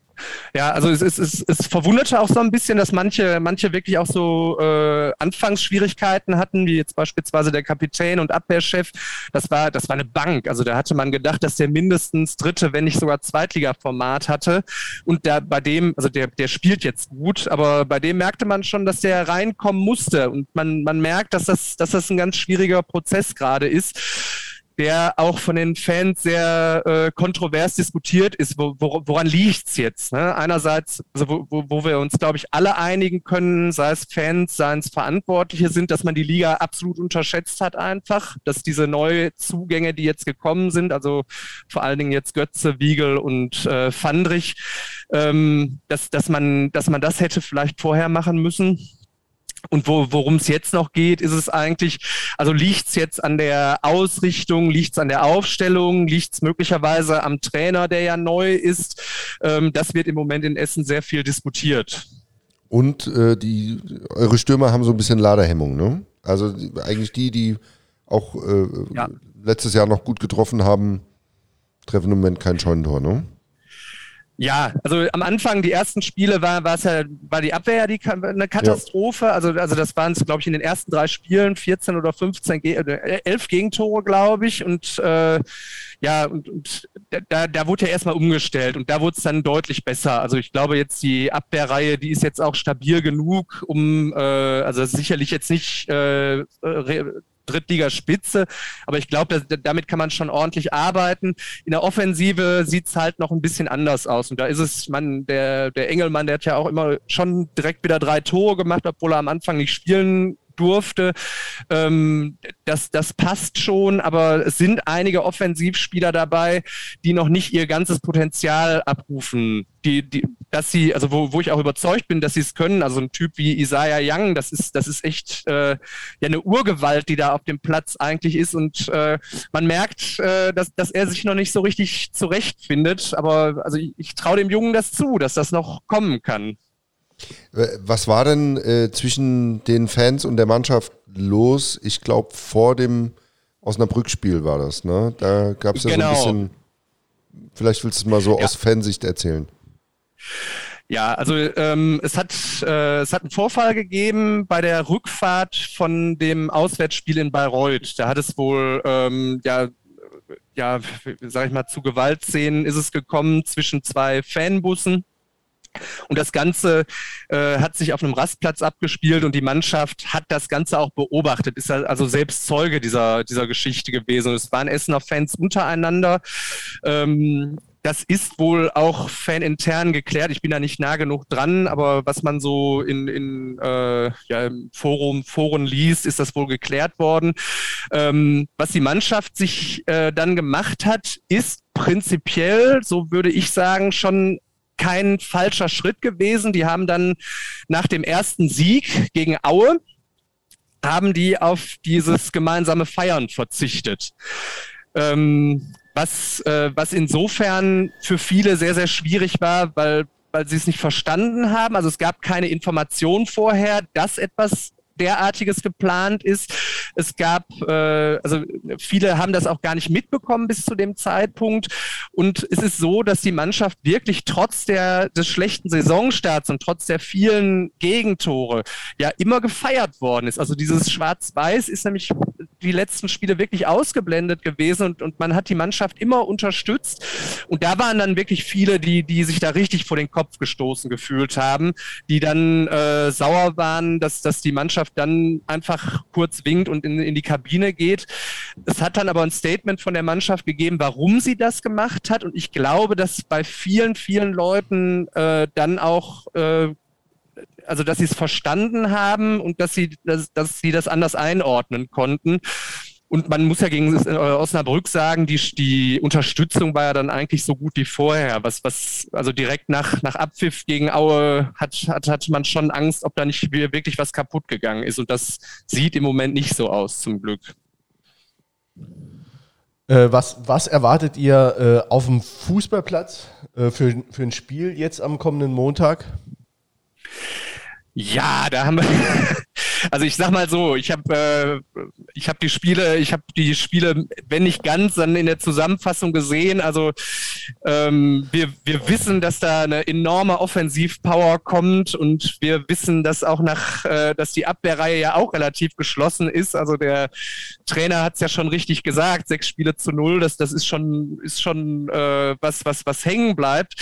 Ja, also es, es, es, es verwunderte auch so ein bisschen, dass manche, manche wirklich auch so äh, Anfangsschwierigkeiten hatten, wie jetzt beispielsweise der Kapitän und Abwehrchef. Das war, das war eine Bank. Also da hatte man gedacht, dass der mindestens dritte, wenn nicht sogar Zweitliga-Format hatte. Und da bei dem, also der, der spielt jetzt gut, aber bei dem merkte man schon, dass der reinkommen musste. Und man, man merkt, dass das, dass das ein ganz schwieriger Prozess gerade ist der auch von den Fans sehr äh, kontrovers diskutiert ist. Wo, wo, woran liegt's jetzt? Ne? Einerseits, also wo, wo, wo wir uns, glaube ich, alle einigen können, sei es Fans, seien es Verantwortliche sind, dass man die Liga absolut unterschätzt hat einfach, dass diese neue Zugänge, die jetzt gekommen sind, also vor allen Dingen jetzt Götze, Wiegel und äh, Fandrich, ähm, dass, dass, man, dass man das hätte vielleicht vorher machen müssen. Und wo, worum es jetzt noch geht, ist es eigentlich, also liegt es jetzt an der Ausrichtung, liegt es an der Aufstellung, liegt es möglicherweise am Trainer, der ja neu ist. Ähm, das wird im Moment in Essen sehr viel diskutiert. Und äh, die, eure Stürmer haben so ein bisschen Laderhemmung, ne? Also die, eigentlich die, die auch äh, Ja. letztes Jahr noch gut getroffen haben, treffen im Moment kein Scheunentor, ne? Ja, also am Anfang, die ersten Spiele war, war es ja, war die Abwehr ja die, eine Katastrophe. Also, also das waren es, glaube ich, in den ersten drei Spielen 14 oder 15, Ge äh, 11 Gegentore, glaube ich. Und äh, ja, und, und da, da wurde ja erstmal umgestellt und da wurde es dann deutlich besser. Also ich glaube jetzt die Abwehrreihe, die ist jetzt auch stabil genug, um äh, also sicherlich jetzt nicht äh, Drittligaspitze, aber ich glaube, da- damit kann man schon ordentlich arbeiten. In der Offensive sieht's halt noch ein bisschen anders aus. Und da ist es, man, der, der Engelmann, der hat ja auch immer schon direkt wieder drei Tore gemacht, obwohl er am Anfang nicht spielen durfte. Ähm, das, das passt schon, aber es sind einige Offensivspieler dabei, die noch nicht ihr ganzes Potenzial abrufen. Die, die, dass sie, also wo, wo ich auch überzeugt bin, dass sie es können. Also ein Typ wie Isaiah Young, das ist, das ist echt äh, ja eine Urgewalt, die da auf dem Platz eigentlich ist. Und äh, man merkt, äh, dass, dass er sich noch nicht so richtig zurechtfindet. Aber also ich, ich traue dem Jungen das zu, dass das noch kommen kann. Was war denn äh, zwischen den Fans und der Mannschaft los? Ich glaube, vor dem Osnabrück-Spiel war das, ne? Da gab es ja Genau. so ein bisschen. Vielleicht willst du es mal so aus Fansicht erzählen. Ja, also ähm, es hat äh, es hat einen Vorfall gegeben bei der Rückfahrt von dem Auswärtsspiel in Bayreuth. Da hat es wohl ähm, ja ja sag ich mal zu Gewaltszenen ist es gekommen zwischen zwei Fanbussen. Und das Ganze äh, hat sich auf einem Rastplatz abgespielt und die Mannschaft hat das Ganze auch beobachtet, ist also selbst Zeuge dieser, dieser Geschichte gewesen. Es waren Essener Fans untereinander. Ähm, das ist wohl auch fanintern geklärt. Ich bin da nicht nah genug dran, aber was man so in, in äh, ja, Forum, Foren liest, ist das wohl geklärt worden. Ähm, was die Mannschaft sich äh, dann gemacht hat, ist prinzipiell, so würde ich sagen, schon kein falscher Schritt gewesen. Die haben dann nach dem ersten Sieg gegen Aue, haben die auf dieses gemeinsame Feiern verzichtet. Ähm, was, äh, was insofern für viele sehr, sehr schwierig war, weil, weil sie es nicht verstanden haben. Also es gab keine Information vorher, dass etwas derartiges geplant ist. Es gab, äh, also viele haben das auch gar nicht mitbekommen bis zu dem Zeitpunkt. Und es ist so, dass die Mannschaft wirklich trotz der, des schlechten Saisonstarts und trotz der vielen Gegentore ja immer gefeiert worden ist. Also dieses Schwarz-Weiß ist nämlich, die letzten Spiele wirklich ausgeblendet gewesen und, und man hat die Mannschaft immer unterstützt. Und da waren dann wirklich viele, die, die sich da richtig vor den Kopf gestoßen gefühlt haben, die dann äh, sauer waren, dass, dass die Mannschaft dann einfach kurz winkt und in, in die Kabine geht. Es hat dann aber ein Statement von der Mannschaft gegeben, warum sie das gemacht hat. Und ich glaube, dass bei vielen, vielen Leuten äh, dann auch äh, also dass sie es verstanden haben und dass sie, dass, dass sie das anders einordnen konnten. Und man muss ja gegen äh, Osnabrück sagen, die, die Unterstützung war ja dann eigentlich so gut wie vorher. Was, was, also direkt nach, nach Abpfiff gegen Aue hat, hat, hat man schon Angst, ob da nicht wirklich was kaputt gegangen ist. Und das sieht im Moment nicht so aus, zum Glück. Äh, was, was erwartet ihr äh, auf dem Fußballplatz für, für ein Spiel jetzt am kommenden Montag? Ja, da haben wir. Also ich sag mal so, ich habe äh, ich habe die Spiele, ich habe die Spiele, wenn nicht ganz, dann in der Zusammenfassung gesehen. Also ähm, wir, wir wissen, dass da eine enorme Offensivpower kommt und wir wissen, dass auch nach, äh, dass die Abwehrreihe ja auch relativ geschlossen ist. Also der Trainer hat es ja schon richtig gesagt, sechs Spiele zu null, das, das ist schon, ist schon äh, was, was, was hängen bleibt.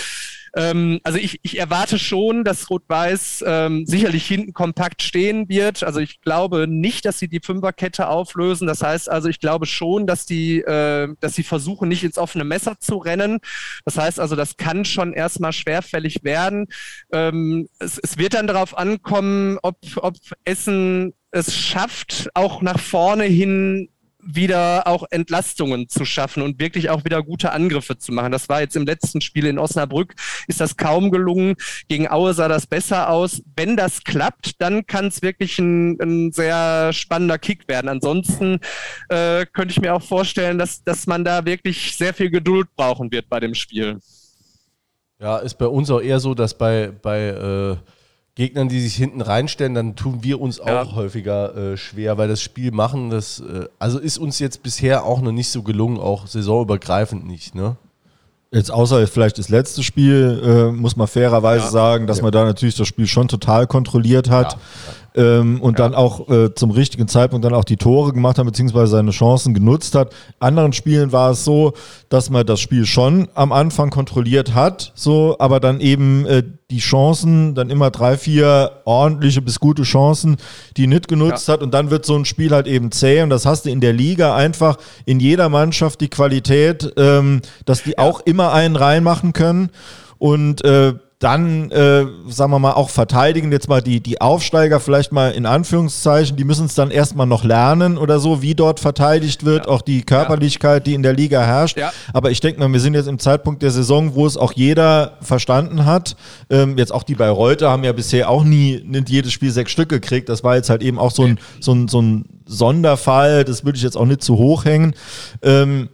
Ähm, also ich, ich erwarte schon, dass Rot-Weiß ähm, sicherlich hinten kompakt stehen wird. Also ich glaube nicht, dass sie die Fünferkette auflösen. Das heißt also, ich glaube schon, dass die, äh, dass sie versuchen, nicht ins offene Messer zu rennen. Das heißt also, das kann schon erstmal schwerfällig werden. Ähm, es, es wird dann darauf ankommen, ob, ob Essen es schafft, auch nach vorne hin wieder auch Entlastungen zu schaffen und wirklich auch wieder gute Angriffe zu machen. Das war jetzt im letzten Spiel in Osnabrück, ist das kaum gelungen. Gegen Aue sah das besser aus. Wenn das klappt, dann kann es wirklich ein, ein, sehr spannender Kick werden. Ansonsten äh, könnte ich mir auch vorstellen, dass, dass man da wirklich sehr viel Geduld brauchen wird bei dem Spiel. Ja, ist bei uns auch eher so, dass bei, bei äh Gegnern, die sich hinten reinstellen, dann tun wir uns auch ja. häufiger äh, schwer, weil das Spiel machen, das äh, also ist uns jetzt bisher auch noch nicht so gelungen, auch saisonübergreifend nicht, ne? Jetzt außer vielleicht das letzte Spiel, äh, muss man fairerweise ja. sagen, dass ja. man da natürlich das Spiel schon total kontrolliert hat ähm, und dann auch äh, zum richtigen Zeitpunkt dann auch die Tore gemacht hat, beziehungsweise seine Chancen genutzt hat. Anderen Spielen war es so, dass man das Spiel schon am Anfang kontrolliert hat, so, aber dann eben äh, die Chancen, dann immer drei, vier ordentliche bis gute Chancen, die nicht genutzt ja. hat. Und dann wird so ein Spiel halt eben zäh. Und das hast du in der Liga einfach in jeder Mannschaft die Qualität, ähm, dass die ja. auch immer einen reinmachen können. Und äh, dann, äh, sagen wir mal, auch verteidigen. Jetzt mal die, die Aufsteiger vielleicht mal in Anführungszeichen, die müssen es dann erstmal noch lernen oder so, wie dort verteidigt wird, ja. auch die Körperlichkeit, die in der Liga herrscht. Ja. Aber ich denke mal, wir sind jetzt im Zeitpunkt der Saison, wo es auch jeder verstanden hat. Ähm, jetzt auch die bei Reuter haben ja bisher auch nie nicht jedes Spiel sechs Stück gekriegt. Das war jetzt halt eben auch so ein, so ein, so ein Sonderfall. Das würde ich jetzt auch nicht zu hoch hängen. Ähm,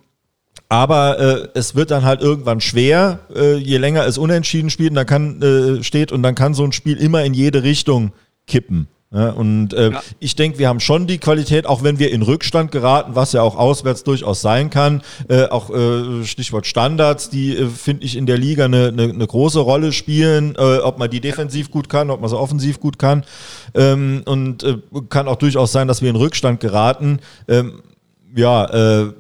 aber äh, es wird dann halt irgendwann schwer, äh, je länger es unentschieden spielt, dann kann, äh, steht und dann kann so ein Spiel immer in jede Richtung kippen. Ja, und äh, ja. ich denke, wir haben schon die Qualität, auch wenn wir in Rückstand geraten, was ja auch auswärts durchaus sein kann. Äh, auch äh, Stichwort Standards, die äh, finde ich in der Liga eine, eine, eine große Rolle spielen, äh, ob man die defensiv gut kann, ob man sie offensiv gut kann. Ähm, und äh, kann auch durchaus sein, dass wir in Rückstand geraten. Ähm, ja, äh,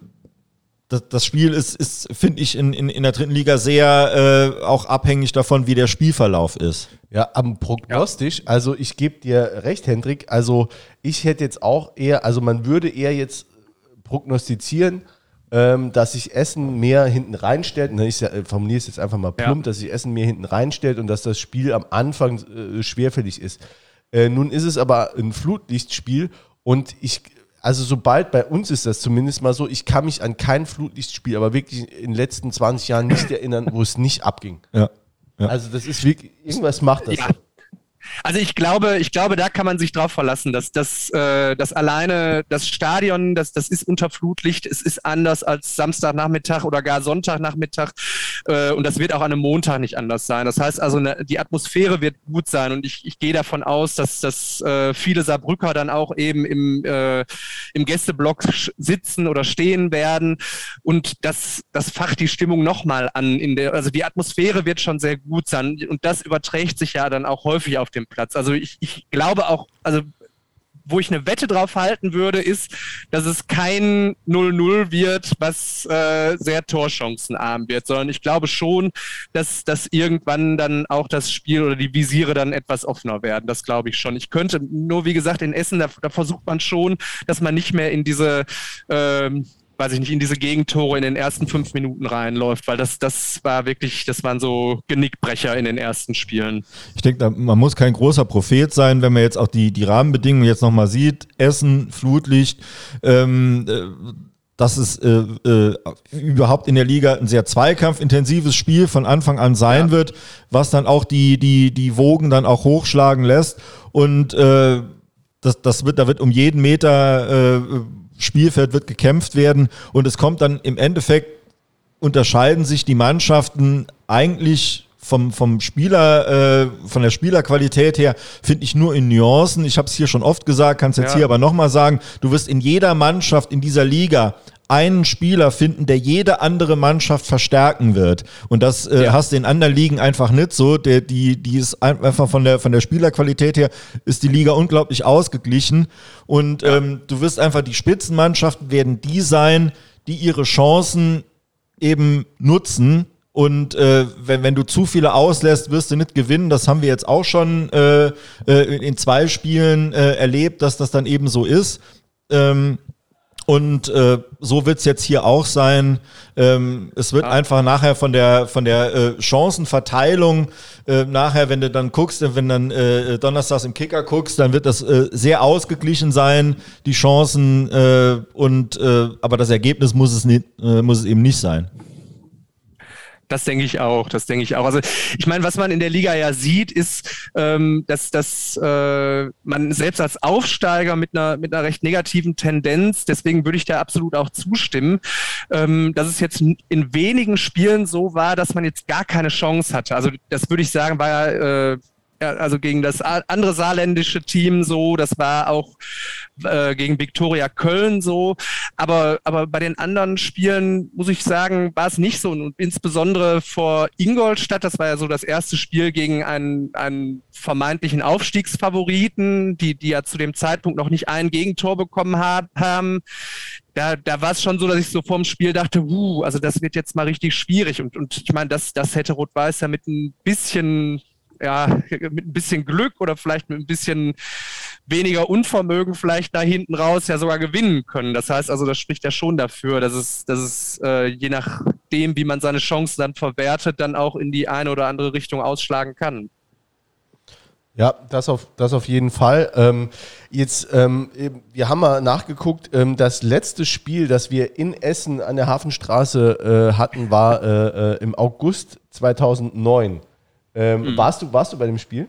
das, das Spiel ist, ist finde ich, in, in, in der dritten Liga sehr äh, auch abhängig davon, wie der Spielverlauf ist. Ja, am Prognostisch, ja. also ich gebe dir recht, Hendrik, also ich hätte jetzt auch eher, also man würde eher jetzt prognostizieren, ähm, dass sich Essen mehr hinten reinstellt, ich formuliere es jetzt einfach mal plump, ja. dass sich Essen mehr hinten reinstellt und dass das Spiel am Anfang äh, schwerfällig ist. Äh, nun ist es aber ein Flutlichtspiel und ich also sobald bei uns ist das zumindest mal so, ich kann mich an kein Flutlichtspiel, aber wirklich in den letzten 20 Jahren nicht erinnern, wo es nicht abging. Ja. ja. Also das ist wirklich, irgendwas macht das. Ja. Also ich glaube, ich glaube, da kann man sich drauf verlassen, dass das, äh, das alleine das Stadion, das, das ist unter Flutlicht, es ist anders als Samstagnachmittag oder gar Sonntagnachmittag äh, und das wird auch an einem Montag nicht anders sein. Das heißt also, ne, die Atmosphäre wird gut sein und ich, ich gehe davon aus, dass, dass äh, viele Saarbrücker dann auch eben im, äh, im Gästeblock sitzen oder stehen werden und das, das facht die Stimmung nochmal an. In der, also die Atmosphäre wird schon sehr gut sein und das überträgt sich ja dann auch häufig auf dem Platz. Also ich, ich glaube auch, also wo ich eine Wette drauf halten würde, ist, dass es kein 0-0 wird, was äh, sehr torchancenarm wird, sondern ich glaube schon, dass, dass irgendwann dann auch das Spiel oder die Visiere dann etwas offener werden. Das glaube ich schon. Ich könnte, nur wie gesagt, in Essen, da, da versucht man schon, dass man nicht mehr in diese ähm, weiß ich nicht, in diese Gegentore in den ersten fünf Minuten reinläuft, weil das, das war wirklich, das waren so Genickbrecher in den ersten Spielen. Ich denke, man muss kein großer Prophet sein, wenn man jetzt auch die, die Rahmenbedingungen jetzt nochmal sieht. Essen, Flutlicht, ähm, äh, dass es äh, äh, überhaupt in der Liga ein sehr zweikampfintensives Spiel von Anfang an sein ja. wird, was dann auch die, die, die Wogen dann auch hochschlagen lässt. Und äh, das, das wird, da wird um jeden Meter äh, Spielfeld wird gekämpft werden und es kommt dann im Endeffekt, unterscheiden sich die Mannschaften eigentlich vom, vom Spieler, äh, von der Spielerqualität her, finde ich nur in Nuancen. Ich habe es hier schon oft gesagt, kann es jetzt ja. hier aber nochmal sagen. Du wirst in jeder Mannschaft in dieser Liga einen Spieler finden, der jede andere Mannschaft verstärken wird. Und das äh, ja. hast du in anderen Ligen einfach nicht so. Der, die, die ist einfach von der, von der Spielerqualität her, ist die Liga unglaublich ausgeglichen. Und ja. ähm, du wirst einfach, die Spitzenmannschaften werden die sein, die ihre Chancen eben nutzen. Und äh, wenn, wenn du zu viele auslässt, wirst du nicht gewinnen. Das haben wir jetzt auch schon äh, äh in zwei Spielen äh, erlebt, dass das dann eben so ist. Ähm, und äh, so wird es jetzt hier auch sein. Ähm, es wird ah. einfach nachher von der von der äh, Chancenverteilung äh, nachher, wenn du dann guckst, wenn dann äh, donnerstags im Kicker guckst, dann wird das äh, sehr ausgeglichen sein, die Chancen äh, und äh, aber das Ergebnis muss es nicht, äh, muss es eben nicht sein. Das denke ich auch, das denke ich auch. Also ich meine, was man in der Liga ja sieht, ist, ähm, dass, dass äh, man selbst als Aufsteiger mit einer, mit einer recht negativen Tendenz, deswegen würde ich da absolut auch zustimmen, ähm, dass es jetzt in wenigen Spielen so war, dass man jetzt gar keine Chance hatte. Also das würde ich sagen, war ja äh, also gegen das andere saarländische Team so, das war auch äh, gegen Viktoria Köln so, aber, aber bei den anderen Spielen, muss ich sagen, war es nicht so. Und insbesondere vor Ingolstadt, das war ja so das erste Spiel gegen einen, einen vermeintlichen Aufstiegsfavoriten, die, die ja zu dem Zeitpunkt noch nicht ein Gegentor bekommen hab, haben, da, da war es schon so, dass ich so vorm Spiel dachte, uh, also das wird jetzt mal richtig schwierig. Und, und ich meine, das, das hätte Rot-Weiß ja mit ein bisschen ja, mit ein bisschen Glück oder vielleicht mit ein bisschen weniger Unvermögen vielleicht da hinten raus ja sogar gewinnen können. Das heißt also, das spricht ja schon dafür, dass es, dass es äh, je nachdem, wie man seine Chancen dann verwertet, dann auch in die eine oder andere Richtung ausschlagen kann. Ja, das auf, das auf jeden Fall. Ähm, jetzt, ähm, wir haben mal nachgeguckt, ähm, das letzte Spiel, das wir in Essen an der Hafenstraße äh, hatten, war äh, äh, im August 2009. Ähm, mhm. warst, du, warst du bei dem Spiel?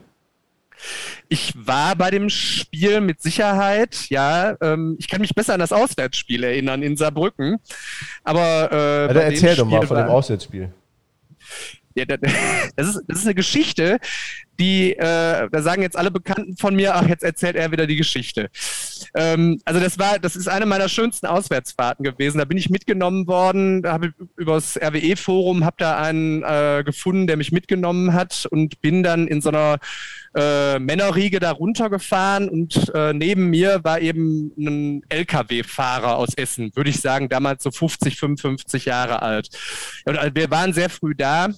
Ich war bei dem Spiel mit Sicherheit, ja. Ähm, ich kann mich besser an das Auswärtsspiel erinnern in Saarbrücken. Aber äh, ja, erzähl doch mal von dem Auswärtsspiel. Ja, das, ist, das ist eine Geschichte, die, äh, da sagen jetzt alle Bekannten von mir, ach, jetzt erzählt er wieder die Geschichte. Ähm, also das war, das ist eine meiner schönsten Auswärtsfahrten gewesen. Da bin ich mitgenommen worden, da habe ich über das RWE-Forum, habe da einen äh, gefunden, der mich mitgenommen hat und bin dann in so einer äh, Männerriege da runtergefahren und äh, neben mir war eben ein LKW-Fahrer aus Essen, würde ich sagen, damals so 50, 55 Jahre alt. Und äh, wir waren sehr früh da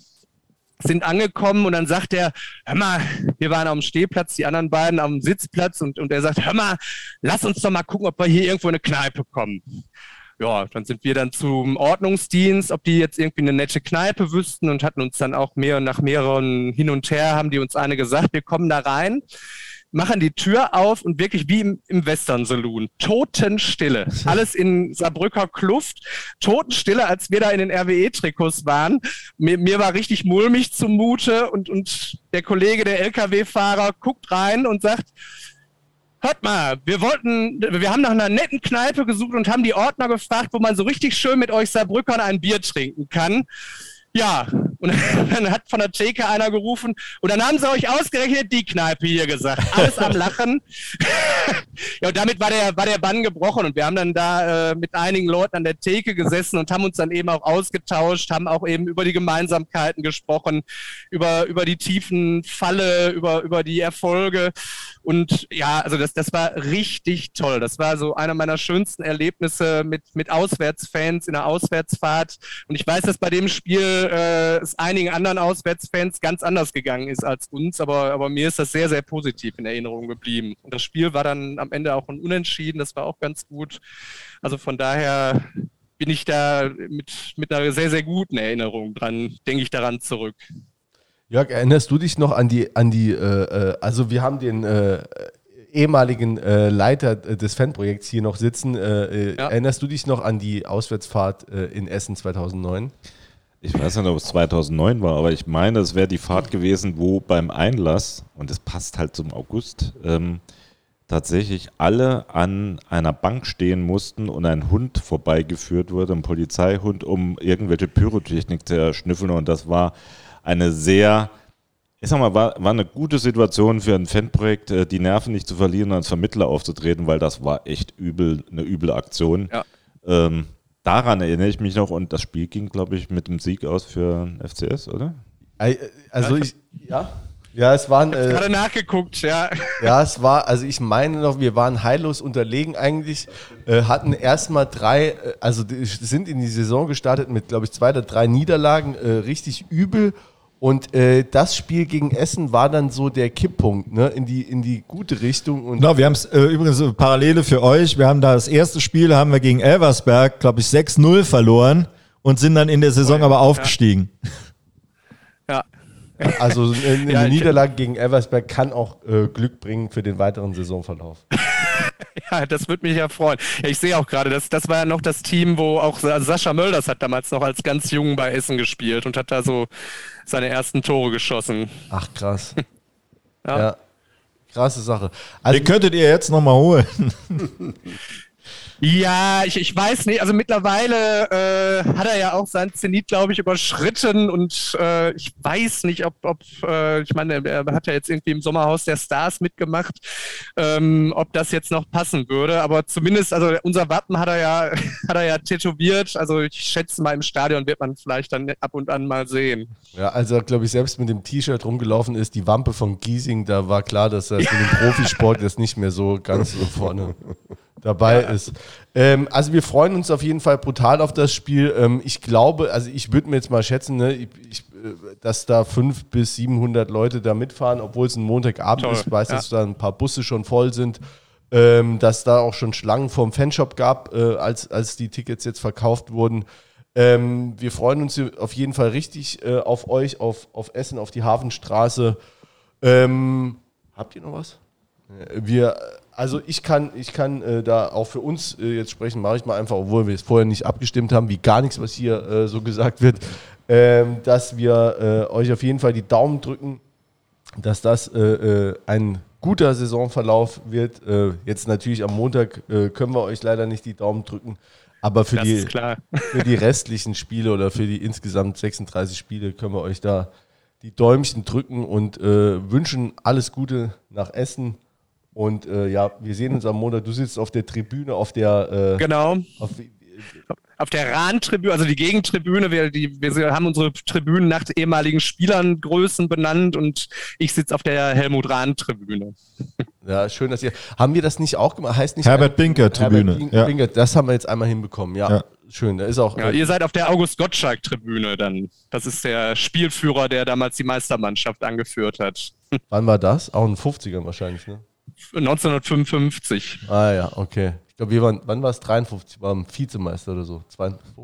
sind angekommen und dann sagt er, hör mal, wir waren am Stehplatz, die anderen beiden am Sitzplatz und, und er sagt, hör mal, lass uns doch mal gucken, ob wir hier irgendwo in eine Kneipe kommen. Ja, dann sind wir dann zum Ordnungsdienst, ob die jetzt irgendwie eine nette Kneipe wüssten und hatten uns dann auch mehr nach mehreren hin und her haben die uns eine gesagt, wir kommen da rein machen die Tür auf und wirklich wie im, im Western Saloon. Totenstille. Alles in Saarbrücker Kluft. Totenstille, als wir da in den RWE-Trikots waren. Mir, mir war richtig mulmig zumute und, und der Kollege, der LKW-Fahrer, guckt rein und sagt, Hört mal, wir wollten, wir haben nach einer netten Kneipe gesucht und haben die Ordner gefragt, wo man so richtig schön mit euch Saarbrückern ein Bier trinken kann Ja, und dann hat von der Theke einer gerufen und dann haben sie euch ausgerechnet die Kneipe hier gesagt. Alles am Lachen. ja, und damit war der, war der Bann gebrochen und wir haben dann da äh, mit einigen Leuten an der Theke gesessen und haben uns dann eben auch ausgetauscht, haben auch eben über die Gemeinsamkeiten gesprochen, über, über die tiefen Falle, über, über die Erfolge. Und ja, also das, das war richtig toll. Das war so einer meiner schönsten Erlebnisse mit, mit Auswärtsfans in der Auswärtsfahrt. Und ich weiß, dass bei dem Spiel äh, es einigen anderen Auswärtsfans ganz anders gegangen ist als uns, aber, aber mir ist das sehr, sehr positiv in Erinnerung geblieben. Und das Spiel war dann am Ende auch ein Unentschieden, das war auch ganz gut. Also von daher bin ich da mit, mit einer sehr, sehr guten Erinnerung dran, denke ich daran zurück. Jörg, erinnerst du dich noch an die, an die, äh, äh also wir haben den äh, ehemaligen äh, Leiter des Fanprojekts hier noch sitzen. Äh, äh, ja. Erinnerst du dich noch an die Auswärtsfahrt in Essen 2009? Ich weiß nicht, ob es 2009 war, aber ich meine, es wäre die Fahrt gewesen, wo beim Einlass, und es passt halt zum August, ähm, tatsächlich alle an einer Bank stehen mussten und ein Hund vorbeigeführt wurde, ein Polizeihund, um irgendwelche Pyrotechnik zu erschnüffeln. Und das war eine sehr, ich sag mal, war, war eine gute Situation für ein Fanprojekt, äh, die Nerven nicht zu verlieren und als Vermittler aufzutreten, weil das war echt übel, eine üble Aktion. Ja. Ähm, daran erinnere ich mich noch und das Spiel ging, glaube ich, mit dem Sieg aus für FCS, oder? Also ich, ja. Ja, es waren. Ich äh, gerade nachgeguckt, ja. Ja, es war, also ich meine noch, wir waren heillos unterlegen eigentlich, äh, hatten erstmal drei, äh, also sind in die Saison gestartet mit, glaube ich, zwei oder drei Niederlagen, äh, richtig übel und äh, das Spiel gegen Essen war dann so der Kipppunkt ne? in, die, in die gute Richtung. Und genau, wir haben es äh, übrigens äh, Parallele für euch. Wir haben da das erste Spiel haben wir gegen Elversberg, glaube ich, 6-0 verloren und sind dann in der Saison oh, aber aufgestiegen. Ja. ja. Also eine ja, Niederlage gegen Elversberg kann auch äh, Glück bringen für den weiteren Saisonverlauf. ja, das würde mich ja freuen. Ja, ich sehe auch gerade, das, das war ja noch das Team, wo auch also Sascha Mölders hat damals noch als ganz jung bei Essen gespielt und hat da so seine ersten Tore geschossen. Ach, krass. ja. ja. Krasse Sache. Also, Den könntet ihr jetzt nochmal holen. Ja, ich, ich weiß nicht. Also mittlerweile äh, hat er ja auch sein Zenit, glaube ich, überschritten und äh, ich weiß nicht, ob, ob äh, ich meine, er hat ja jetzt irgendwie im Sommerhaus der Stars mitgemacht, ähm, ob das jetzt noch passen würde. Aber zumindest, also unser Wappen hat er ja, hat er ja tätowiert. Also ich schätze mal, im Stadion wird man vielleicht dann ab und an mal sehen. Ja, also glaube ich, selbst mit dem T-Shirt rumgelaufen ist, die Wampe von Giesing, da war klar, dass das mit dem Profisport jetzt nicht mehr so ganz so vorne dabei ja. ist. Ähm, also wir freuen uns auf jeden Fall brutal auf das Spiel. Ähm, ich glaube, also ich würde mir jetzt mal schätzen, ne, ich, ich, äh, dass da 500 bis 700 Leute da mitfahren, obwohl es ein Montagabend Toll. ist. Ich weiß, ja. dass da ein paar Busse schon voll sind. Ähm, dass da auch schon Schlangen vorm Fanshop gab, äh, als, als die Tickets jetzt verkauft wurden. Ähm, wir freuen uns auf jeden Fall richtig äh, auf euch, auf, auf Essen, auf die Hafenstraße. Ähm, habt ihr noch was? Äh, wir also ich kann, ich kann äh, da auch für uns äh, jetzt sprechen, mache ich mal einfach, obwohl wir es vorher nicht abgestimmt haben, wie gar nichts, was hier äh, so gesagt wird, ähm, dass wir äh, euch auf jeden Fall die Daumen drücken, dass das äh, äh, ein guter Saisonverlauf wird. jetzt natürlich am Montag können wir euch leider nicht die Daumen drücken, aber für die, für die restlichen Spiele oder für die insgesamt 36 Spiele können wir euch da die Däumchen drücken und wünschen alles Gute nach Essen und äh, ja, wir sehen uns am Montag. Du sitzt auf der Tribüne, auf der. Äh, genau. Auf, auf der Rahn-Tribüne, also die Gegentribüne. Wir, die, wir haben unsere Tribünen nach ehemaligen Spielerngrößen benannt und ich sitze auf der Helmut Rahn-Tribüne. Ja, schön, dass ihr. Haben wir das nicht auch gemacht? Heißt nicht Herbert Binker-Tribüne. Herbert ja. Binker, das haben wir jetzt einmal hinbekommen, ja. ja. Schön, da ist auch. Ja, ihr seid auf der August Gottschalk-Tribüne dann. Das ist der Spielführer, der damals die Meistermannschaft angeführt hat. Wann war das? Auch in den 50ern wahrscheinlich, ne? 1955. Ah ja, okay. Ich glaube, wir waren, wann war es? 53, waren Vizemeister oder so. 52?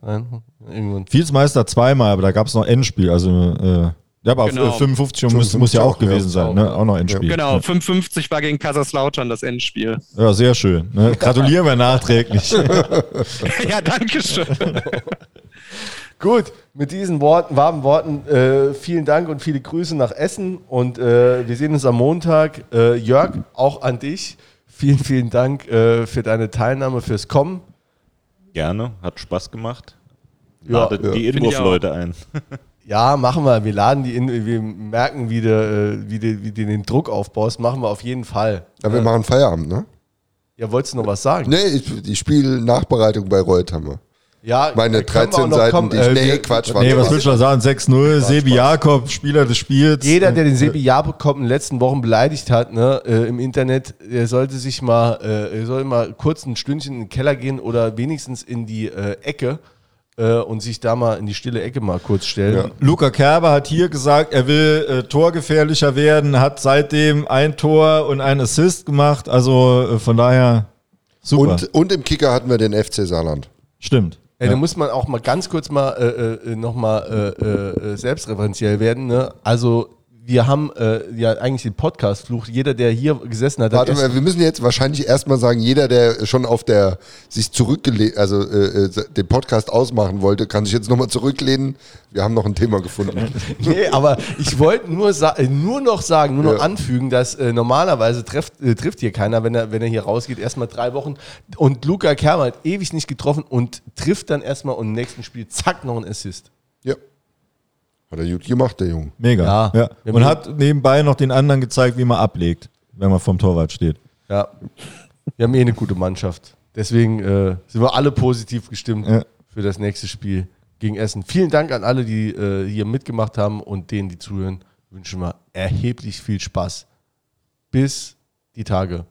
Nein, irgendwann. Vizemeister zweimal, aber da gab es noch Endspiel. Also, äh, ja, aber genau. auf 55 muss, 55 muss ja auch gewesen sein, auch, ne? Auch noch Endspiel. Genau, ja. 55 war gegen Kaiserslautern das Endspiel. Ja, sehr schön. Ne? Gratulieren wir nachträglich. ja, danke schön. Gut, mit diesen Worten, warmen Worten, äh, vielen Dank und viele Grüße nach Essen und äh, wir sehen uns am Montag. Äh, Jörg, auch an dich. Vielen, vielen Dank äh, für deine Teilnahme, fürs Kommen. Gerne, hat Spaß gemacht. Ladet ja. die ich Inwurf-Leute ein. Ja, machen wir. Wir laden die in, wir merken, wie du, äh, wie du, wie du den Druck aufbaust. Machen wir auf jeden Fall. Ja, wir machen Feierabend, ne? Ja, wolltest du noch was sagen? Nee, ich, die Spielnachbereitung bei Reuthhammer. Ja, Meine äh, können wir auch 13 noch Seiten, kommen. die ich. Äh, Nee, wir- Quatsch, war Nee, was willst du da sagen? 6-0, Sebi Jakob, Spieler des Spiels. Jeder, der den Sebi Jakob in den letzten Wochen beleidigt hat, ne, äh, im Internet, der sollte sich mal, äh, er soll mal kurz ein Stündchen in den Keller gehen oder wenigstens in die äh, Ecke äh, und sich da mal in die stille Ecke mal kurz stellen. Ja. Luca Kerber hat hier gesagt, er will äh, torgefährlicher werden, hat seitdem ein Tor und ein Assist gemacht. Also äh, von daher super. Und, und im Kicker hatten wir den FC Saarland. Stimmt. Ey, da muss man auch mal ganz kurz mal äh, äh, nochmal äh, äh, selbstreferenziell werden. Ne? Also wir haben äh, ja eigentlich den Podcast-Fluch. Jeder, der hier gesessen hat, Warte mal, wir müssen jetzt wahrscheinlich erstmal sagen, jeder, der schon auf der sich zurückgelehnt, also äh, äh, den Podcast ausmachen wollte, kann sich jetzt nochmal zurücklehnen. Wir haben noch ein Thema gefunden. Nee, aber ich wollte nur, äh, nur noch sagen, nur noch Ja. anfügen, dass äh, normalerweise trefft, äh, trifft hier keiner, wenn er, wenn er hier rausgeht, erstmal drei Wochen. Und Luca Kermer hat ewig nicht getroffen und trifft dann erstmal und im nächsten Spiel, zack, noch ein Assist. Hat er gut gemacht, der Junge. Mega. Ja. Ja. Und hat nebenbei noch den anderen gezeigt, wie man ablegt, wenn man vom Torwart steht. Ja, wir haben eh eine gute Mannschaft. Deswegen äh, sind wir alle positiv gestimmt Ja. für das nächste Spiel gegen Essen. Vielen Dank an alle, die äh, hier mitgemacht haben und denen, die zuhören, wünschen wir erheblich viel Spaß. Bis die Tage.